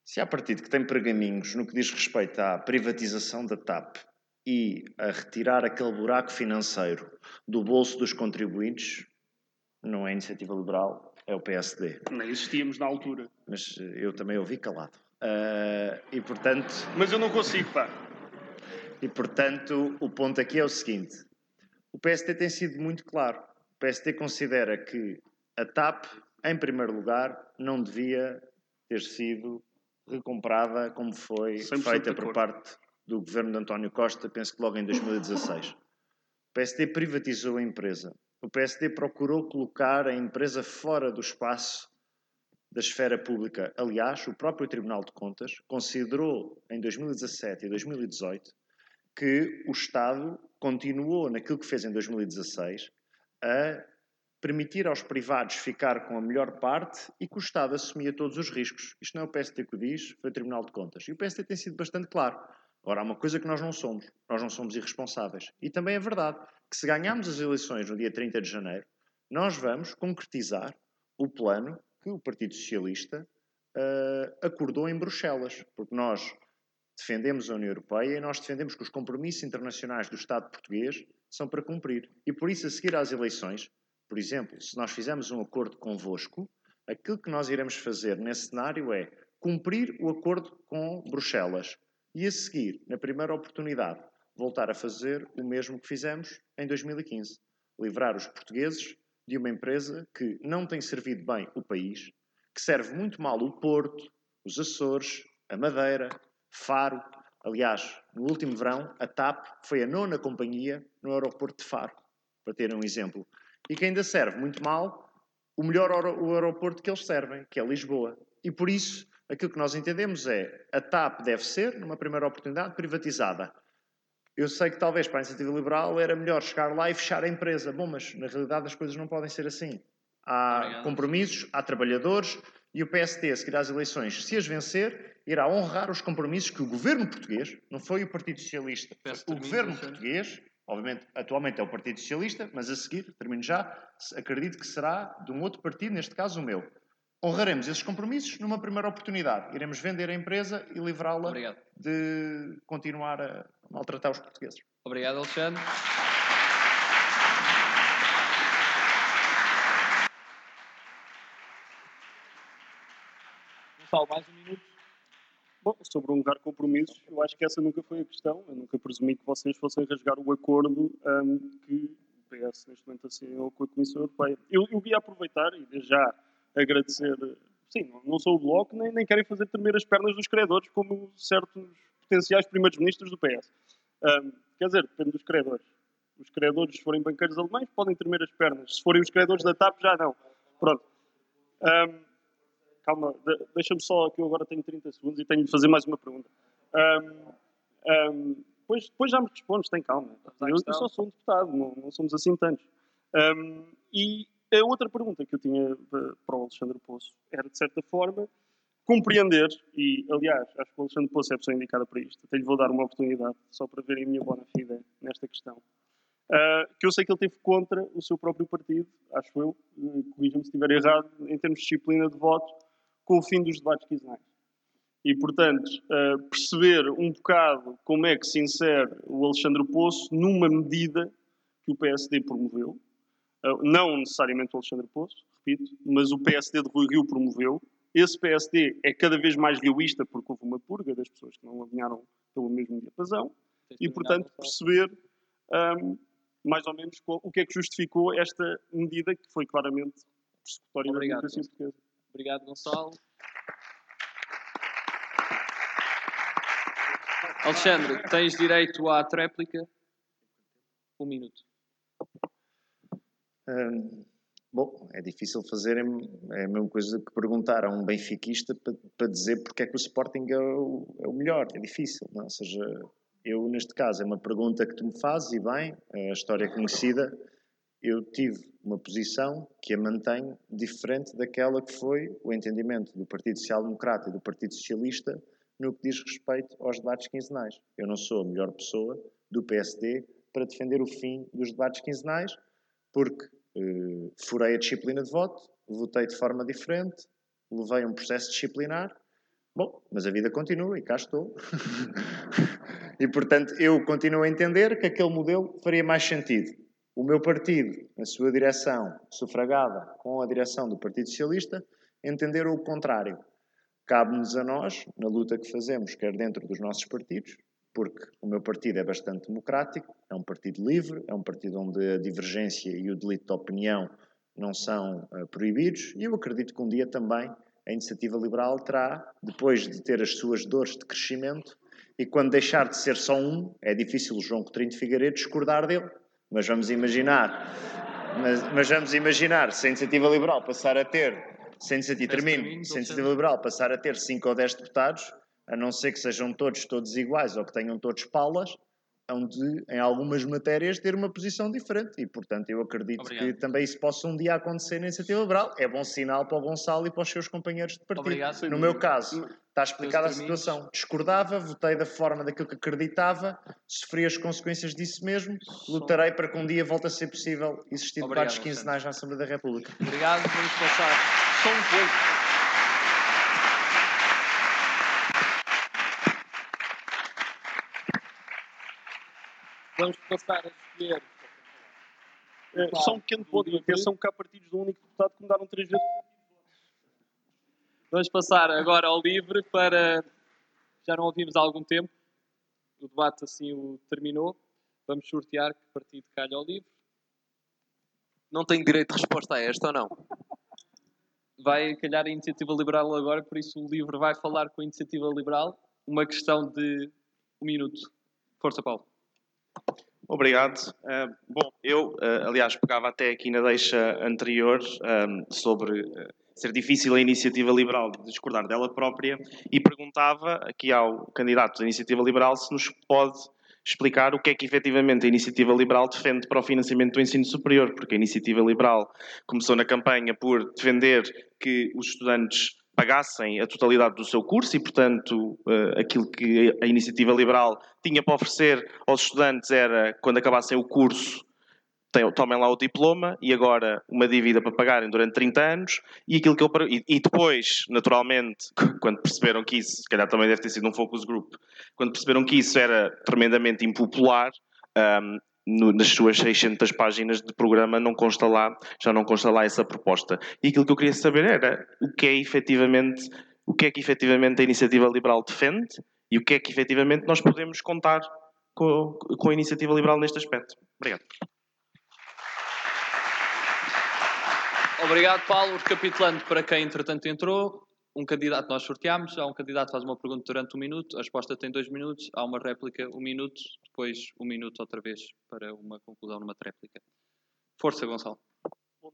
Se há partido que tem pergaminhos no que diz respeito à privatização da TAP e a retirar aquele buraco financeiro do bolso dos contribuintes, não é a Iniciativa Liberal, é o PSD. Nem existíamos na altura. Mas eh, eu também ouvi calado. Ah, e portanto. Mas eu não consigo, pá. E portanto, o ponto aqui é o seguinte: o PSD tem sido muito claro. O PSD considera que a TAP, em primeiro lugar, não devia ter sido recomprada como foi 100% feita por parte do governo de António Costa, penso que logo em 2016. O PSD privatizou a empresa. O PSD procurou colocar a empresa fora do espaço da esfera pública. Aliás, o próprio Tribunal de Contas considerou em 2017 e 2018 que o Estado continuou naquilo que fez em 2016 a permitir aos privados ficar com a melhor parte e que o Estado assumia todos os riscos. Isto não é o PST que o diz, foi o Tribunal de Contas. E o PST tem sido bastante claro. Agora, há uma coisa que nós não somos. Nós não somos irresponsáveis. E também é verdade que se ganharmos as eleições no dia 30 de janeiro, nós vamos concretizar o plano que o Partido Socialista uh, acordou em Bruxelas. Porque nós defendemos a União Europeia e nós defendemos que os compromissos internacionais do Estado português são para cumprir. E por isso, a seguir às eleições, por exemplo, se nós fizermos um acordo convosco, aquilo que nós iremos fazer nesse cenário é cumprir o acordo com Bruxelas e, a seguir, na primeira oportunidade, voltar a fazer o mesmo que fizemos em 2015. Livrar os portugueses de uma empresa que não tem servido bem o país, que serve muito mal o Porto, os Açores, a Madeira, Faro. Aliás, no último verão, a TAP foi a nona companhia no aeroporto de Faro, para terem um exemplo e que ainda serve muito mal o melhor o aeroporto que eles servem, que é Lisboa. E por isso, aquilo que nós entendemos é a TAP deve ser, numa primeira oportunidade, privatizada. Eu sei que talvez para a iniciativa liberal era melhor chegar lá e fechar a empresa. Bom, mas na realidade as coisas não podem ser assim. Há Obrigado. compromissos, há trabalhadores e o PSD, a seguir às eleições, se as vencer, irá honrar os compromissos que o governo português, não foi o Partido Socialista, o governo português Obviamente, atualmente é o Partido Socialista, mas a seguir, termino já, acredito que será de um outro partido, neste caso o meu. Honraremos esses compromissos numa primeira oportunidade. Iremos vender a empresa e livrá-la de continuar a maltratar os portugueses. Obrigado, Alexandre. Gonçalo, mais um minuto. Bom, sobre honrar compromissos, eu acho que essa nunca foi a questão. Eu nunca presumi que vocês fossem rasgar o acordo um, que o PS neste momento assinou com a Comissão Europeia. Eu, eu ia aproveitar e já agradecer. Sim, não sou o Bloco, nem, nem querem fazer tremer as pernas dos credores, como certos potenciais primeiros ministros do PS. Um, quer dizer, depende dos credores. Os credores, se forem banqueiros alemães, podem tremer as pernas. Se forem os credores da TAP, já não. Pronto. Um, calma, deixa-me só que eu agora tenho 30 segundos e tenho de fazer mais uma pergunta. Um, depois, depois já me respondes, tem calma. Eu, eu só sou um deputado, não, não somos assim tantos. Um, e a outra pergunta que eu tinha para o Alexandre Poço era, de certa forma, compreender, e aliás, acho que o Alexandre Poço é a pessoa indicada para isto, até lhe vou dar uma oportunidade, só para verem a minha boa fide nesta questão. Uh, que eu sei que ele teve contra o seu próprio partido, acho eu, corrija-me se estiver errado, em termos de disciplina de voto, com o fim dos debates quinzenais. E, portanto, uh, perceber um bocado como é que se insere o Alexandre Poço numa medida que o PSD promoveu, não necessariamente o Alexandre Poço, repito, mas o PSD de Rui Rio promoveu. Esse PSD é cada vez mais rioísta porque houve uma purga das pessoas que não alinharam pelo mesmo diapasão e, portanto, perceber um, mais ou menos qual, o que é que justificou esta medida que foi claramente persecutória da democracia portuguesa. Obrigado, Gonçalo. Alexandre, tens direito à tréplica. Um minuto. Bom, é difícil fazer, é, é a mesma coisa que perguntar a um benfiquista para, para dizer porque é que o Sporting é o, é o melhor. É difícil, não? É? ou seja, eu neste caso é uma pergunta que tu me fazes e bem, a história é conhecida, eu tive uma posição que a mantenho diferente daquela que foi o entendimento do Partido Social Democrata e do Partido Socialista no que diz respeito aos debates quinzenais. Eu não sou a melhor pessoa do PSD para defender o fim dos debates quinzenais, porque eh, furei a disciplina de voto, votei de forma diferente, levei um processo disciplinar. Bom, mas a vida continua e cá estou. e portanto, eu continuo a entender que aquele modelo faria mais sentido o meu partido, na sua direção, sufragada com a direção do Partido Socialista, entenderam o contrário. Cabe-nos a nós, na luta que fazemos, quer dentro dos nossos partidos, porque o meu partido é bastante democrático, é um partido livre, é um partido onde a divergência e o delito de opinião não são uh, proibidos, e eu acredito que um dia também a iniciativa liberal terá, depois de ter as suas dores de crescimento, e quando deixar de ser só um, é difícil o João Coutinho de Figueiredo discordar dele, mas vamos imaginar, mas, mas vamos imaginar, se a iniciativa liberal passar a ter, se a iniciativa, termino, se a iniciativa liberal passar a ter 5 ou 10 deputados, a não ser que sejam todos todos iguais ou que tenham todos palas, hão de, em algumas matérias, ter uma posição diferente. E, portanto, eu acredito Obrigado. que também isso possa um dia acontecer na iniciativa liberal. É bom sinal para o Gonçalo e para os seus companheiros de partido. Obrigado. No meu caso, está explicada a situação. Discordava, votei da forma daquilo que acreditava, sofri as consequências disso mesmo, lutarei para que um dia volte a ser possível existir Obrigado, debates quinzenais na Assembleia da República. Obrigado, vamos passar. Só um pouco. Vamos passar a escolher. É, só um pequeno ponto de atenção que há partidos do único deputado que mudaram três vezes. Vamos passar agora ao livre para. Já não ouvimos há algum tempo. O debate assim o terminou. Vamos sortear que partido calha ao livre. Não tenho direito de resposta a esta ou não? Vai calhar a Iniciativa Liberal agora, por isso o livre vai falar com a Iniciativa Liberal. Uma questão de um minuto. Força, Paulo. Obrigado. Ah, bom, eu, ah, aliás, pegava até aqui na deixa anterior ahm, sobre ah, ser difícil a iniciativa liberal de discordar dela própria e perguntava aqui ao candidato da iniciativa liberal se nos pode explicar o que é que efetivamente a iniciativa liberal defende para o financiamento do ensino superior, porque a iniciativa liberal começou na campanha por defender que os estudantes pagassem a totalidade do seu curso e, portanto, eh, aquilo que a iniciativa liberal tinha para oferecer aos estudantes era, quando acabassem o curso, tomem lá o diploma e agora uma dívida para pagarem durante 30 anos e aquilo que eu e, depois, naturalmente, quando perceberam que isso, se calhar também deve ter sido um focus group, quando perceberam que isso era tremendamente impopular, ahm, no- nas suas 600 páginas de programa não consta lá, já não consta lá essa proposta. E aquilo que eu queria saber era o que é efetivamente, o que é que efetivamente a iniciativa liberal defende e o que é que efetivamente nós podemos contar com, com a iniciativa liberal neste aspecto. Obrigado. Obrigado, Paulo. Recapitulando para quem entretanto entrou, um candidato nós sorteámos, há um candidato faz uma pergunta durante um minuto, a resposta tem dois minutos, há uma réplica um minuto, depois um minuto outra vez para uma conclusão numa réplica. Força, Gonçalo.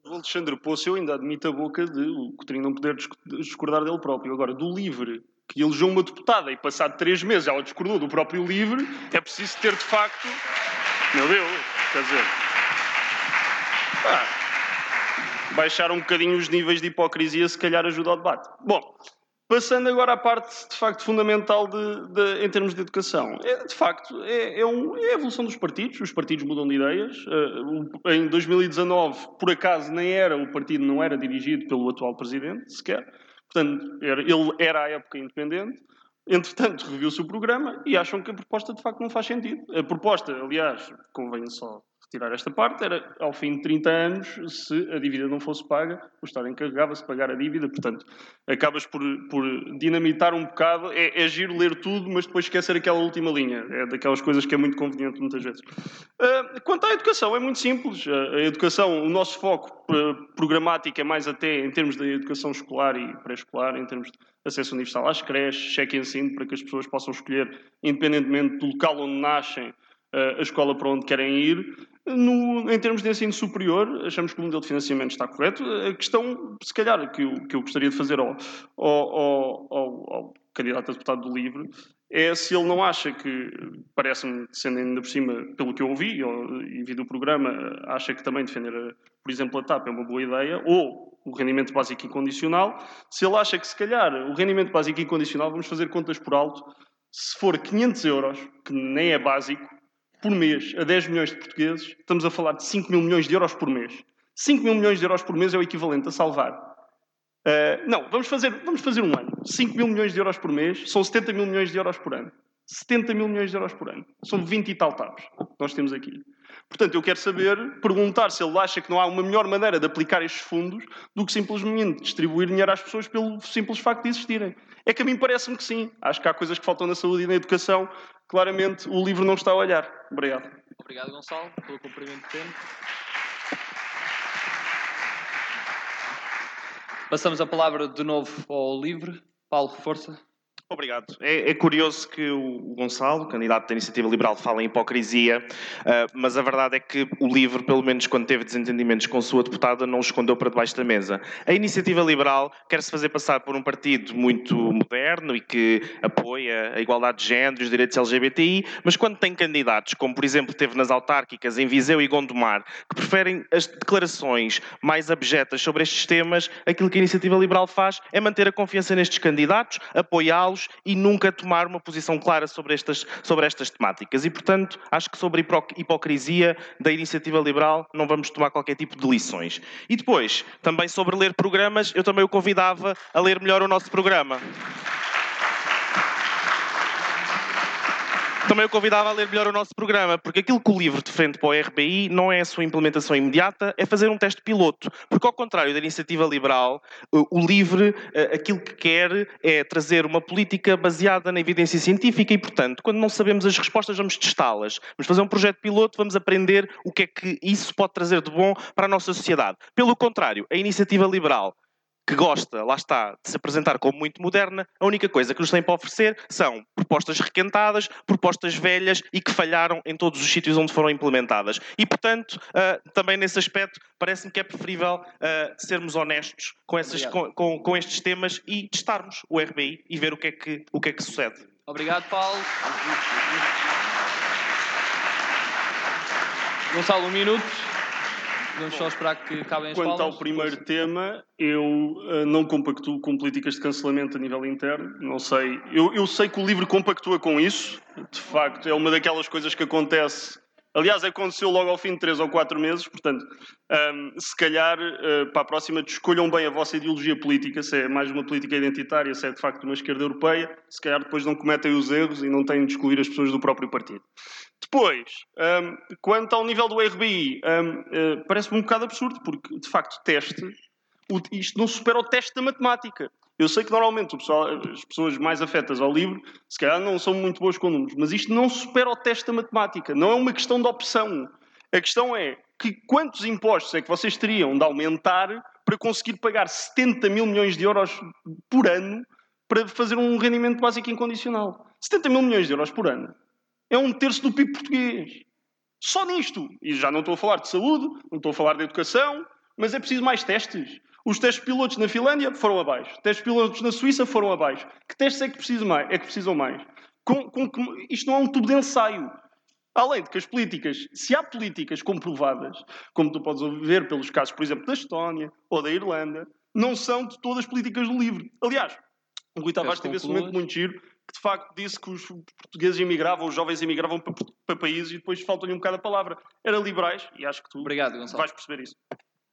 Do Alexandre Poço, eu ainda admito a boca de o Coutinho não poder discordar dele próprio. Agora, do LIVRE, que elegeu uma deputada e passado três meses ela discordou do próprio LIVRE, é preciso ter de facto. Meu Deus, quer dizer. pá, baixar um bocadinho os níveis de hipocrisia, se calhar ajuda ao debate. Bom, passando agora à parte de facto fundamental de, de- em termos de educação. É, de facto, é, é um- é a evolução dos partidos, os partidos mudam de ideias. O- em 2019, por acaso, nem era, o partido não era dirigido pelo atual presidente, sequer. Portanto, era- ele era à época independente. Entretanto, reviu-se o programa e acham que a proposta de facto não faz sentido. A proposta, aliás, convém só retirar esta parte, era ao fim de 30 anos, se a dívida não fosse paga, o Estado encarregava-se de pagar a dívida. Portanto, acabas por, por dinamitar um bocado. É, é giro ler tudo, mas depois esquecer aquela última linha. É daquelas coisas que é muito conveniente muitas vezes. Ah, quanto à educação, é muito simples. A, a educação, o nosso foco ah, programático é mais até em termos da educação escolar e pré-escolar, em termos de acesso universal às creches, cheque ensino, para que as pessoas possam escolher, independentemente do local onde nascem, ah, a escola para onde querem ir. No- em termos de ensino superior, achamos que o modelo de financiamento está correto. A questão, se calhar, que eu, que eu gostaria de fazer ao, ao, ao- ao- candidato a deputado do LIVRE é se ele não acha que, parece-me, sendo ainda por cima, pelo que eu ouvi ou- e vi do programa, acha que também defender, por exemplo, a TAP é uma boa ideia, ou o rendimento básico incondicional, se ele acha que, se calhar, o rendimento básico incondicional, vamos fazer contas por alto, se for 500 euros, que nem é básico, por mês a 10 milhões de portugueses, estamos a falar de 5 mil milhões de euros por mês. 5 mil milhões de euros por mês é o equivalente a salvar. Uh, não, vamos fazer, vamos fazer um ano. 5 mil milhões de euros por mês são 70 mil milhões de euros por ano. 70 mil milhões de euros por ano. São 20 e tal TAPs que nós temos aqui. Portanto, eu quero saber, perguntar se ele acha que não há uma melhor maneira de aplicar estes fundos do que simplesmente distribuir dinheiro às pessoas pelo simples facto de existirem. É que a mim parece-me que sim. Acho que há coisas que faltam na saúde e na educação. Claramente, o livro não está a olhar. Obrigado. Obrigado, Gonçalo, pelo cumprimento de tempo. Passamos a palavra de novo ao livre. Paulo, força. Obrigado. É, é, curioso que o Gonçalo, candidato da Iniciativa Liberal, fale em hipocrisia, uh, mas a verdade é que o LIVRE, pelo menos quando teve desentendimentos com sua deputada, não o escondeu para debaixo da mesa. A Iniciativa Liberal quer-se fazer passar por um partido muito moderno e que apoia a igualdade de género e os direitos LGBTI, mas quando tem candidatos, como por exemplo teve nas autárquicas em Viseu e Gondomar, que preferem as declarações mais abjetas sobre estes temas, aquilo que a Iniciativa Liberal faz é manter a confiança nestes candidatos, apoiá-los e nunca tomar uma posição clara sobre estas, sobre estas temáticas. E, portanto, acho que sobre a hipocrisia da iniciativa liberal não vamos tomar qualquer tipo de lições. E depois, também sobre ler programas, eu também o convidava a ler melhor o nosso programa. Também o convidava a ler melhor o nosso programa, porque aquilo que o livro defende para o RBI não é a sua implementação imediata, é fazer um teste piloto. Porque, ao contrário da iniciativa liberal, o LIVRE, eh, aquilo que quer é trazer uma política baseada na evidência científica e, portanto, quando não sabemos as respostas, vamos testá-las. Vamos fazer um projeto piloto, vamos aprender o que é que isso pode trazer de bom para a nossa sociedade. Pelo contrário, a iniciativa liberal que gosta, lá está, de se apresentar como muito moderna, a única coisa que nos tem para oferecer são propostas requentadas, propostas velhas e que falharam em todos os sítios onde foram implementadas. E, portanto, uh, também nesse aspecto, parece-me que é preferível uh, sermos honestos com, essas, com, com, com, estes temas e testarmos o RBI e ver o que é que, o que, é que sucede. Obrigado, Paulo. Gonçalo, um minuto. Vamos só esperar que acabem as Quanto ao primeiro tema, eu uh, não compactuo com políticas de cancelamento a nível interno. Não sei. Eu, eu sei que o livro compactua com isso. De facto, é uma daquelas coisas que acontece. Aliás, aconteceu logo ao fim de três ou quatro meses. Portanto, um, ehm, se calhar uh, para a próxima escolham bem a vossa ideologia política, se é mais uma política identitária, se é de facto uma esquerda europeia. Se calhar depois não cometem os erros e não têm de excluir as pessoas do próprio partido. Depois, um, quanto ao nível do RBI, um, uh, eh, parece-me um bocado absurdo, porque, de facto, teste, o, isto não supera o teste da matemática. Eu sei que normalmente pessoal, as pessoas mais afetas ao livro, se calhar não são muito boas com números, mas isto não supera o teste da matemática. Não é uma questão de opção. A questão é que quantos impostos é que vocês teriam de aumentar para conseguir pagar 70 mil milhões de euros por ano para fazer um rendimento básico incondicional? 70 mil milhões de euros por ano é um terço do PIB português. Só nisto. E já não estou a falar de saúde, não estou a falar de educação, mas é preciso mais testes. Os testes pilotos na Finlândia foram abaixo. Os testes pilotos na Suíça foram abaixo. Que testes é que, preciso mais, é que precisam mais? Com, com, isto não é um tubo de ensaio. Além de que as políticas, se há políticas comprovadas, como tu podes ver pelos casos, por exemplo, da Estónia ou da Irlanda, não são de todas as políticas do livre. Aliás, o Rui Tavares teve esse momento muito giro, que de facto disse que os portugueses emigravam, os jovens emigravam para, para países e depois falta-lhe um bocado a palavra. Era liberais e acho que tu Obrigado, vais perceber isso.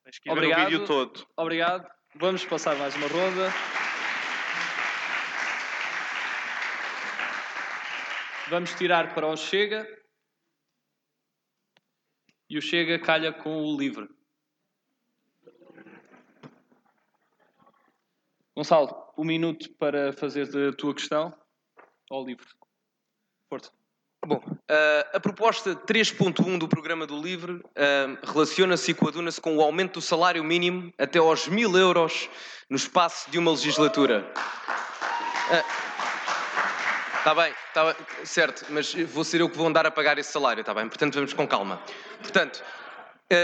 Tens que Obrigado. ver o vídeo todo. Obrigado. Vamos passar mais uma ronda. Vamos tirar para o Chega. E o Chega calha com o livre. Gonçalo, um minuto para fazer a tua questão ao livro. Força. Bom, uh, a proposta 3.1 do programa do LIVRE uh, relaciona-se e coaduna-se com o aumento do salário mínimo até aos mil euros no espaço de uma legislatura. Está uh, bem, está bem, certo, mas vou ser eu que vou andar a pagar esse salário, está bem? Portanto, vamos com calma. Portanto,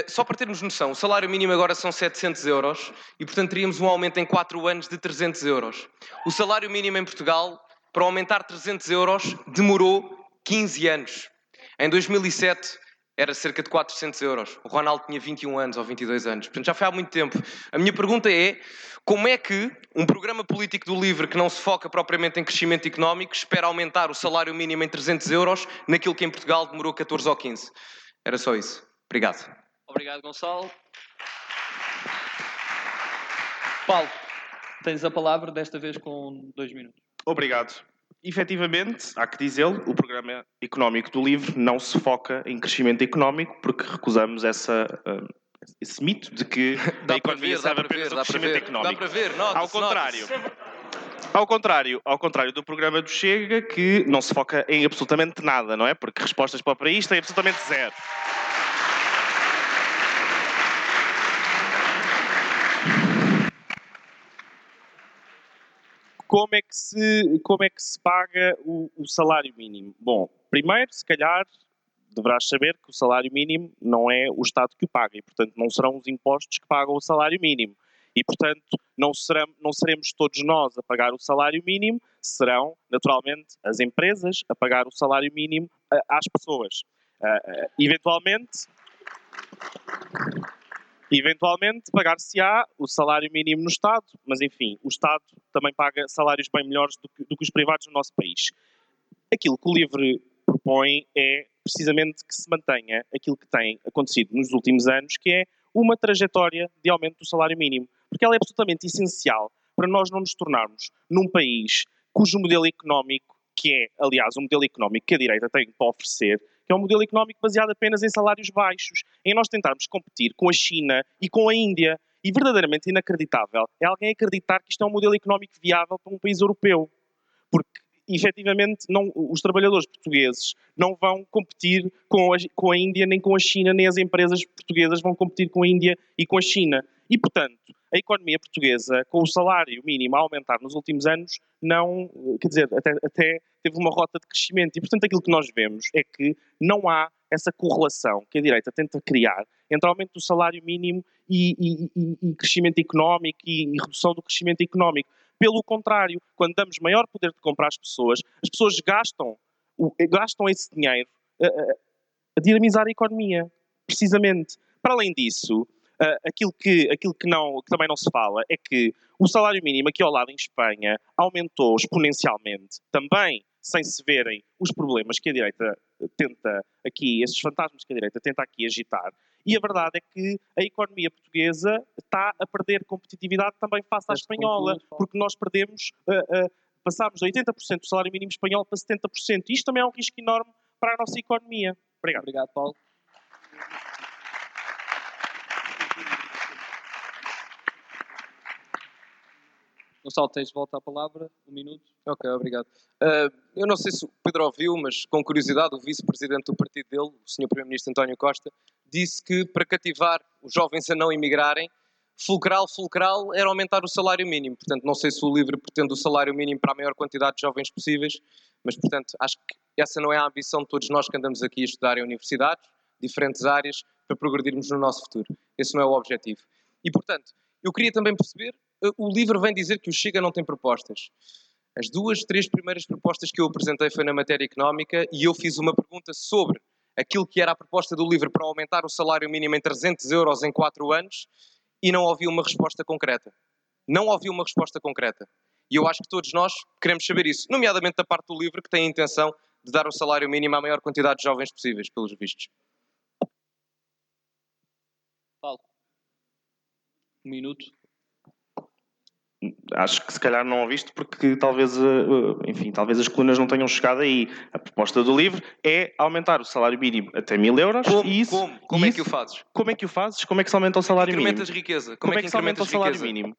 só para termos noção, o salário mínimo agora são 700 euros e, portanto, teríamos um aumento em 4 anos de 300 euros. O salário mínimo em Portugal para aumentar 300 euros demorou 15 anos. Em 2007 era cerca de 400 euros. O Ronaldo tinha 21 anos ou 22 anos. Portanto, já foi há muito tempo. A minha pergunta é: como é que um programa político do LIVRE que não se foca propriamente em crescimento económico espera aumentar o salário mínimo em 300 euros naquilo que em Portugal demorou 14 ou 15? Era só isso. Obrigado. Obrigado, Gonçalo. Paulo, tens a palavra, desta vez com dois minutos. Obrigado. Efetivamente, há que dizê-lo, o programa económico do LIVRE não se foca em crescimento económico, porque recusamos essa, uh, esse mito de que a economia ver, serve apenas ao crescimento económico. Dá para ver, nota Ao contrário. Ao contrário, ao contrário do programa do Chega, que não se foca em absolutamente nada, não é? Porque respostas para isto é absolutamente zero. Como é que se, como é que se paga o, o salário mínimo? Bom, primeiro, se calhar, deverás saber que o salário mínimo não é o Estado que o paga e, portanto, não serão os impostos que pagam o salário mínimo. E, portanto, não, não seremos todos nós a pagar o salário mínimo, serão, naturalmente, as empresas a pagar o salário mínimo às pessoas. Uh, eventualmente, eventualmente pagar-se-á o salário mínimo no Estado, mas enfim, o Estado também paga salários bem melhores do que, do que os privados no nosso país. Aquilo que o LIVRE propõe é precisamente que se mantenha aquilo que tem acontecido nos últimos anos, que é uma trajetória de aumento do salário mínimo, porque ela é absolutamente essencial para nós não nos tornarmos num país cujo modelo económico, que é, aliás, o modelo económico que a direita tem para oferecer, que é um modelo económico baseado apenas em salários baixos, em nós tentarmos competir com a China e com a Índia. E verdadeiramente inacreditável é alguém acreditar que isto é um modelo económico viável para um país europeu. Porque efetivamente não, os trabalhadores portugueses não vão competir com a, com a Índia, nem com a China, nem as empresas portuguesas vão competir com a Índia e com a China. E, portanto, a economia portuguesa, com o salário mínimo a aumentar nos últimos anos, não, quer dizer, até, até teve uma rota de crescimento. E, portanto, aquilo que nós vemos é que não há essa correlação que a direita tenta criar entre aumento do salário mínimo e, e, e, e crescimento económico e, redução do crescimento económico. Pelo contrário, quando damos maior poder de comprar às pessoas, as pessoas gastam, gastam esse dinheiro a, a dinamizar a economia, precisamente. Para além disso, aquilo, que, aquilo que, não, que também não se fala é que o salário mínimo aqui ao lado em Espanha aumentou exponencialmente, também sem se verem os problemas que a direita tenta aqui, esses fantasmas que a direita tenta aqui agitar. E a verdade é que a economia portuguesa está a perder competitividade também face à espanhola, porque nós perdemos, uh, uh, passámos de 80% do salário mínimo espanhol para 70%. Isto também é um risco enorme para a nossa economia. Obrigado. Obrigado, Paulo. Gonçalo, tens de volta à palavra, um minuto. Ok, obrigado. Uh, eu não sei se o Pedro ouviu, mas com curiosidade, o vice-presidente do partido dele, o Sr. Primeiro-Ministro António Costa, disse que para cativar os jovens a não emigrarem, fulcral, fulcral, era aumentar o salário mínimo. Portanto, não sei se o LIVRE pretende o salário mínimo para a maior quantidade de jovens possíveis, mas, portanto, acho que essa não é a ambição de todos nós que andamos aqui a estudar em universidades, diferentes áreas, para progredirmos no nosso futuro. Esse não é o objetivo. E, portanto, eu queria também perceber o livro vem dizer que o Chega não tem propostas. As duas, três primeiras propostas que eu apresentei foi na matéria económica e eu fiz uma pergunta sobre aquilo que era a proposta do livro para aumentar o salário mínimo em 300 euros em 4 anos e não ouvi uma resposta concreta. Não ouvi uma resposta concreta. E eu acho que todos nós queremos saber isso, nomeadamente da parte do livro que tem a intenção de dar o salário mínimo à maior quantidade de jovens possíveis, pelos vistos. Paulo. Um minuto acho que se calhar não ouviste porque talvez, eh, eh, enfim, talvez as colunas não tenham chegado aí. A proposta do livro é aumentar o salário mínimo até mil euros. Como? E isso, como? Como é que o fazes? Como é que o fazes? Como é que se aumenta o salário incrementas mínimo? riqueza. Como, como é que, se aumenta o salário riqueza? mínimo?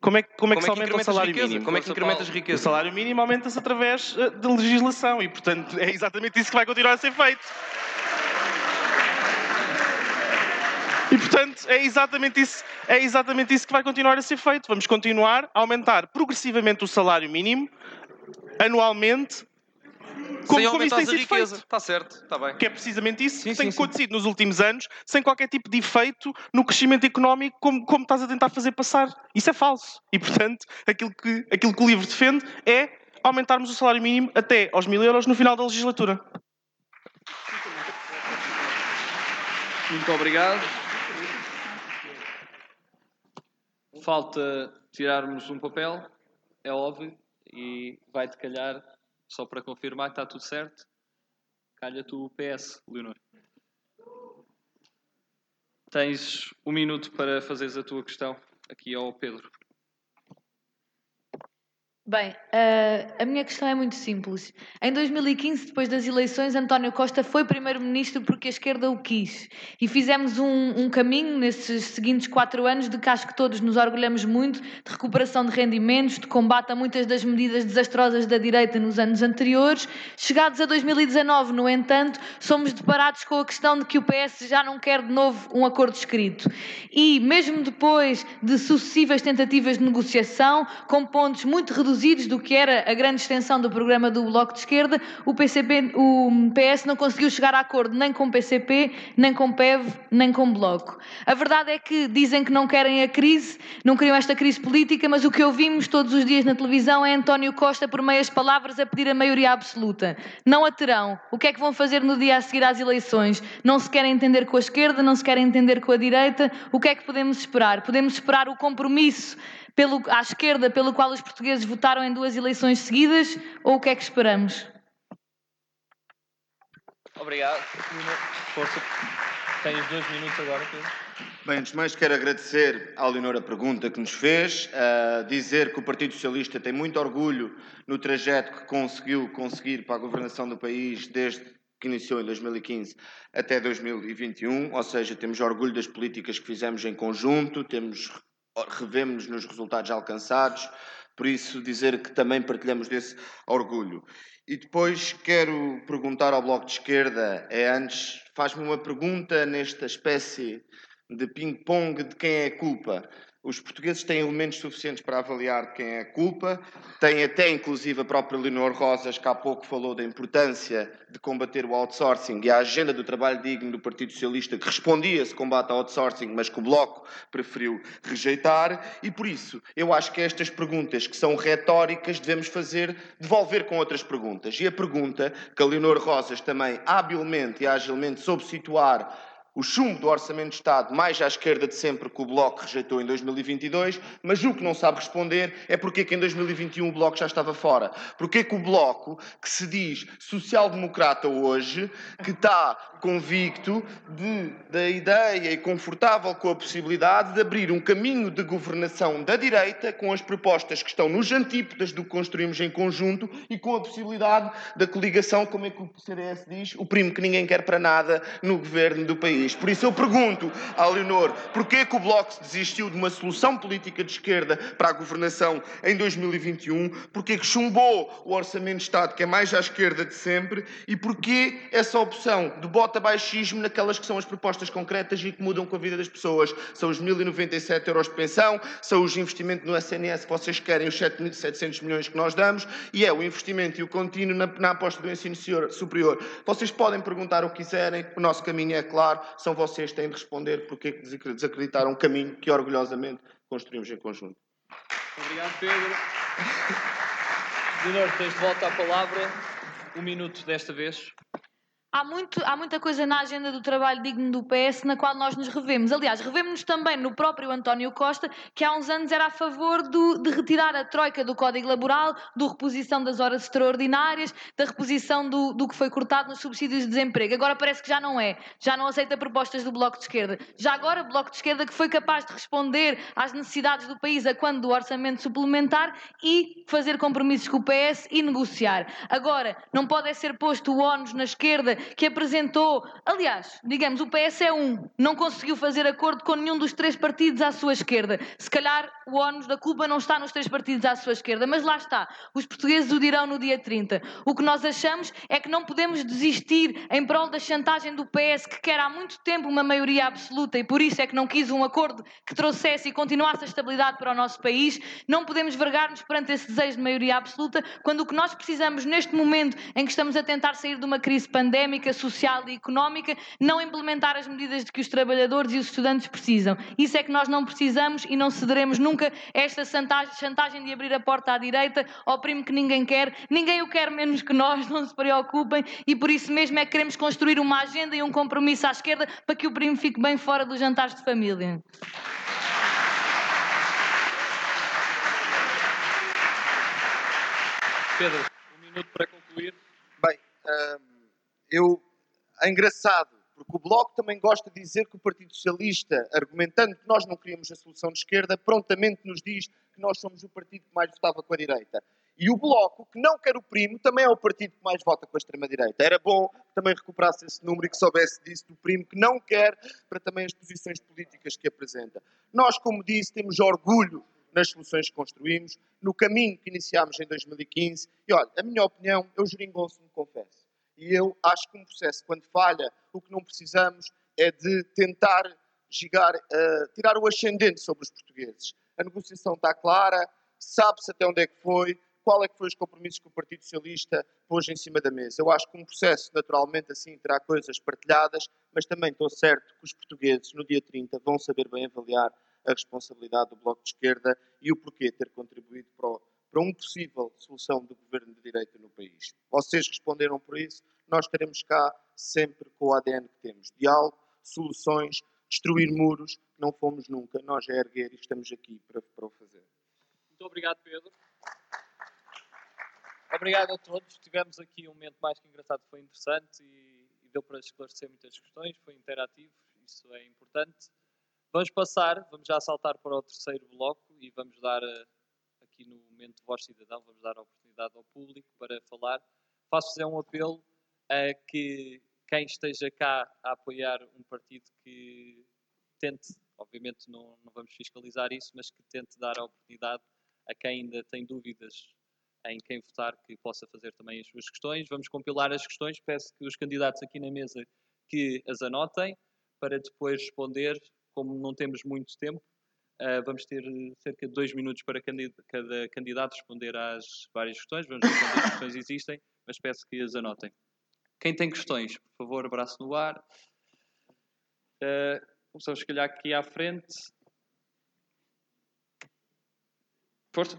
Como é, como é que se aumenta o salário riqueza? mínimo? Como é que incrementas riqueza? O salário mínimo aumenta-se através eh, de legislação e, portanto, é exatamente isso que vai continuar a ser feito. E, portanto, é exatamente, isso, é exatamente isso que vai continuar a ser feito. Vamos continuar a aumentar progressivamente o salário mínimo, anualmente, como, sem como isso tem sido riqueza. Está certo, está bem. Que é precisamente isso sim, que tem sim, acontecido sim. nos últimos anos, sem qualquer tipo de efeito no crescimento económico, como, como estás a tentar fazer passar. Isso é falso. E, portanto, aquilo que, aquilo que o livro defende é aumentarmos o salário mínimo até aos mil euros no final da legislatura. Muito obrigado. Falta tirarmos um papel, é óbvio, e vai-te calhar, só para confirmar que está tudo certo, calha-te o PS, Leonor. Tens um minuto para fazeres a tua questão aqui ao Pedro. Bem, uh, a minha questão é muito simples. Em 2015, depois das eleições, António Costa foi primeiro-ministro porque a esquerda o quis. E fizemos um, um, caminho nesses seguintes quatro anos de que acho que todos nos orgulhamos muito, de recuperação de rendimentos, de combate a muitas das medidas desastrosas da direita nos anos anteriores. Chegados a 2019, no entanto, somos deparados com a questão de que o PS já não quer de novo um acordo escrito. E, mesmo depois de sucessivas tentativas de negociação, com pontos muito reduzidos reduzidos do que era a grande extensão do programa do Bloco de Esquerda, o, PCP, o PS não conseguiu chegar a acordo nem com o PCP, nem com o PEV, nem com o Bloco. A verdade é que dizem que não querem a crise, não queriam esta crise política, mas o que ouvimos todos os dias na televisão é António Costa, por meias palavras, a pedir a maioria absoluta. Não a terão. O que é que vão fazer no dia a seguir às eleições? Não se querem entender com a esquerda, não se querem entender com a direita. O que é que podemos esperar? Podemos esperar o compromisso pelo, à esquerda pelo qual os portugueses votaram em duas eleições seguidas ou o que é que esperamos? Obrigado. Força. Tens dois minutos agora, Pedro. Bem, antes de mais quero agradecer à Leonor a pergunta que nos fez, uh, dizer que o Partido Socialista tem muito orgulho no trajeto que conseguiu conseguir para a governação do país desde que iniciou em 2015 até 2021, ou seja, temos orgulho das políticas que fizemos em conjunto, temos revemos nos resultados alcançados, por isso dizer que também partilhamos desse orgulho. E depois quero perguntar ao Bloco de Esquerda, é antes, faz-me uma pergunta nesta espécie de ping-pong de quem é a culpa. Os portugueses têm elementos suficientes para avaliar quem é a culpa, têm até inclusive a própria Leonor Rosas, que há pouco falou da importância de combater o outsourcing e a agenda do trabalho digno do Partido Socialista, que respondia esse combate ao outsourcing, mas que o Bloco preferiu rejeitar. E por isso, eu acho que estas perguntas que são retóricas devemos fazer, devolver com outras perguntas. E a pergunta que a Leonor Rosas também habilmente e agilmente soube situar o chumbo do Orçamento de Estado mais à esquerda de sempre que o Bloco rejeitou em 2022, mas o que não sabe responder é porque que em 2021 o Bloco já estava fora. Porque que o Bloco, que se diz social-democrata hoje, que está convicto de, da ideia e confortável com a possibilidade de abrir um caminho de governação da direita com as propostas que estão nos antípodas do que construímos em conjunto e com a possibilidade da coligação, como é que o CDS diz, o primo que ninguém quer para nada no governo do país Por isso eu pergunto à Leonor, porquê que o Bloco desistiu de uma solução política de esquerda para a governação em 2021? Porquê que chumbou o Orçamento de Estado, que é mais à esquerda de sempre? E porquê essa opção de bota baixismo naquelas que são as propostas concretas e que mudam com a vida das pessoas? São os 1.097 euros de pensão, são os investimentos no SNS que vocês querem, os 7.700 milhões que nós damos, e é o investimento e o contínuo na, na aposta do ensino superior. Vocês podem perguntar o que quiserem, o nosso caminho é claro, são vocês que têm de responder porque desacreditaram um caminho que orgulhosamente construímos em conjunto. Obrigado, Pedro. Leonor, tens de volta à palavra. Um minuto desta vez. Há, muito, há muita coisa na agenda do trabalho digno do PS na qual nós nos revemos. Aliás, revemos-nos também no próprio António Costa, que há uns anos era a favor do, de retirar a troika do Código Laboral, do reposição das horas extraordinárias, da reposição do, do que foi cortado nos subsídios de desemprego. Agora parece que já não é. Já não aceita propostas do Bloco de Esquerda. Já agora, o Bloco de Esquerda que foi capaz de responder às necessidades do país a quando do orçamento suplementar e fazer compromissos com o PS e negociar. Agora, não pode é ser posto o ónus na esquerda que apresentou. Aliás, digamos, o PS é um, não conseguiu fazer acordo com nenhum dos três partidos à sua esquerda. Se calhar o ónus da culpa não está nos três partidos à sua esquerda, mas lá está. Os portugueses o dirão no dia 30. O que nós achamos é que não podemos desistir em prol da chantagem do PS, que quer há muito tempo uma maioria absoluta e por isso é que não quis um acordo que trouxesse e continuasse a estabilidade para o nosso país. Não podemos vergar-nos perante esse desejo de maioria absoluta, quando o que nós precisamos neste momento em que estamos a tentar sair de uma crise pandémica económica, social e económica, não implementar as medidas de que os trabalhadores e os estudantes precisam. Isso é que nós não precisamos e não cederemos nunca a esta chantagem de abrir a porta à direita ao primo que ninguém quer. Ninguém o quer menos que nós, não se preocupem, e por isso mesmo é que queremos construir uma agenda e um compromisso à esquerda para que o primo fique bem fora dos jantares de família. Pedro, um minuto para concluir. Bem, um eu, é engraçado, porque o Bloco também gosta de dizer que o Partido Socialista, argumentando que nós não queríamos a solução de esquerda, prontamente nos diz que nós somos o partido que mais votava com a direita. E o Bloco, que não quer o primo, também é o partido que mais vota com a extrema-direita. Era bom que também recuperasse esse número e que soubesse disso do primo, que não quer para também as posições políticas que apresenta. Nós, como disse, temos orgulho nas soluções que construímos, no caminho que iniciámos em 2015. E olha, a minha opinião, eu geringonço-me, confesso. E eu acho que um processo, quando falha, o que não precisamos é de tentar gigar, uh, tirar o ascendente sobre os portugueses. A negociação está clara, sabe-se até onde é que foi, qual é que foi os compromissos que o Partido Socialista pôs em cima da mesa. Eu acho que um processo, naturalmente, assim, terá coisas partilhadas, mas também estou certo que os portugueses, no dia 30, vão saber bem avaliar a responsabilidade do Bloco de Esquerda e o porquê ter contribuído para, o, para uma possível solução do governo de direita no país. Vocês responderam por isso, nós estaremos cá sempre com o ADN que temos. Diálogo, soluções, destruir muros, não fomos nunca, nós é erguer e estamos aqui para, para o fazer. Muito obrigado, Pedro. Obrigado a todos. Tivemos aqui um momento mais que engraçado, foi interessante e, e deu para esclarecer muitas questões, foi interativo, isso é importante. Vamos passar, vamos já saltar para o terceiro bloco e vamos dar eh, aqui no momento voz cidadão, vamos dar a oportunidade ao público para falar. Faço-vos é um apelo a que quem esteja cá a apoiar um partido que tente, obviamente não, não vamos fiscalizar isso, mas que tente dar a oportunidade a quem ainda tem dúvidas em quem votar que possa fazer também as suas questões. Vamos compilar as questões, peço que os candidatos aqui na mesa que as anotem para depois responder como não temos muito tempo, uh, vamos ter cerca de dois minutos para cada candidato responder às várias questões. Vamos ver quantas questões existem, mas peço que as anotem. Quem tem questões, por favor, abraço no ar. Uh, começamos, se calhar, aqui à frente. Força.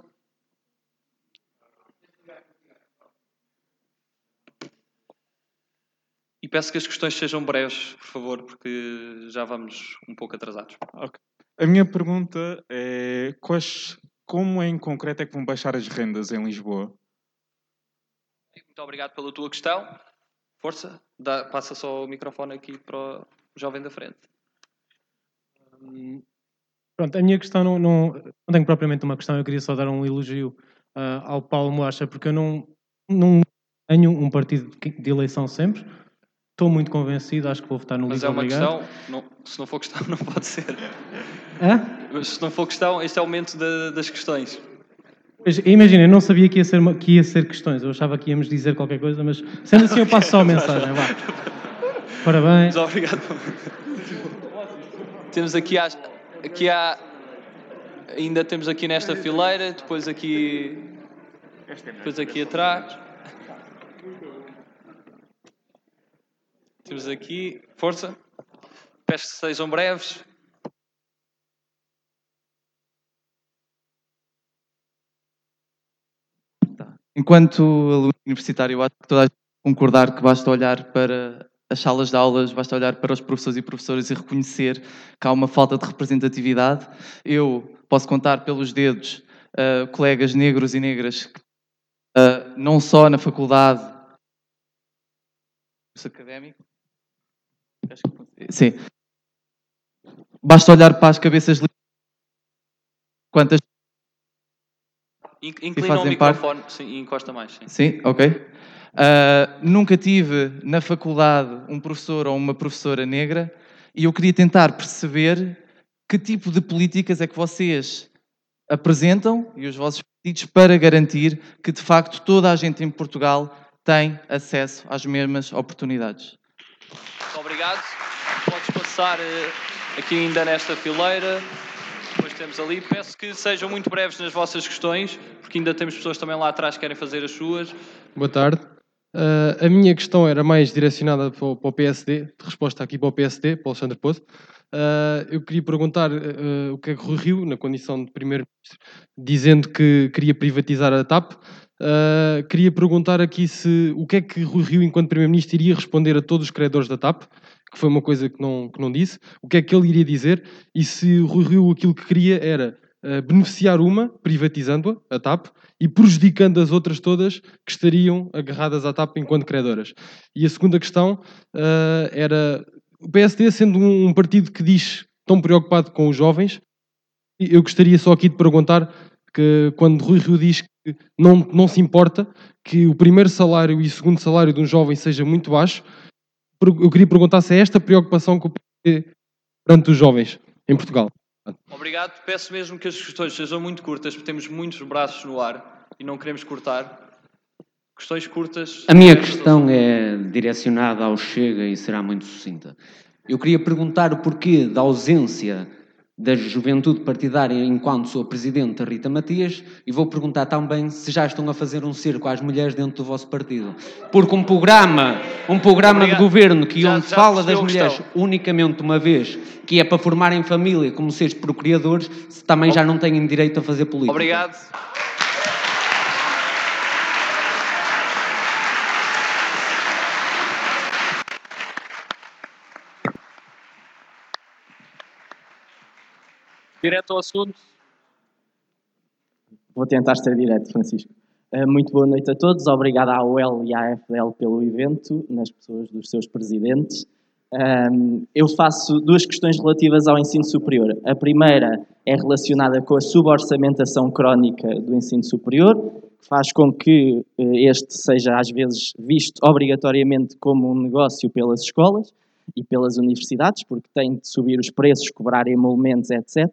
E peço que as questões sejam breves, por favor, porque já vamos um pouco atrasados. Okay. A minha pergunta é quais, como em concreto é que vão baixar as rendas em Lisboa? Muito obrigado pela tua questão. Força, dá, passa só o microfone aqui para o jovem da frente. Hum, pronto, a minha questão não, não, não tenho propriamente uma questão, eu queria só dar um elogio uh, ao Paulo Moacha, porque eu não, não tenho um partido de eleição sempre, Estou muito convencido, acho que vou votar no Mas é uma obrigado. questão, não, se não for questão, não pode ser. Hã? Se não for questão, este é o momento das questões. Imagina, eu não sabia que ia, ser, que ia ser questões, eu achava que íamos dizer qualquer coisa, mas sendo assim eu passo só a mensagem. Vá. Parabéns. Mas obrigado. temos aqui, às- aqui há, ainda temos aqui nesta fileira, depois aqui, depois aqui atrás. Temos aqui, força. Peço que sejam breves. Enquanto aluno universitário, acho que toda a gente concordar que basta olhar para as salas de aulas, basta olhar para os professores e professoras e reconhecer que há uma falta de representatividade. Eu posso contar pelos dedos uh, colegas negros e negras, uh, não só na faculdade, académico, sim, basta olhar para as cabeças quantas Inclina o microfone parte... sim, e encosta mais. Sim, sim ok. Uh, nunca tive na faculdade um professor ou uma professora negra e eu queria tentar perceber que tipo de políticas é que vocês apresentam e os vossos partidos para garantir que de facto toda a gente em Portugal tem acesso às mesmas oportunidades. Muito obrigado. Podes passar uh, aqui ainda nesta fileira. Depois temos ali. Peço que sejam muito breves nas vossas questões, porque ainda temos pessoas também lá atrás que querem fazer as suas. Boa tarde. Uh, a minha questão era mais direcionada para o, para o, PSD, de resposta aqui para o PSD, para o Alexandre Poço. Uh, eu queria perguntar uh, o que é que Rui Rio, na condição de primeiro-ministro, dizendo que queria privatizar a TAP, queria perguntar aqui se o que é que Rui Rio, enquanto primeiro-ministro, iria responder a todos os credores da TAP, que foi uma coisa que não, que não disse, o que é que ele iria dizer e se Rui Rio aquilo que queria era beneficiar uma, privatizando-a, a TAP, e prejudicando as outras todas que estariam agarradas à TAP enquanto credoras. E a segunda questão uh, era o PSD sendo um, um, partido que diz tão preocupado com os jovens, eu gostaria só aqui de perguntar que quando Rui Rio diz que não, não se importa que o primeiro salário e o segundo salário de um jovem seja muito baixo, eu queria perguntar se é esta preocupação que o PSD perante os jovens em Portugal. Obrigado. Peço mesmo que as questões sejam muito curtas, porque temos muitos braços no ar e não queremos cortar. Questões curtas. A minha questão é direcionada ao Chega e será muito sucinta. Eu queria perguntar o porquê da ausência da Juventude Partidária enquanto sua Presidente, Rita Matias, e vou perguntar também se já estão a fazer um circo às mulheres dentro do vosso partido. Porque um programa, um programa Obrigado. de governo que Já- onde já fala das mulheres questão. unicamente uma vez, que é para formarem família como seres procriadores, se também já não têm direito a fazer política. Obrigado. Direto ao assunto. Vou tentar ser direto, Francisco. Eh, Muito boa noite a todos. Obrigado à UEL e à FDL pelo evento, nas pessoas dos seus presidentes. Ahm, Eu faço duas questões relativas ao ensino superior. A primeira é relacionada com a suborçamentação crónica do ensino superior, que faz com que eh, este seja, às vezes, visto obrigatoriamente como um negócio pelas escolas e pelas universidades, porque têm de subir os preços, cobrar emolumentos, etc.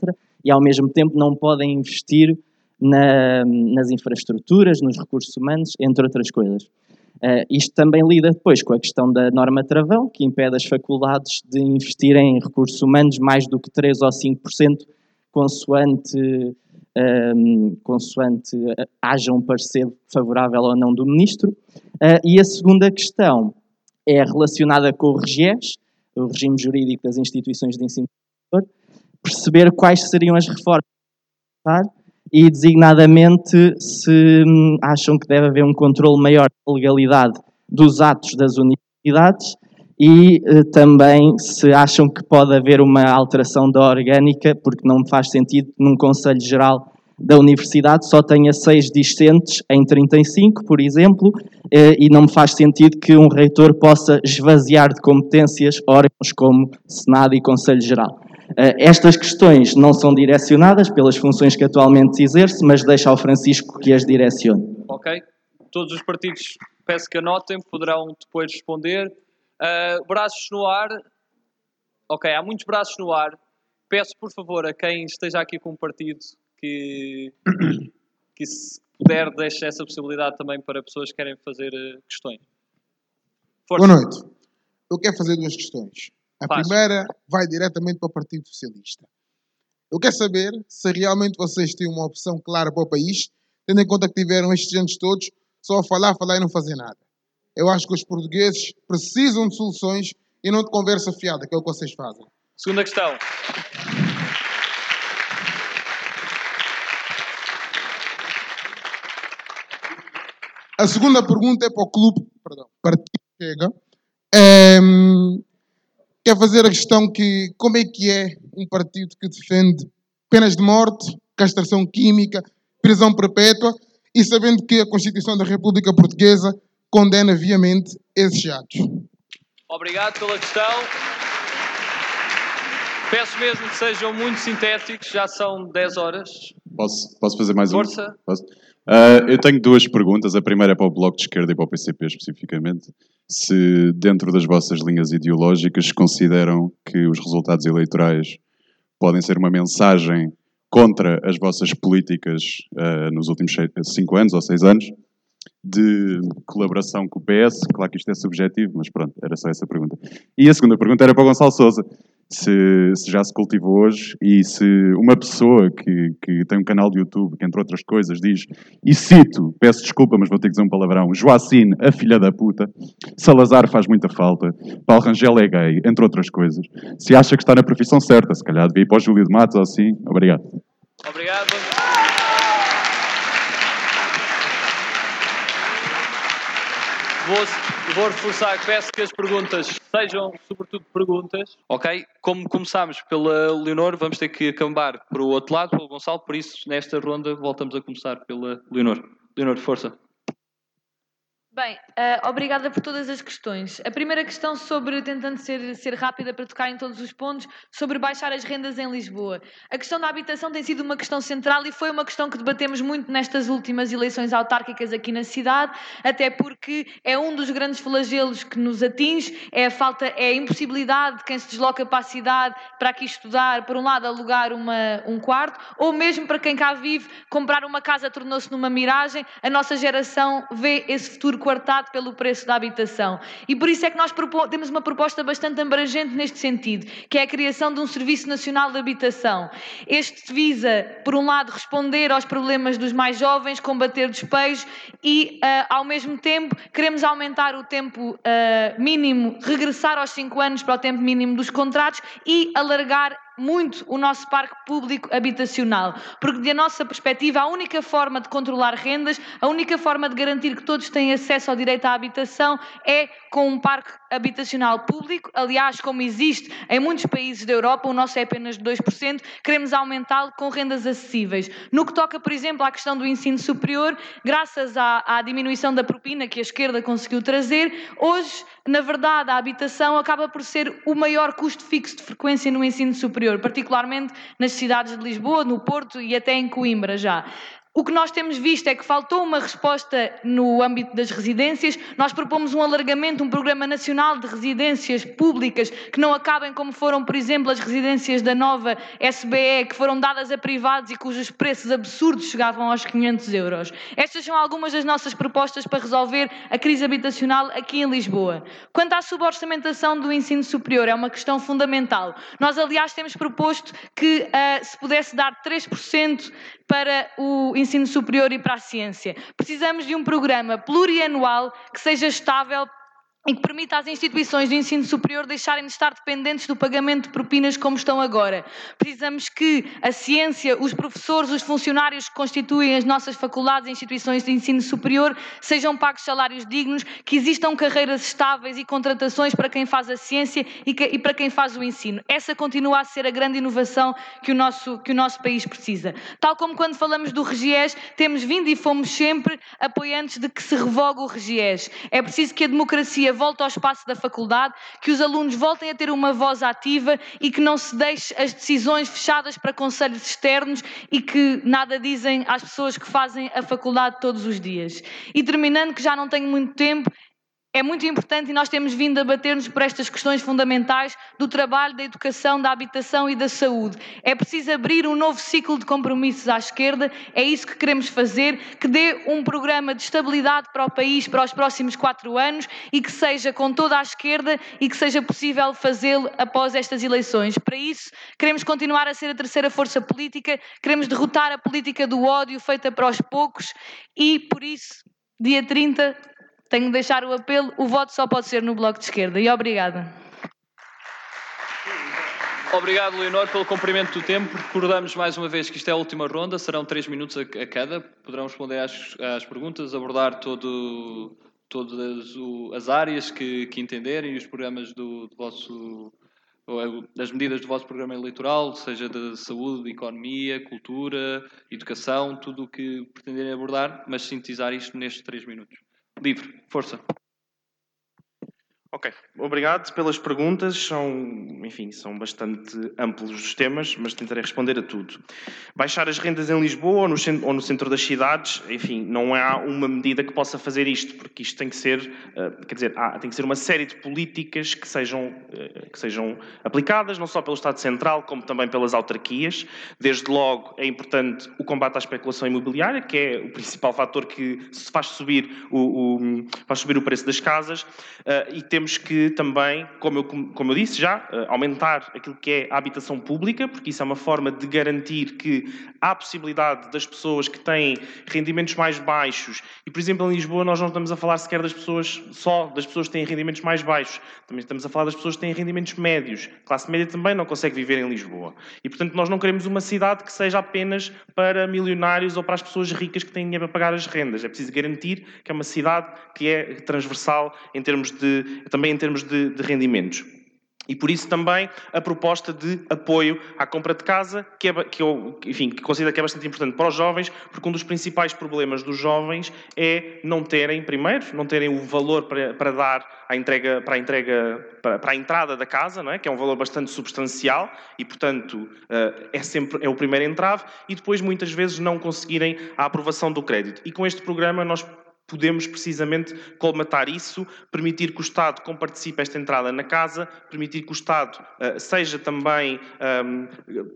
E, ao mesmo tempo, não podem investir na- nas infraestruturas, nos recursos humanos, entre outras coisas. Eh, isto também lida depois com a questão da norma travão, que impede as faculdades de investirem em recursos humanos mais do que 3 ou 5%, consoante, ehm, consoante eh, haja um parecer favorável ou não do ministro. Eh, e a segunda questão é relacionada com o RGES, o regime jurídico das instituições de ensino superior, perceber quais seriam as reformas e, designadamente, se hum, acham que deve haver um controle maior da legalidade dos atos das universidades e eh, também se acham que pode haver uma alteração da orgânica, porque não faz sentido num Conselho Geral da Universidade só tenha seis discentes em 35, por exemplo, eh, e não me faz sentido que um reitor possa esvaziar de competências órgãos como Senado e Conselho Geral. Eh, Estas questões não são direcionadas pelas funções que atualmente exerce, mas deixa ao Francisco que as direcione. Ok? Todos os partidos peço que anotem, poderão depois responder. Ah, braços no ar. Ok, há muitos braços no ar. Peço, por favor, a quem esteja aqui com um partido que, que se puder, deixe essa possibilidade também para pessoas que querem fazer eh, questões. Força. Boa noite. Eu quero fazer duas questões. A Faz. primeira vai diretamente para o Partido Socialista. Eu quero saber se realmente vocês têm uma opção clara para o país, tendo em conta que tiveram estes anos todos só a falar, falar e não fazer nada. Eu acho que os portugueses precisam de soluções e não de conversa fiada, que é o que vocês fazem. Segunda questão. A segunda pergunta é para o clube, perdão, Partido Chega. Ehm, quer fazer a questão que como é que é um partido que defende penas de morte, castração química, prisão perpétua e sabendo que a Constituição da República Portuguesa condena viamente esses atos. Obrigado pela questão. Peço mesmo que sejam muito sintéticos, já são 10 horas. Posso, posso fazer mais Força. um? Posso? Ah, eu tenho duas perguntas. A primeira é para o Bloco de Esquerda e para o PCP especificamente. Se, dentro das vossas linhas ideológicas, consideram que os resultados eleitorais podem ser uma mensagem contra as vossas políticas ah, nos últimos cinco anos ou seis anos de colaboração com o PS. Claro que isto é subjetivo, mas pronto, era só essa pergunta. E a segunda pergunta era para o Gonçalo Souza. Se, se já se cultivou hoje e se uma pessoa que, que tem um canal de YouTube, que entre outras coisas diz, e cito, peço desculpa, mas vou ter que dizer um palavrão, Joacine, a filha da puta, Salazar faz muita falta, Paulo Rangel é gay, entre outras coisas. Se acha que está na profissão certa, se calhar devia ir para o Júlio de Matos ou assim, obrigado. Obrigado. Vou, vou reforçar, peço que as perguntas sejam, sobretudo, perguntas. Ok? Como começámos pela Leonor, vamos ter que acabar para o outro lado, pelo Gonçalo, por isso, nesta ronda, voltamos a começar pela Leonor. Leonor, força. Bem, ah, obrigada por todas as questões. A primeira questão sobre, tentando ser, ser rápida para tocar em todos os pontos, sobre baixar as rendas em Lisboa. A questão da habitação tem sido uma questão central e foi uma questão que debatemos muito nestas últimas eleições autárquicas aqui na cidade, até porque é um dos grandes flagelos que nos atinge, é a falta, é a impossibilidade de quem se desloca para a cidade para aqui estudar, por um lado alugar uma, um quarto, ou mesmo para quem cá vive, comprar uma casa tornou-se numa miragem. A nossa geração vê esse futuro quartado pelo preço da habitação. E por isso é que nós temos uma proposta bastante abrangente neste sentido, que é a criação de um Serviço Nacional de Habitação. Este visa, por um lado, responder aos problemas dos mais jovens, combater despejo e, uh, ao mesmo tempo, queremos aumentar o tempo uh, mínimo, regressar aos 5 anos para o tempo mínimo dos contratos e alargar muito o nosso parque público habitacional, porque, da nossa perspectiva, a única forma de controlar rendas, a única forma de garantir que todos têm acesso ao direito à habitação é com um parque habitacional público. Aliás, como existe em muitos países da Europa, o nosso é apenas de 2%, queremos aumentá-lo com rendas acessíveis. No que toca, por exemplo, à questão do ensino superior, graças à, à diminuição da propina que a esquerda conseguiu trazer, hoje, na verdade, a habitação acaba por ser o maior custo fixo de frequência no ensino superior superior, particularmente nas cidades de Lisboa, no Porto e até em Coimbra já. O que nós temos visto é que faltou uma resposta no âmbito das residências. Nós propomos um alargamento, um programa nacional de residências públicas que não acabem como foram, por exemplo, as residências da nova SBE, que foram dadas a privados e cujos preços absurdos chegavam aos 500 euros. Estas são algumas das nossas propostas para resolver a crise habitacional aqui em Lisboa. Quanto à suborçamentação do ensino superior, é uma questão fundamental. Nós, aliás, temos proposto que uh, se pudesse dar 3% para o ensino superior e para a ciência. Precisamos de um programa plurianual que seja estável e que permita às instituições de ensino superior deixarem de estar dependentes do pagamento de propinas como estão agora. Precisamos que a ciência, os professores, os funcionários que constituem as nossas faculdades e instituições de ensino superior sejam pagos salários dignos, que existam carreiras estáveis e contratações para quem faz a ciência e, que, e para quem faz o ensino. Essa continua a ser a grande inovação que o nosso, que o nosso país precisa. Tal como quando falamos do Regies, temos vindo e fomos sempre apoiantes de que se revogue o Regies. É preciso que a democracia volte ao espaço da faculdade, que os alunos voltem a ter uma voz ativa e que não se deixe as decisões fechadas para conselhos externos e que nada dizem às pessoas que fazem a faculdade todos os dias. E terminando, que já não tenho muito tempo, é muito importante e nós temos vindo a bater-nos por estas questões fundamentais do trabalho, da educação, da habitação e da saúde. É preciso abrir um novo ciclo de compromissos à esquerda, é isso que queremos fazer, que dê um programa de estabilidade para o país para os próximos quatro anos e que seja com toda a esquerda e que seja possível fazê-lo após estas eleições. Para isso, queremos continuar a ser a terceira força política, queremos derrotar a política do ódio feita para os poucos e, por isso, dia 30 tenho de deixar o apelo, o voto só pode ser no Bloco de Esquerda. E obrigada. Obrigado, Leonor, pelo cumprimento do tempo. Recordamos mais uma vez que isto é a última ronda, serão três minutos a, cada. Poderão responder às, às perguntas, abordar todo, todas as áreas que, que entenderem e os programas do, do vosso as medidas do vosso programa eleitoral, seja de saúde, economia, cultura, educação, tudo o que pretenderem abordar, mas sintetizar isto nestes três minutos. Livre, força. Ok, obrigado pelas perguntas. São, enfim, são bastante amplos os temas, mas tentarei responder a tudo. Baixar as rendas em Lisboa ou no, centro, ou no centro das cidades, enfim, não há uma medida que possa fazer isto, porque isto tem que ser, uh, quer dizer, há, tem que ser uma série de políticas que sejam, uh, que sejam aplicadas, não só pelo Estado Central, como também pelas autarquias. Desde logo é importante o combate à especulação imobiliária, que é o principal fator que faz subir o, o faz subir o preço das casas, uh, e temos temos que também, como eu, como eu disse já, eh, aumentar aquilo que é a habitação pública, porque isso é uma forma de garantir que há possibilidade das pessoas que têm rendimentos mais baixos, e por exemplo em Lisboa nós não estamos a falar sequer das pessoas, só das pessoas que têm rendimentos mais baixos, também estamos a falar das pessoas que têm rendimentos médios. A classe média também não consegue viver em Lisboa. E portanto nós não queremos uma cidade que seja apenas para milionários ou para as pessoas ricas que têm dinheiro para pagar as rendas. É preciso garantir que é uma cidade que é transversal em termos de também em termos de, de rendimentos. E por isso também a proposta de apoio à compra de casa, que, é, que eu enfim, que considero que é bastante importante para os jovens, porque um dos principais problemas dos jovens é não terem, primeiro, não terem o valor para, para dar à entrega, para, a entrega para, para, a entrada da casa, não é? que é um valor bastante substancial e, portanto, eh, é sempre é o primeiro entrave, e depois muitas vezes não conseguirem a aprovação do crédito. E com este programa nós podemos precisamente colmatar isso, permitir que o Estado comparticipe esta entrada na casa, permitir que o Estado uh, seja também, um,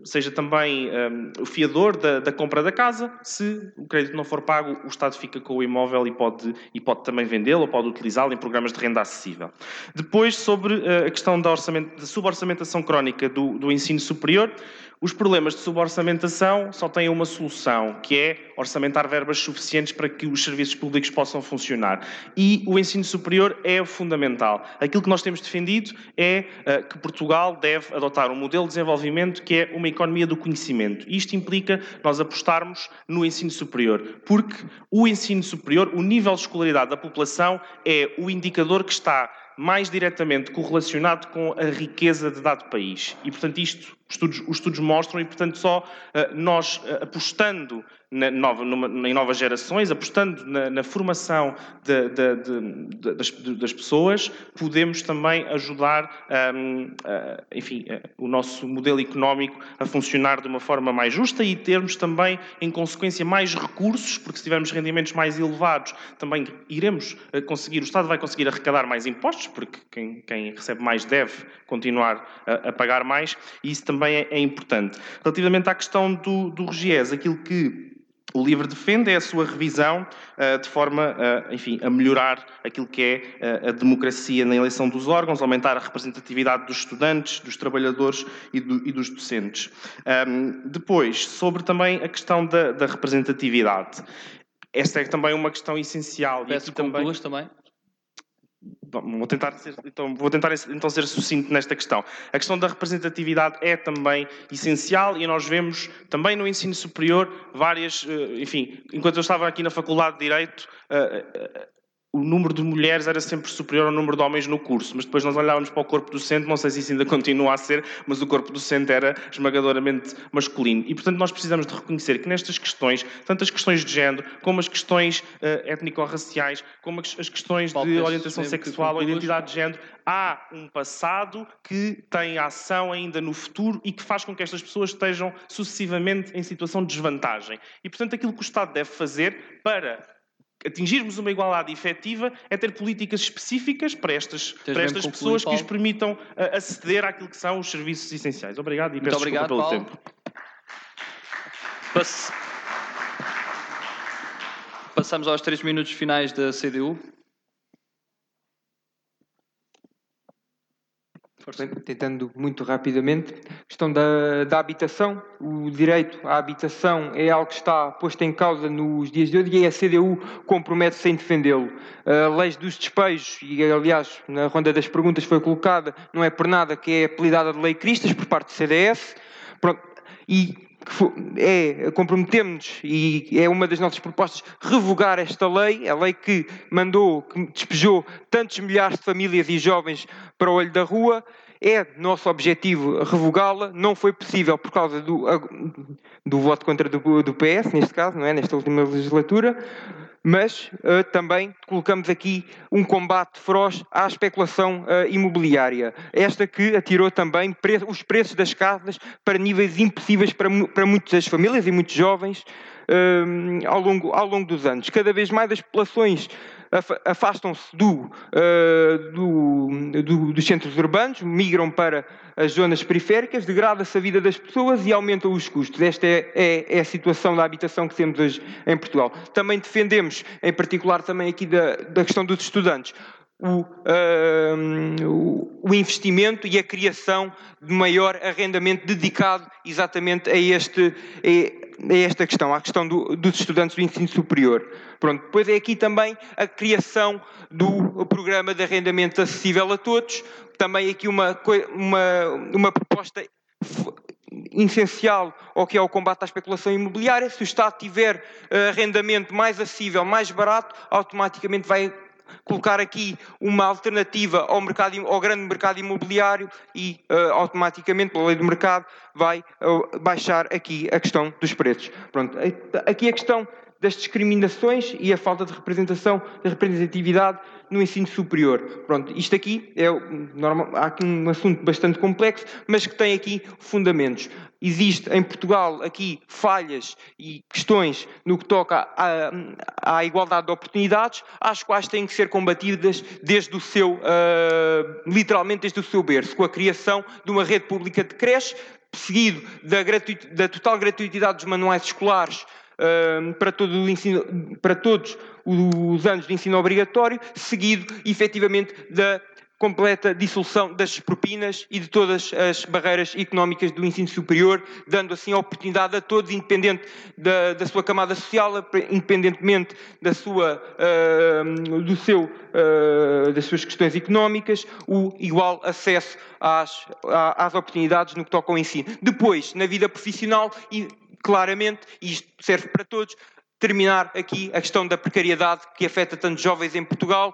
seja também um, o fiador da, da, compra da casa. Se o crédito não for pago, o Estado fica com o imóvel e pode, e pode também vendê-lo ou pode utilizá-lo em programas de renda acessível. Depois, sobre uh, a questão da, da suborçamentação crónica do, do ensino superior, os problemas de suborçamentação só têm uma solução, que é orçamentar verbas suficientes para que os serviços públicos possam funcionar. E o ensino superior é fundamental. Aquilo que nós temos defendido é uh, que Portugal deve adotar um modelo de desenvolvimento que é uma economia do conhecimento. Isto implica nós apostarmos no ensino superior, porque o ensino superior, o nível de escolaridade da população, é o indicador que está mais diretamente correlacionado com a riqueza de dado país. E, portanto, isto estudos, os estudos mostram, e, portanto, só uh, nós uh, apostando na nova, numa, em novas gerações, apostando na, na formação de, de, de, das, das, pessoas, podemos também ajudar, um, uh, enfim, o nosso modelo económico a funcionar de uma forma mais justa e termos também, em consequência, mais recursos, porque se tivermos rendimentos mais elevados, também iremos conseguir, o Estado vai conseguir arrecadar mais impostos, porque quem, quem recebe mais deve continuar a, a pagar mais, e isso também também é, é importante. Relativamente à questão do, do RGES, aquilo que o LIVRE defende é a sua revisão uh, de forma, uh, enfim, a melhorar aquilo que é uh, a democracia na eleição dos órgãos, aumentar a representatividade dos estudantes, dos trabalhadores e, do, e dos docentes. Um, depois, sobre também a questão da, da, representatividade. Esta é também uma questão essencial. Peço e aqui também, também. Vou tentar, ser, então, vou tentar então ser sucinto nesta questão. A questão da representatividade é também essencial e nós vemos também no ensino superior várias, eh, enfim, enquanto eu estava aqui na Faculdade de Direito, eh, eh, o número de mulheres era sempre superior ao número de homens no curso, mas depois nós olhávamos para o corpo docente, não sei se isso ainda continua a ser, mas o corpo docente era esmagadoramente masculino. E, portanto, nós precisamos de reconhecer que nestas questões, tanto as questões de género, como as questões uh, étnico-raciais, como as questões de orientação sexual ou identidade de género, há um passado que tem ação ainda no futuro e que faz com que estas pessoas estejam sucessivamente em situação de desvantagem. E, portanto, aquilo que o Estado deve fazer para atingirmos uma igualdade efetiva é ter políticas específicas para estas, para estas pessoas que os permitam uh, aceder àquilo que são os serviços essenciais. Obrigado e Muito peço obrigado, pelo Paulo. tempo. Pass... Passamos aos três minutos finais da CDU. Tentando muito rapidamente, questão da, da habitação, o direito à habitação é algo que está posto em causa nos dias de hoje e a CDU compromete-se em defendê-lo. A lei dos despejos, e aliás na ronda das perguntas foi colocada, não é por nada que é apelidada de lei Cristas por parte do CDS, Pronto. e é, comprometemos-nos e é uma das nossas propostas revogar esta lei, a lei que mandou, que despejou tantos milhares de famílias e jovens para o olho da rua. É nosso objetivo revogá-la, não foi possível por causa do, do voto contra do, do PS, neste caso, não é? nesta última legislatura mas uh, também colocamos aqui um combate feroz à especulação uh, imobiliária. Esta que atirou também pre os preços das casas para níveis impossíveis para, para muitas famílias e muitos jovens uh, ao, longo, ao longo dos anos. Cada vez mais as populações afastam-se do, uh, do, do, dos centros urbanos, migram para as zonas periféricas, degrada-se a vida das pessoas e aumentam os custos. Esta é, é, é, a situação da habitação que temos hoje em Portugal. Também defendemos, em particular também aqui da, da questão dos estudantes, o, uh, o, investimento e a criação de maior arrendamento dedicado exatamente a, este, a, a esta questão, à questão do, dos estudantes do ensino superior. Pronto, depois é aqui também a criação do programa de arrendamento acessível a todos, também aqui uma, uma, uma proposta essencial ao que é o combate à especulação imobiliária. Se o Estado tiver uh, arrendamento mais acessível, mais barato, automaticamente vai colocar aqui uma alternativa ao, mercado, ao grande mercado imobiliário e uh, automaticamente, pela lei do mercado, vai uh, baixar aqui a questão dos preços. Pronto, aqui a questão das discriminações e a falta de representação, de representatividade no ensino superior. Pronto, isto aqui é normal, há aqui um assunto bastante complexo, mas que tem aqui fundamentos. Existe em Portugal aqui falhas e questões no que toca à, à igualdade de oportunidades, às quais têm que ser combatidas desde o seu, uh, literalmente desde o seu berço, com a criação de uma rede pública de creche, seguido da, da total gratuitidade dos manuais escolares uh, para, todo ensino, para todos os anos de ensino obrigatório, seguido efetivamente da completa dissolução das propinas e de todas as barreiras económicas do ensino superior, dando assim a oportunidade a todos, independente da, da sua camada social, independentemente da sua, uh, do seu, uh, das suas questões económicas, o igual acesso às, às oportunidades no que toca ao ensino. Depois, na vida profissional, e claramente, e isto serve para todos, terminar aqui a questão da precariedade que afeta tantos jovens em Portugal,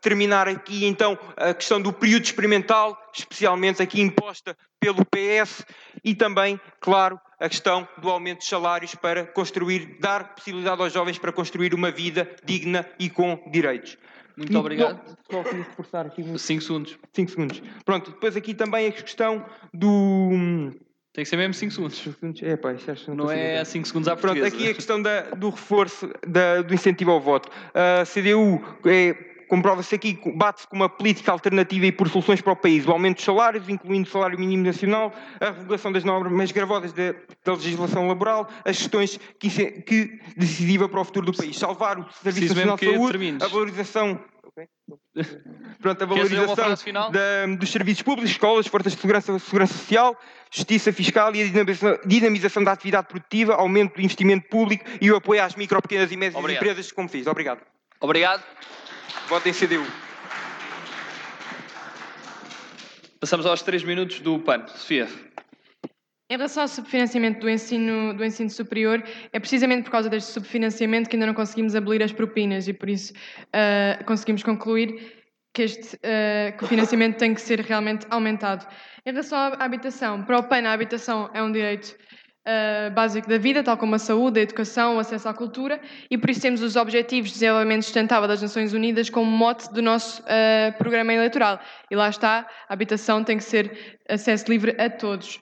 terminar aqui então a questão do período experimental, especialmente aqui imposta pelo PS, e também, claro, a questão do aumento de salários para construir, dar possibilidade aos jovens para construir uma vida digna e com direitos. Muito obrigado. Só queria reforçar aqui. 5 segundos. 5 segundos. Pronto, depois aqui também a questão do tem que ser mesmo 5 segundos. É, pá, não, não é 5 segundos à Pronto, aqui a questão da, do reforço da, do incentivo ao voto. A CDU é, comprova-se aqui, bate-se com uma política alternativa e por soluções para o país. O aumento dos salários, incluindo o salário mínimo nacional, a revogação das normas mais gravosas da, da legislação laboral, as questões que, que decisiva para o futuro do país. Salvar o Serviço Nacional de Saúde, termines. a valorização Pronto, a valorização da, dos serviços públicos, escolas, forças de segurança, segurança social, justiça fiscal e a dinamização, dinamização da atividade produtiva, aumento do investimento público e o apoio às micro, pequenas e médias Obrigado. empresas, como fiz. Obrigado. Obrigado. Votem CDU. Passamos aos três minutos do PAN. Sofia. Em relação ao subfinanciamento do ensino, do ensino superior, é precisamente por causa deste subfinanciamento que ainda não conseguimos abolir as propinas e por isso uh, conseguimos concluir que, este, uh, que o financiamento tem que ser realmente aumentado. Em relação à habitação, para o PAN a habitação é um direito uh, básico da vida, tal como a saúde, a educação, o acesso à cultura, e por isso temos os Objetivos de Desenvolvimento Sustentável das Nações Unidas como mote do nosso programa eleitoral. E lá está, a habitação tem que ser acesso livre a todos.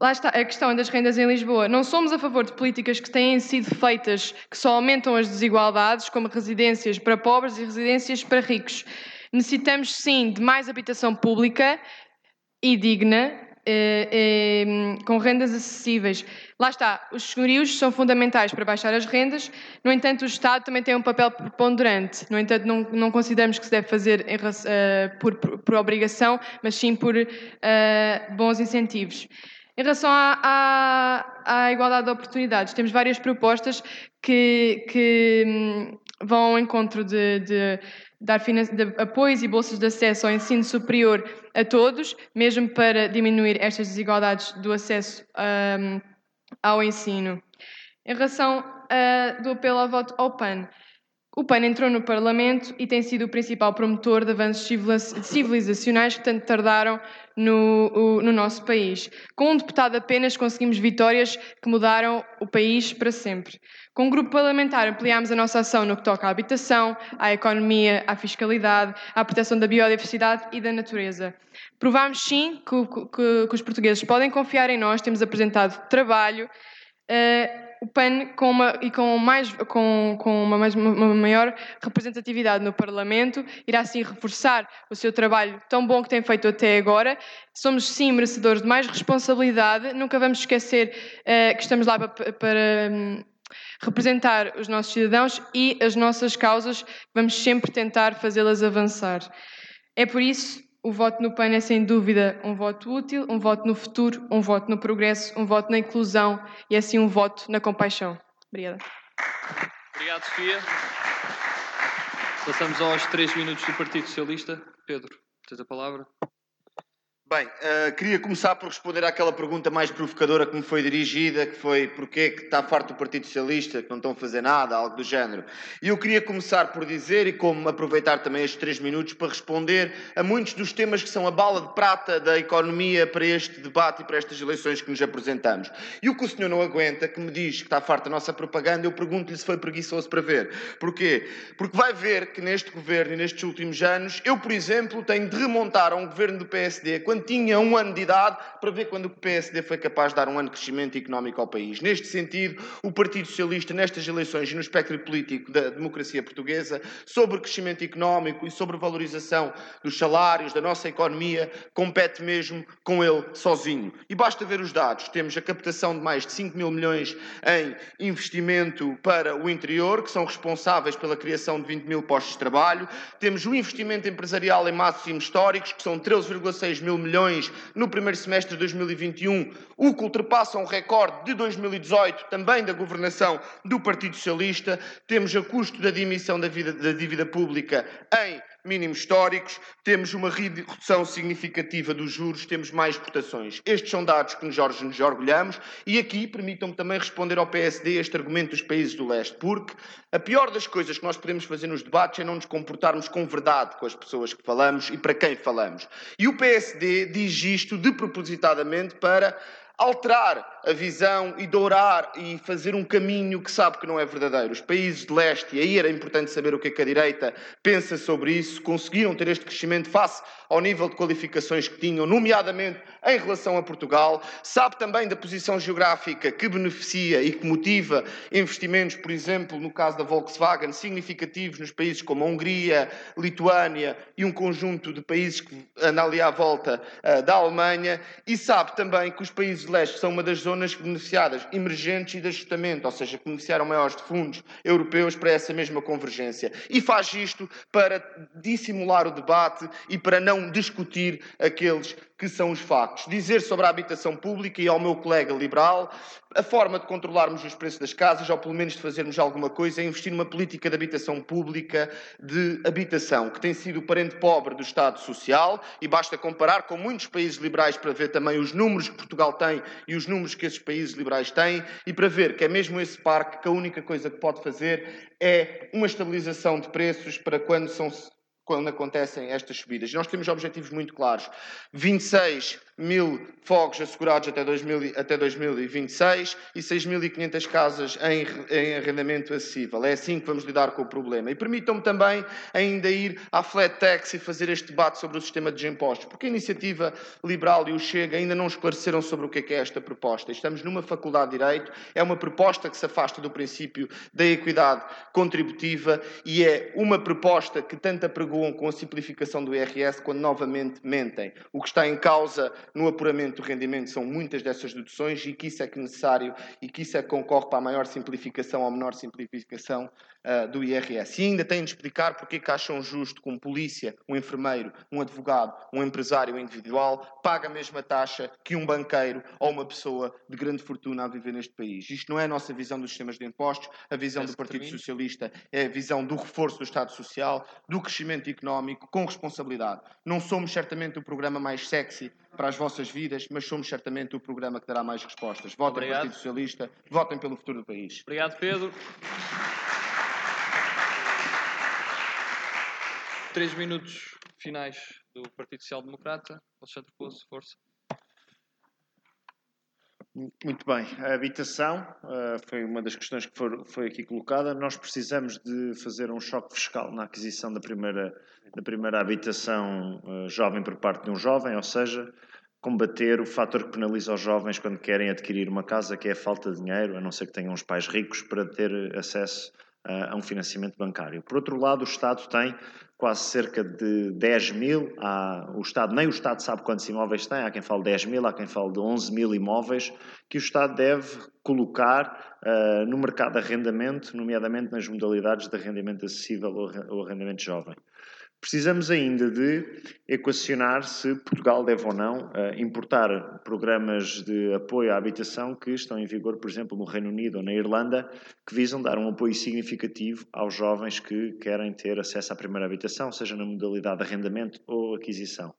Lá está a questão das rendas em Lisboa. Não somos a favor de políticas que têm sido feitas que só aumentam as desigualdades, como residências para pobres e residências para ricos. Necessitamos, sim, de mais habitação pública e digna, com rendas acessíveis. Lá está, os senhorios são fundamentais para baixar as rendas, no entanto, o Estado também tem um papel preponderante. No entanto, não, não consideramos que se deve fazer em, uh, por, por, por, obrigação, mas sim por uh, bons incentivos. Em relação à, à, à, igualdade de oportunidades, temos várias propostas que, que hum, vão ao encontro de, de dar de apoios e bolsas de acesso ao ensino superior a todos, mesmo para diminuir estas desigualdades do acesso um, ao ensino. Em relação uh, do apelo ao voto ao PAN, o PAN entrou no Parlamento e tem sido o principal promotor de avanços civilizacionais que tanto tardaram no, no, nosso país. Com um deputado apenas conseguimos vitórias que mudaram o país para sempre. Com um grupo parlamentar ampliámos a nossa ação no que toca à habitação, à economia, à fiscalidade, à proteção da biodiversidade e da natureza. Provámos sim que, que, que os portugueses podem confiar em nós, temos apresentado trabalho. Uh, o PAN com uma, e com, mais, com, com uma, mais, uma maior representatividade no Parlamento irá assim reforçar o seu trabalho tão bom que tem feito até agora. Somos sim merecedores de mais responsabilidade, nunca vamos esquecer uh, que estamos lá para, para um, representar os nossos cidadãos e as nossas causas, vamos sempre tentar fazê-las avançar. É por isso o voto no PAN é sem dúvida um voto útil, um voto no futuro, um voto no progresso, um voto na inclusão e assim um voto na compaixão. Obrigada. Obrigado, Sofia. Passamos aos três minutos do Partido Socialista. Pedro, tens a palavra. Bem, uh, queria começar por responder àquela pergunta mais provocadora que me foi dirigida, que foi porquê que está farto o Partido Socialista, que não estão a fazer nada, algo do género. E eu queria começar por dizer, e como aproveitar também estes três minutos para responder a muitos dos temas que são a bala de prata da economia para este debate e para estas eleições que nos apresentamos. E o que o senhor não aguenta, que me diz que está farto a nossa propaganda, eu pergunto-lhe se foi preguiçoso para ver. Porquê? Porque vai ver que neste governo e nestes últimos anos, eu, por exemplo, tenho de remontar a um governo do PSD, quando quando tinha um ano de idade, para ver quando o PSD foi capaz de dar um ano de crescimento económico ao país. Neste sentido, o Partido Socialista, nestas eleições e no espectro político da democracia portuguesa, sobre crescimento económico e sobre valorização dos salários, da nossa economia, compete mesmo com ele sozinho. E basta ver os dados. Temos a captação de mais de 5 mil milhões em investimento para o interior, que são responsáveis pela criação de 20 mil postos de trabalho. Temos o investimento empresarial em máximos históricos, que são 13,6 mil milhões milhões no primeiro semestre de 2021, o que ultrapassa um recorde de 2018, também da governação do Partido Socialista. Temos a custo da dimissão da, vida, da dívida pública em mínimos históricos, temos uma redução significativa dos juros, temos mais exportações. Estes são dados que nós nos orgulhamos e aqui permitam-me também responder ao PSD este argumento dos países do leste, porque a pior das coisas que nós podemos fazer nos debates é não nos comportarmos com verdade com as pessoas que falamos e para quem falamos. E o PSD diz isto de propositadamente para alterar a visão e dourar e fazer um caminho que sabe que não é verdadeiro. Os países de leste, e aí era importante saber o que, é que a direita pensa sobre isso, conseguiram ter este crescimento face ao nível de qualificações que tinham, nomeadamente em relação a Portugal. Sabe também da posição geográfica que beneficia e que motiva investimentos, por exemplo, no caso da Volkswagen, significativos nos países como a Hungria, Lituânia e um conjunto de países que andam ali à volta uh, da Alemanha. E sabe também que os países de leste são uma das zonas beneficiadas emergentes e de ajustamento, ou seja, que beneficiaram maiores de fundos europeus para essa mesma convergência. E faz isto para dissimular o debate e para não discutir aqueles que são os factos. Dizer sobre a habitação pública e ao meu colega liberal, a forma de controlarmos os preços das casas, ou pelo menos de fazermos alguma coisa, é investir numa política de habitação pública, de habitação, que tem sido o parente pobre do Estado Social, e basta comparar com muitos países liberais para ver também os números que Portugal tem e os números que esses países liberais têm, e para ver que é mesmo esse parque que a única coisa que pode fazer é uma estabilização de preços para quando são quando acontecem estas subidas. Nós temos objetivos muito claros. 26 mil fogos assegurados até, 2000, até 2026 e 6.500 casas em, em arrendamento acessível. É assim que vamos lidar com o problema. E permitam-me também ainda ir à flat tax e fazer este debate sobre o sistema de impostos, porque a iniciativa liberal e o Chega ainda não esclareceram sobre o que é, que é esta proposta. Estamos numa faculdade de Direito, é uma proposta que se afasta do princípio da equidade contributiva e é uma proposta que tanto com a simplificação do IRS quando novamente mentem. O que está em causa no apuramento do rendimento são muitas dessas deduções e que isso é que é necessário e que isso é que concorre para a maior simplificação ou menor simplificação uh, do IRS. E ainda têm de explicar porque é que acham justo que um polícia, um enfermeiro, um advogado, um empresário individual paga a mesma taxa que um banqueiro ou uma pessoa de grande fortuna a viver neste país. Isto não é a nossa visão dos sistemas de impostos, a visão do Partido Socialista é a visão do reforço do Estado Social, do crescimento económico com responsabilidade. Não somos certamente o programa mais sexy para as vossas vidas, mas somos certamente o programa que dará mais respostas. Votem Obrigado. Partido Socialista, votem pelo futuro do país. Obrigado, Pedro. Três minutos finais do Partido Social Democrata. Alexandre Pouso, força. Muito bem. A habitação uh, foi uma das questões que for, foi aqui colocada. Nós precisamos de fazer um choque fiscal na aquisição da primeira, da primeira habitação uh, jovem por parte de um jovem, ou seja, combater o fator que penaliza os jovens quando querem adquirir uma casa, que é a falta de dinheiro, a não ser que tenham uns pais ricos para ter acesso a um financiamento bancário. Por outro lado, o Estado tem quase cerca de 10 mil. Há, o Estado, nem o Estado sabe quantos imóveis tem, há quem fale 10 mil, há quem fale de 11 mil imóveis, que o Estado deve colocar uh, no mercado de arrendamento, nomeadamente nas modalidades de arrendamento acessível ou arrendamento jovem. Precisamos ainda de equacionar se Portugal deve ou não uh, importar programas de apoio à habitação que estão em vigor, por exemplo, no Reino Unido ou na Irlanda, que visam dar um apoio significativo aos jovens que querem ter acesso à primeira habitação, seja na modalidade de arrendamento ou aquisição.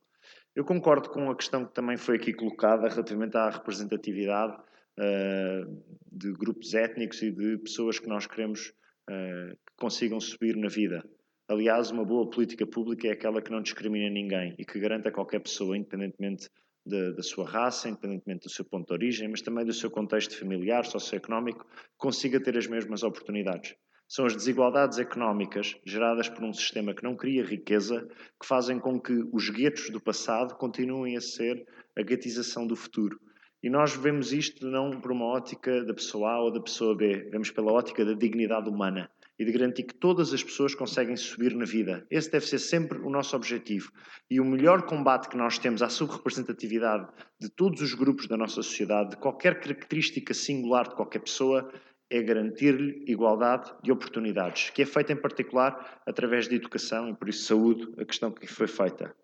Eu concordo com a questão que também foi aqui colocada relativamente à representatividade uh, de grupos étnicos e de pessoas que nós queremos uh, que consigam subir na vida. Aliás, uma boa política pública é aquela que não discrimina ninguém e que garante a qualquer pessoa, independentemente da, da sua raça, independentemente do seu ponto de origem, mas também do seu contexto familiar, socioeconómico, consiga ter as mesmas oportunidades. São as desigualdades económicas geradas por um sistema que não cria riqueza que fazem com que os guetos do passado continuem a ser a guetização do futuro. E nós vemos isto não por uma ótica da pessoa A ou da pessoa B, vemos pela ótica da dignidade humana e de garantir que todas as pessoas conseguem subir na vida. Esse deve ser sempre o nosso objetivo. E o melhor combate que nós temos à subrepresentatividade de todos os grupos da nossa sociedade, de qualquer característica singular de qualquer pessoa, é garantir-lhe igualdade de oportunidades, que é feita em particular através de educação e por isso saúde a questão que foi feita.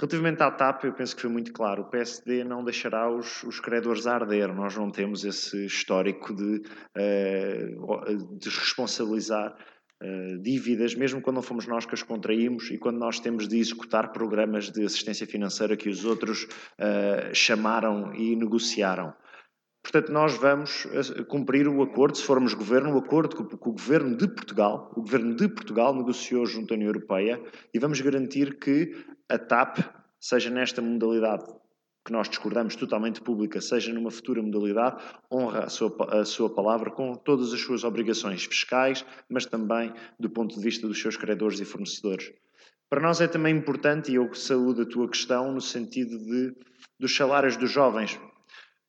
Relativamente à TAP, eu penso que foi muito claro. O PSD não deixará os, os credores arder. Nós não temos esse histórico de uh, desresponsabilizar uh, dívidas, mesmo quando não fomos nós que as contraímos e quando nós temos de executar programas de assistência financeira que os outros uh, chamaram e negociaram. Portanto, nós vamos eh, cumprir o acordo, se formos governo, o acordo que o governo de Portugal, o governo de Portugal negociou junto à União Europeia e vamos garantir que a TAP, seja nesta modalidade que nós discordamos totalmente pública, seja numa futura modalidade, honra a sua, a sua palavra com todas as suas obrigações fiscais, mas também do ponto de vista dos seus credores e fornecedores. Para nós é também importante, e eu saúdo a tua questão, no sentido de, dos salários dos jovens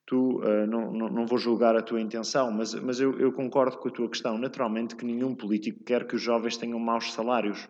tu, uh, não, não, não, vou julgar a tua intenção, mas, mas eu, eu, concordo com a tua questão. Naturalmente que nenhum político quer que os jovens tenham maus salários.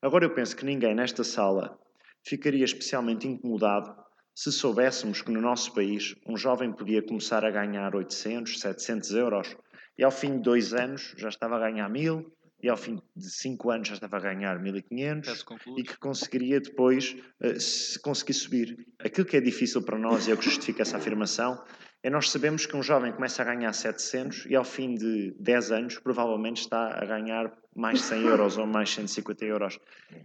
Agora eu penso que ninguém nesta sala ficaria especialmente incomodado se soubéssemos que no nosso país um jovem podia começar a ganhar 800, 700 euros e ao fim de dois anos já estava a ganhar mil, e ao fim de 5 anos já estava a ganhar 1500 e que conseguiria depois uh, se conseguir subir. Aquilo que é difícil para nós e é o que justifica essa afirmação é nós sabemos que um jovem começa a ganhar 700 e ao fim de 10 anos provavelmente está a ganhar mais 100 euros ou mais 150 euros.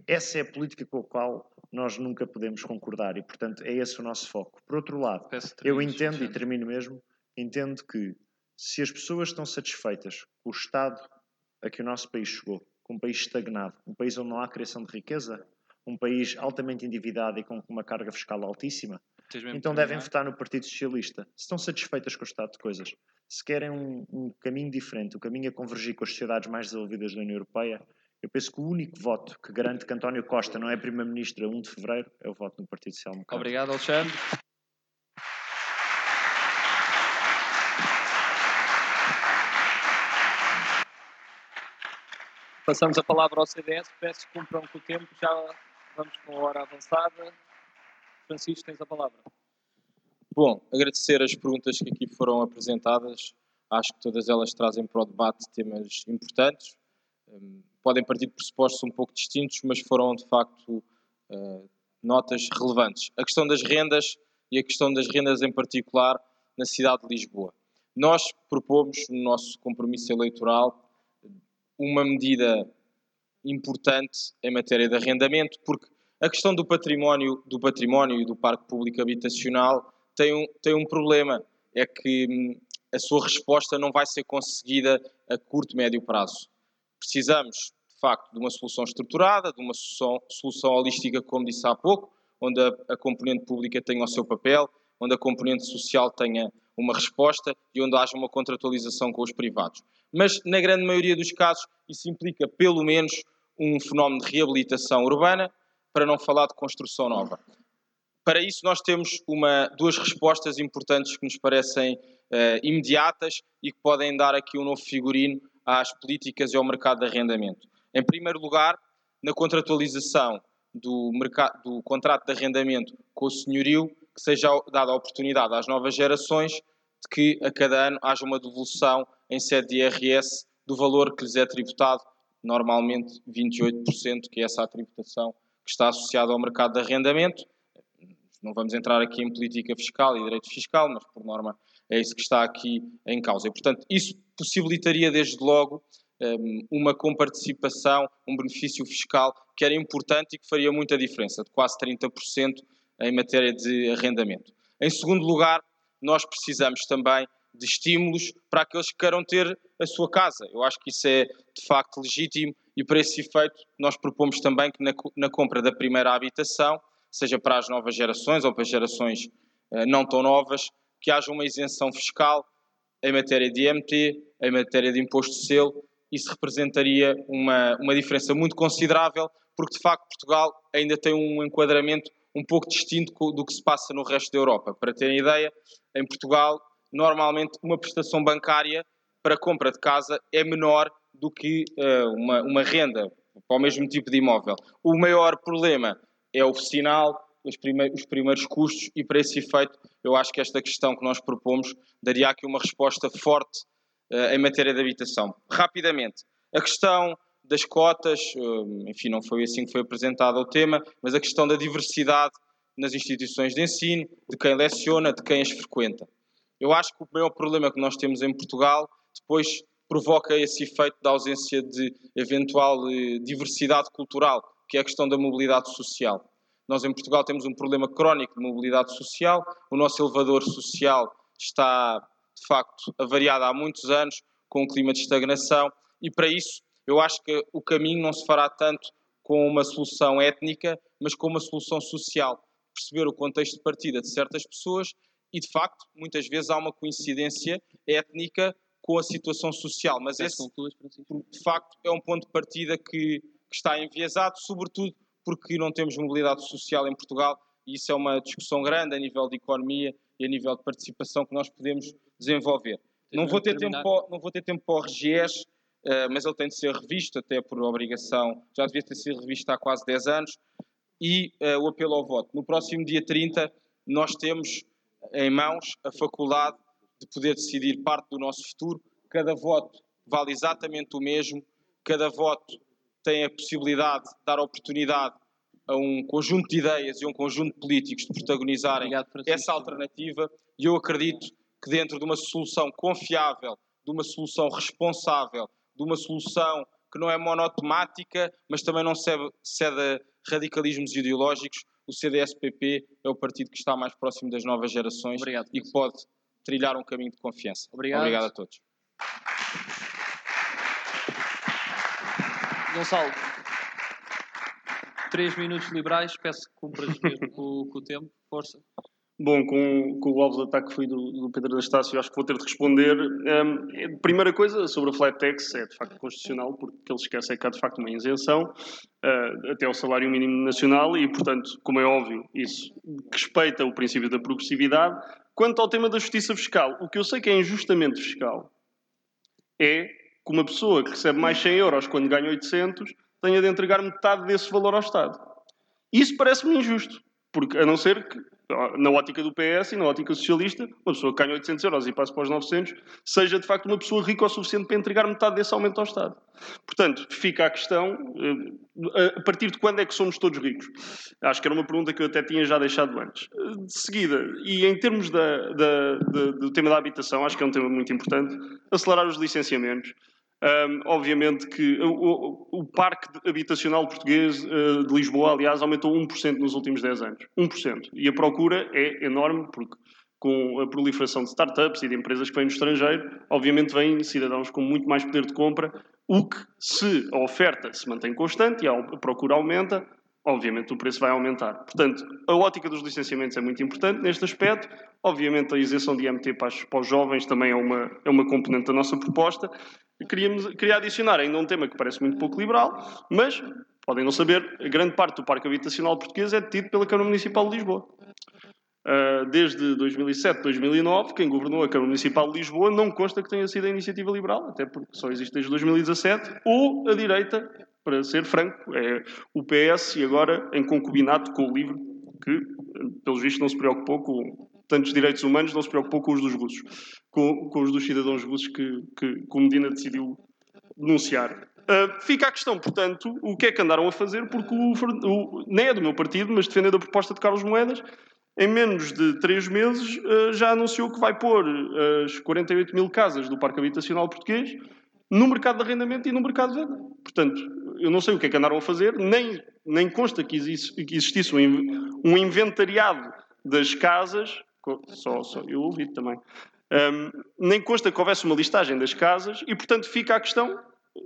Essa é a política com a qual nós nunca podemos concordar e, portanto, é esse o nosso foco. Por outro lado, eu entendo, e termino mesmo, entendo que se as pessoas estão satisfeitas com o estado a que o nosso país chegou, com um país estagnado, um país onde não há criação de riqueza, um país altamente endividado e com uma carga fiscal altíssima, então devem votar no Partido Socialista. Se estão satisfeitas com o estado de coisas, se querem um, um caminho diferente, o um caminho a convergir com as sociedades mais desenvolvidas da União Europeia, eu penso que o único voto que garante que António Costa não é Primeiro-Ministro a 1 de Fevereiro é o voto no Partido Social Democrata. Obrigado, Alexandre. Passamos a palavra ao CDS. Peço que cumpram com o tempo. Já vamos com a hora avançada. Francisco, tens a palavra. Bom, agradecer as perguntas que aqui foram apresentadas. Acho que todas elas trazem para o debate temas importantes. Hum, podem partir de pressupostos um pouco distintos, mas foram de facto uh, notas relevantes. A questão das rendas e a questão das rendas em particular na cidade de Lisboa. Nós propomos no nosso compromisso eleitoral uma medida importante em matéria de arrendamento, porque a questão do património, do património e do parque público habitacional tem um, tem um problema, é que hum, a sua resposta não vai ser conseguida a curto, médio prazo. Precisamos, de facto, de uma solução estruturada, de uma solução, holística, como disse há pouco, onde a, a componente pública tenha o seu papel, onde a componente social tenha uma resposta e onde haja uma contratualização com os privados. Mas, na grande maioria dos casos, isso implica, pelo menos, um fenómeno de reabilitação urbana, para não falar de construção nova. Para isso, nós temos uma, duas respostas importantes que nos parecem uh, imediatas e que podem dar aqui um novo figurino às políticas e ao mercado de arrendamento. Em primeiro lugar, na contratualização do, mercado, do contrato de arrendamento com o senhorio, que seja dada a oportunidade às novas gerações de que a cada ano haja uma devolução em sede de IRS do valor que lhes é tributado, normalmente 28%, que é essa a tributação que está associada ao mercado de arrendamento. Não vamos entrar aqui em política fiscal e direito fiscal, mas por norma é isso que está aqui em causa. E, portanto, isso possibilitaria desde logo hum, uma comparticipação, um benefício fiscal que era importante e que faria muita diferença, de quase 30% em matéria de arrendamento. Em segundo lugar, nós precisamos também de estímulos para aqueles que queiram ter a sua casa. Eu acho que isso é de facto legítimo e para esse efeito nós propomos também que na, na compra da primeira habitação, seja para as novas gerações ou para gerações uh, não tão novas, que haja uma isenção fiscal em matéria de IMT, em matéria de imposto de selo. Isso representaria uma, uma diferença muito considerável, porque de facto Portugal ainda tem um enquadramento um pouco distinto do que se passa no resto da Europa. Para terem ideia, em Portugal normalmente uma prestação bancária para compra de casa é menor do que uh, uma, uma renda para o mesmo tipo de imóvel. O maior problema é o sinal, os, primeiros, os primeiros custos, e para esse efeito, eu acho que esta questão que nós propomos daria aqui uma resposta forte uh, em matéria de habitação. Rapidamente, a questão das cotas, uh, enfim, não foi assim que foi apresentado o tema, mas a questão da diversidade nas instituições de ensino, de quem leciona, de quem as frequenta. Eu acho que o maior problema que nós temos em Portugal depois provoca esse efeito da ausência de eventual eh, diversidade cultural, que é a questão da mobilidade social. Nós em Portugal temos um problema crónico de mobilidade social, o nosso elevador social está, de facto, avariado há muitos anos, com um clima de estagnação, e para isso eu acho que o caminho não se fará tanto com uma solução étnica, mas com uma solução social. Perceber o contexto de partida de certas pessoas e, de facto, muitas vezes há uma coincidência étnica com a situação social, mas esse, de facto, é um ponto de partida que, que está enviesado, sobretudo porque não temos mobilidade social em Portugal e isso é uma discussão grande a nível de economia e a nível de participação que nós podemos desenvolver. Não vou, ter tempo, não vou ter tempo para o RGES, uh, mas ele tem de ser revisto, até por obrigação, já devia ter sido revisto há quase 10 anos, e uh, o apelo ao voto. No próximo dia 30, nós temos em mãos a faculdade de poder decidir parte do nosso futuro. Cada voto vale exatamente o mesmo, cada voto tem a possibilidade de dar oportunidade a um conjunto de ideias e a um conjunto de políticos de protagonizarem essa alternativa e eu acredito que dentro de uma solução confiável, de uma solução responsável, de uma solução que não é monotemática, mas também não cede, cede a radicalismos ideológicos, o CDS-PP é o partido que está mais próximo das novas gerações Obrigado, e que pode trilhar um caminho de confiança. Obrigado, Obrigado a todos. Gonçalo, três minutos liberais, peço que cumpras mesmo com, o tempo, força. Bom, com, com o alvo de ataque foi do, do Pedro da Estácio, acho que vou ter de responder. Um, primeira coisa, sobre a flat tax, é de facto constitucional, porque o que ele esquece é que há de facto uma isenção uh, até ao salário mínimo nacional e, portanto, como é óbvio, isso respeita o princípio da progressividade. Quanto ao tema da justiça fiscal, o que eu sei que é injustamente fiscal é que uma pessoa que recebe mais 100 euros quando ganha 800 tenha de entregar metade desse valor ao Estado. Isso parece-me injusto, porque a não ser que na ótica do PS e na ótica socialista, uma pessoa que ganha 800 euros e passa para os 900, seja de facto uma pessoa rica o suficiente para entregar metade desse aumento ao Estado. Portanto, fica a questão, eh, a partir de quando é que somos todos ricos? Acho que era uma pergunta que eu até tinha já deixado antes. De seguida, e em termos da, da, da, do tema da habitação, acho que é um tema muito importante, acelerar os licenciamentos. Um, obviamente que o, o, o, parque habitacional português uh, de Lisboa, aliás, aumentou 1% nos últimos 10 anos. 1%. E a procura é enorme, porque com a proliferação de startups e de empresas que vêm do estrangeiro, obviamente vêm cidadãos com muito mais poder de compra, o que, se a oferta se mantém constante e a procura aumenta, obviamente o preço vai aumentar. Portanto, a ótica dos licenciamentos é muito importante neste aspecto. Obviamente, a isenção de IMT para, os jovens também é uma, é uma componente da nossa proposta. Queríamos, queria adicionar ainda um tema que parece muito pouco liberal, mas, podem não saber, grande parte do parque habitacional português é detido pela Câmara Municipal de Lisboa. Uh, desde 2007, 2009, quem governou a Câmara Municipal de Lisboa não consta que tenha sido a iniciativa liberal, até porque só existe desde 2017, ou a direita, para ser franco, é o PS e agora em concubinato com o LIVRE, que, pelos vistos, não se preocupou com tantos direitos humanos, não se preocupou com os dos russos, com, com os dos cidadãos russos que, que, que o Medina decidiu denunciar. Uh, fica a questão, portanto, o que é que andaram a fazer, porque o, o, nem é do meu partido, mas defendendo a proposta de Carlos Moedas, em menos de três meses uh, já anunciou que vai pôr as 48 mil casas do Parque Habitacional Português no mercado de arrendamento e no mercado de venda. Portanto, eu não sei o que é que andaram a fazer, nem, nem consta que, existe, que existisse um, um inventariado das casas, só, só eu ouvi também, um, nem consta que houvesse uma listagem das casas e, portanto, fica a questão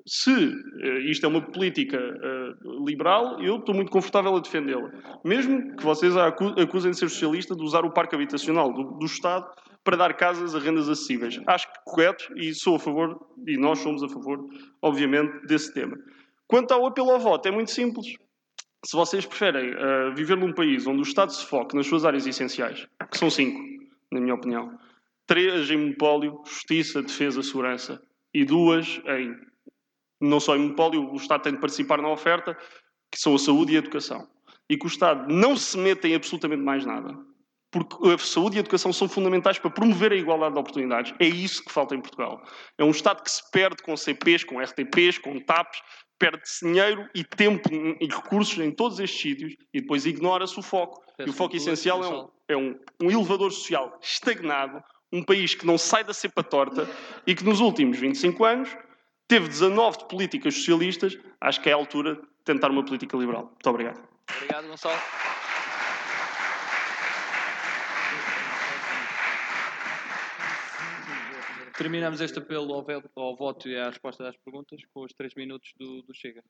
se uh, isto é uma política uh, liberal, eu estou muito confortável a defendê-la. Mesmo que vocês a acusem de ser socialista de usar o parque habitacional do, do Estado para dar casas a rendas acessíveis. Acho que correto e sou a favor, e nós somos a favor, obviamente, desse tema. Quanto ao apelo ao voto, é muito simples. Se vocês preferem uh, viver num país onde o Estado se foque nas suas áreas essenciais, que são cinco, na minha opinião, três em monopólio, justiça, defesa, segurança, e duas em não só em monopólio, o Estado tem de participar na oferta, que são a saúde e a educação. E que o Estado não se meta em absolutamente mais nada. Porque a saúde e a educação são fundamentais para promover a igualdade de oportunidades. É isso que falta em Portugal. É um Estado que se perde com CPs, com RTPs, com TAPs, perde dinheiro e tempo e recursos em todos estes sítios e depois ignora-se o foco. Peço e o foco essencial é, um, é um, um elevador social estagnado, um país que não sai da cepa torta e que nos últimos 25 anos teve 19 de políticas socialistas, acho que é a altura de tentar uma política liberal. Muito obrigado. Obrigado, Gonçalo. Terminamos este apelo ao, ao, voto e à resposta das perguntas com os três minutos do, do Chega.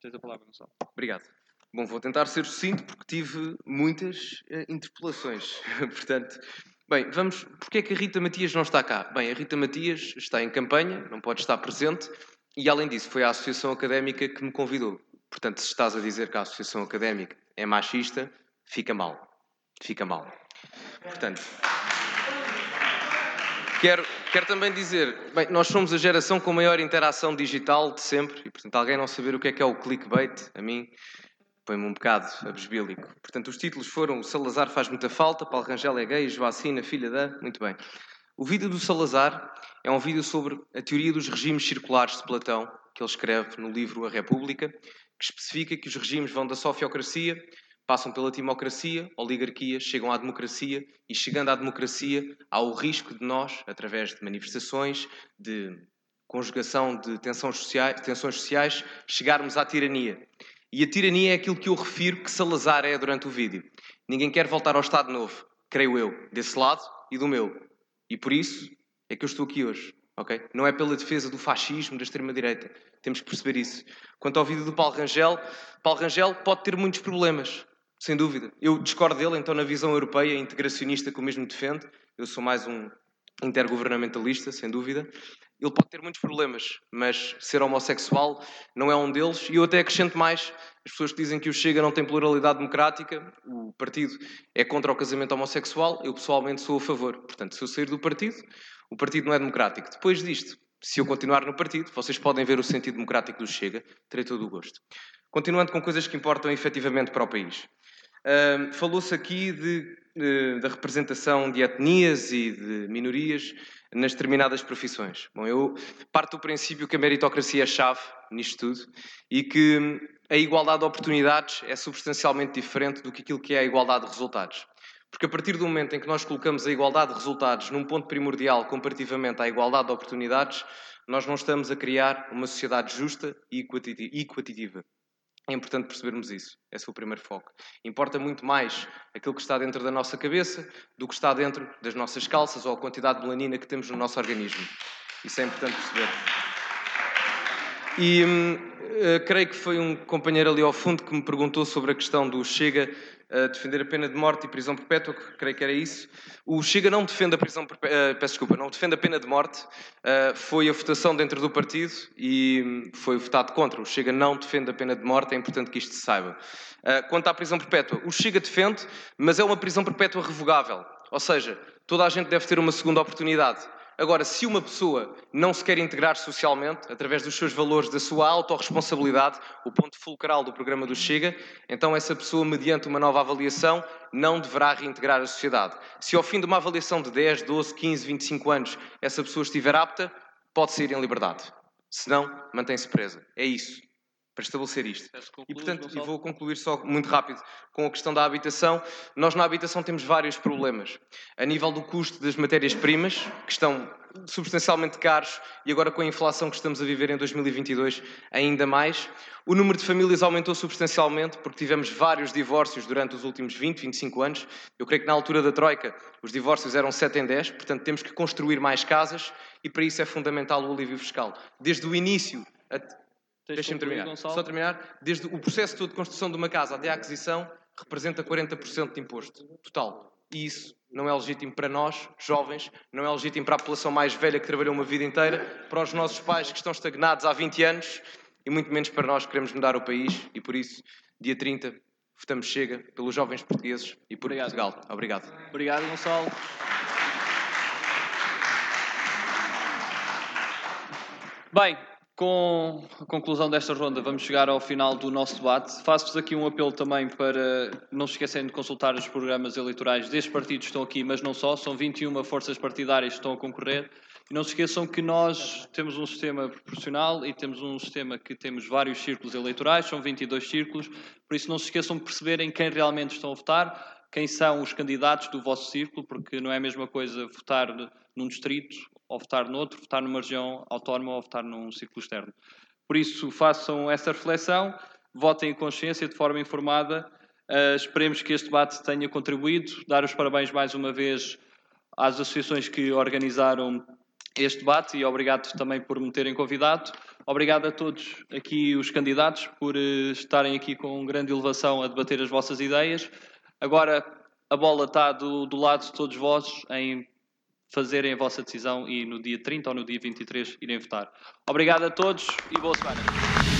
Tens a palavra, Gonçalo. Obrigado. Bom, vou tentar ser sucinto porque tive muitas uh, interpelações. Portanto, Bem, vamos. Porquê é que a Rita Matias não está cá? Bem, a Rita Matias está em campanha, não pode estar presente, e além disso, foi a Associação Académica que me convidou. Portanto, se estás a dizer que a Associação Académica é machista, fica mal. Fica mal. Portanto. Quero, quero também dizer, bem, nós somos a geração com maior interação digital de sempre, e portanto, alguém não saber o que é que é o clickbait, a mim põe-me um bocado abesbílico. Portanto, os títulos foram Salazar faz muita falta, Paulo Rangel é gay, Joacina, filha da... Muito bem. O vídeo do Salazar é um vídeo sobre a teoria dos regimes circulares de Platão, que ele escreve no livro A República, que especifica que os regimes vão da sofiocracia, passam pela timocracia, oligarquia, chegam à democracia e, chegando à democracia, há o risco de nós, através de manifestações, de conjugação de tensões sociais, tensões sociais chegarmos à tirania. E a tirania é aquilo que eu refiro que Salazar é durante o vídeo. Ninguém quer voltar ao Estado Novo, creio eu, desse lado e do meu. E por isso é que eu estou aqui hoje. Okay? Não é pela defesa do fascismo, da extrema-direita. Temos que perceber isso. Quanto ao vídeo do Paulo Rangel, Paulo Rangel pode ter muitos problemas, sem dúvida. Eu discordo dele, então, na visão europeia, integracionista que o mesmo defende. Eu sou mais um intergovernamentalista, sem dúvida. Ele pode ter muitos problemas, mas ser homossexual não é um deles. E eu até acrescento mais: as pessoas que dizem que o Chega não tem pluralidade democrática, o partido é contra o casamento homossexual, eu pessoalmente sou a favor. Portanto, se eu sair do partido, o partido não é democrático. Depois disto, se eu continuar no partido, vocês podem ver o sentido democrático do Chega, terei todo o gosto. Continuando com coisas que importam efetivamente para o país. Falou-se aqui de, de, da representação de etnias e de minorias nas determinadas profissões. Bom, eu parto do princípio que a meritocracia é chave nisto tudo e que a igualdade de oportunidades é substancialmente diferente do que aquilo que é a igualdade de resultados. Porque a partir do momento em que nós colocamos a igualdade de resultados num ponto primordial comparativamente à igualdade de oportunidades, nós não estamos a criar uma sociedade justa e equitativa. É importante percebermos isso. Esse é o primeiro foco. Importa muito mais aquilo que está dentro da nossa cabeça do que está dentro das nossas calças ou a quantidade de melanina que temos no nosso organismo. Isso é importante perceber. E uh, creio que foi um companheiro ali ao fundo que me perguntou sobre a questão do Chega uh, defender a pena de morte e prisão perpétua, que creio que era isso. O Chega não defende a prisão perpétua, uh, peço desculpa, não defende a pena de morte. Uh, foi a votação dentro do partido e foi votado contra. O Chega não defende a pena de morte, é importante que isto se saiba. quanto à prisão perpétua, o Chega defende, mas é uma prisão perpétua revogável. Ou seja, toda a gente deve ter uma segunda oportunidade. Agora, se uma pessoa não se quer integrar socialmente, através dos seus valores, da sua autorresponsabilidade, o ponto fulcral do programa do Chega, então essa pessoa, mediante uma nova avaliação, não deverá reintegrar a sociedade. Se ao fim de uma avaliação de 10, 12, 15, 25 anos essa pessoa estiver apta, pode sair em liberdade. Se não, mantém-se presa. É isso. Para estabelecer isto. Que E, portanto, e vou concluir só muito rápido com a questão da habitação. Nós na habitação temos vários problemas. A nível do custo das matérias-primas, que estão substancialmente caros, e agora com a inflação que estamos a viver em 2022, ainda mais. O número de famílias aumentou substancialmente, porque tivemos vários divórcios durante os últimos 20, 25 anos. Eu creio que na altura da Troika os divórcios eram 7 em 10, portanto temos que construir mais casas, e para isso é fundamental o alívio fiscal. Desde o início... até- Tens de Deixem-me concluir, terminar. Gonçalo. Só terminar. Desde o processo todo de construção de uma casa até a aquisição representa 40% de imposto total. E isso não é legítimo para nós, jovens, não é legítimo para a população mais velha que trabalhou uma vida inteira, para os nossos pais que estão estagnados há 20 anos e muito menos para nós que queremos mudar o país e por isso, dia 30, votamos Chega pelos jovens portugueses e por Portugal. Obrigado. Obrigado, Gonçalo. Bem, com a conclusão desta ronda, vamos chegar ao final do nosso debate. Faço-vos aqui um apelo também para não se esquecerem de consultar os programas eleitorais destes partidos que estão aqui, mas não só, são 21 forças partidárias que estão a concorrer. E não se esqueçam que nós temos um sistema proporcional e temos um sistema que temos vários círculos eleitorais, são 22 círculos, por isso não se esqueçam de perceberem quem realmente estão a votar, quem são os candidatos do vosso círculo, porque não é a mesma coisa votar num distrito ou votar noutro, votar numa região autónoma ou votar num círculo externo. Por isso, façam essa reflexão, votem em consciência, de forma informada. Uh, esperemos que este debate tenha contribuído. Dar os parabéns mais uma vez às associações que organizaram este debate e obrigado também por me terem convidado. Obrigado a todos aqui os candidatos por uh, estarem aqui com grande elevação a debater as vossas ideias. Agora a bola está do, do lado de todos vós em fazerem a vossa decisão e no dia 30 ou no dia 23 irem votar. Obrigado a todos e boa semana.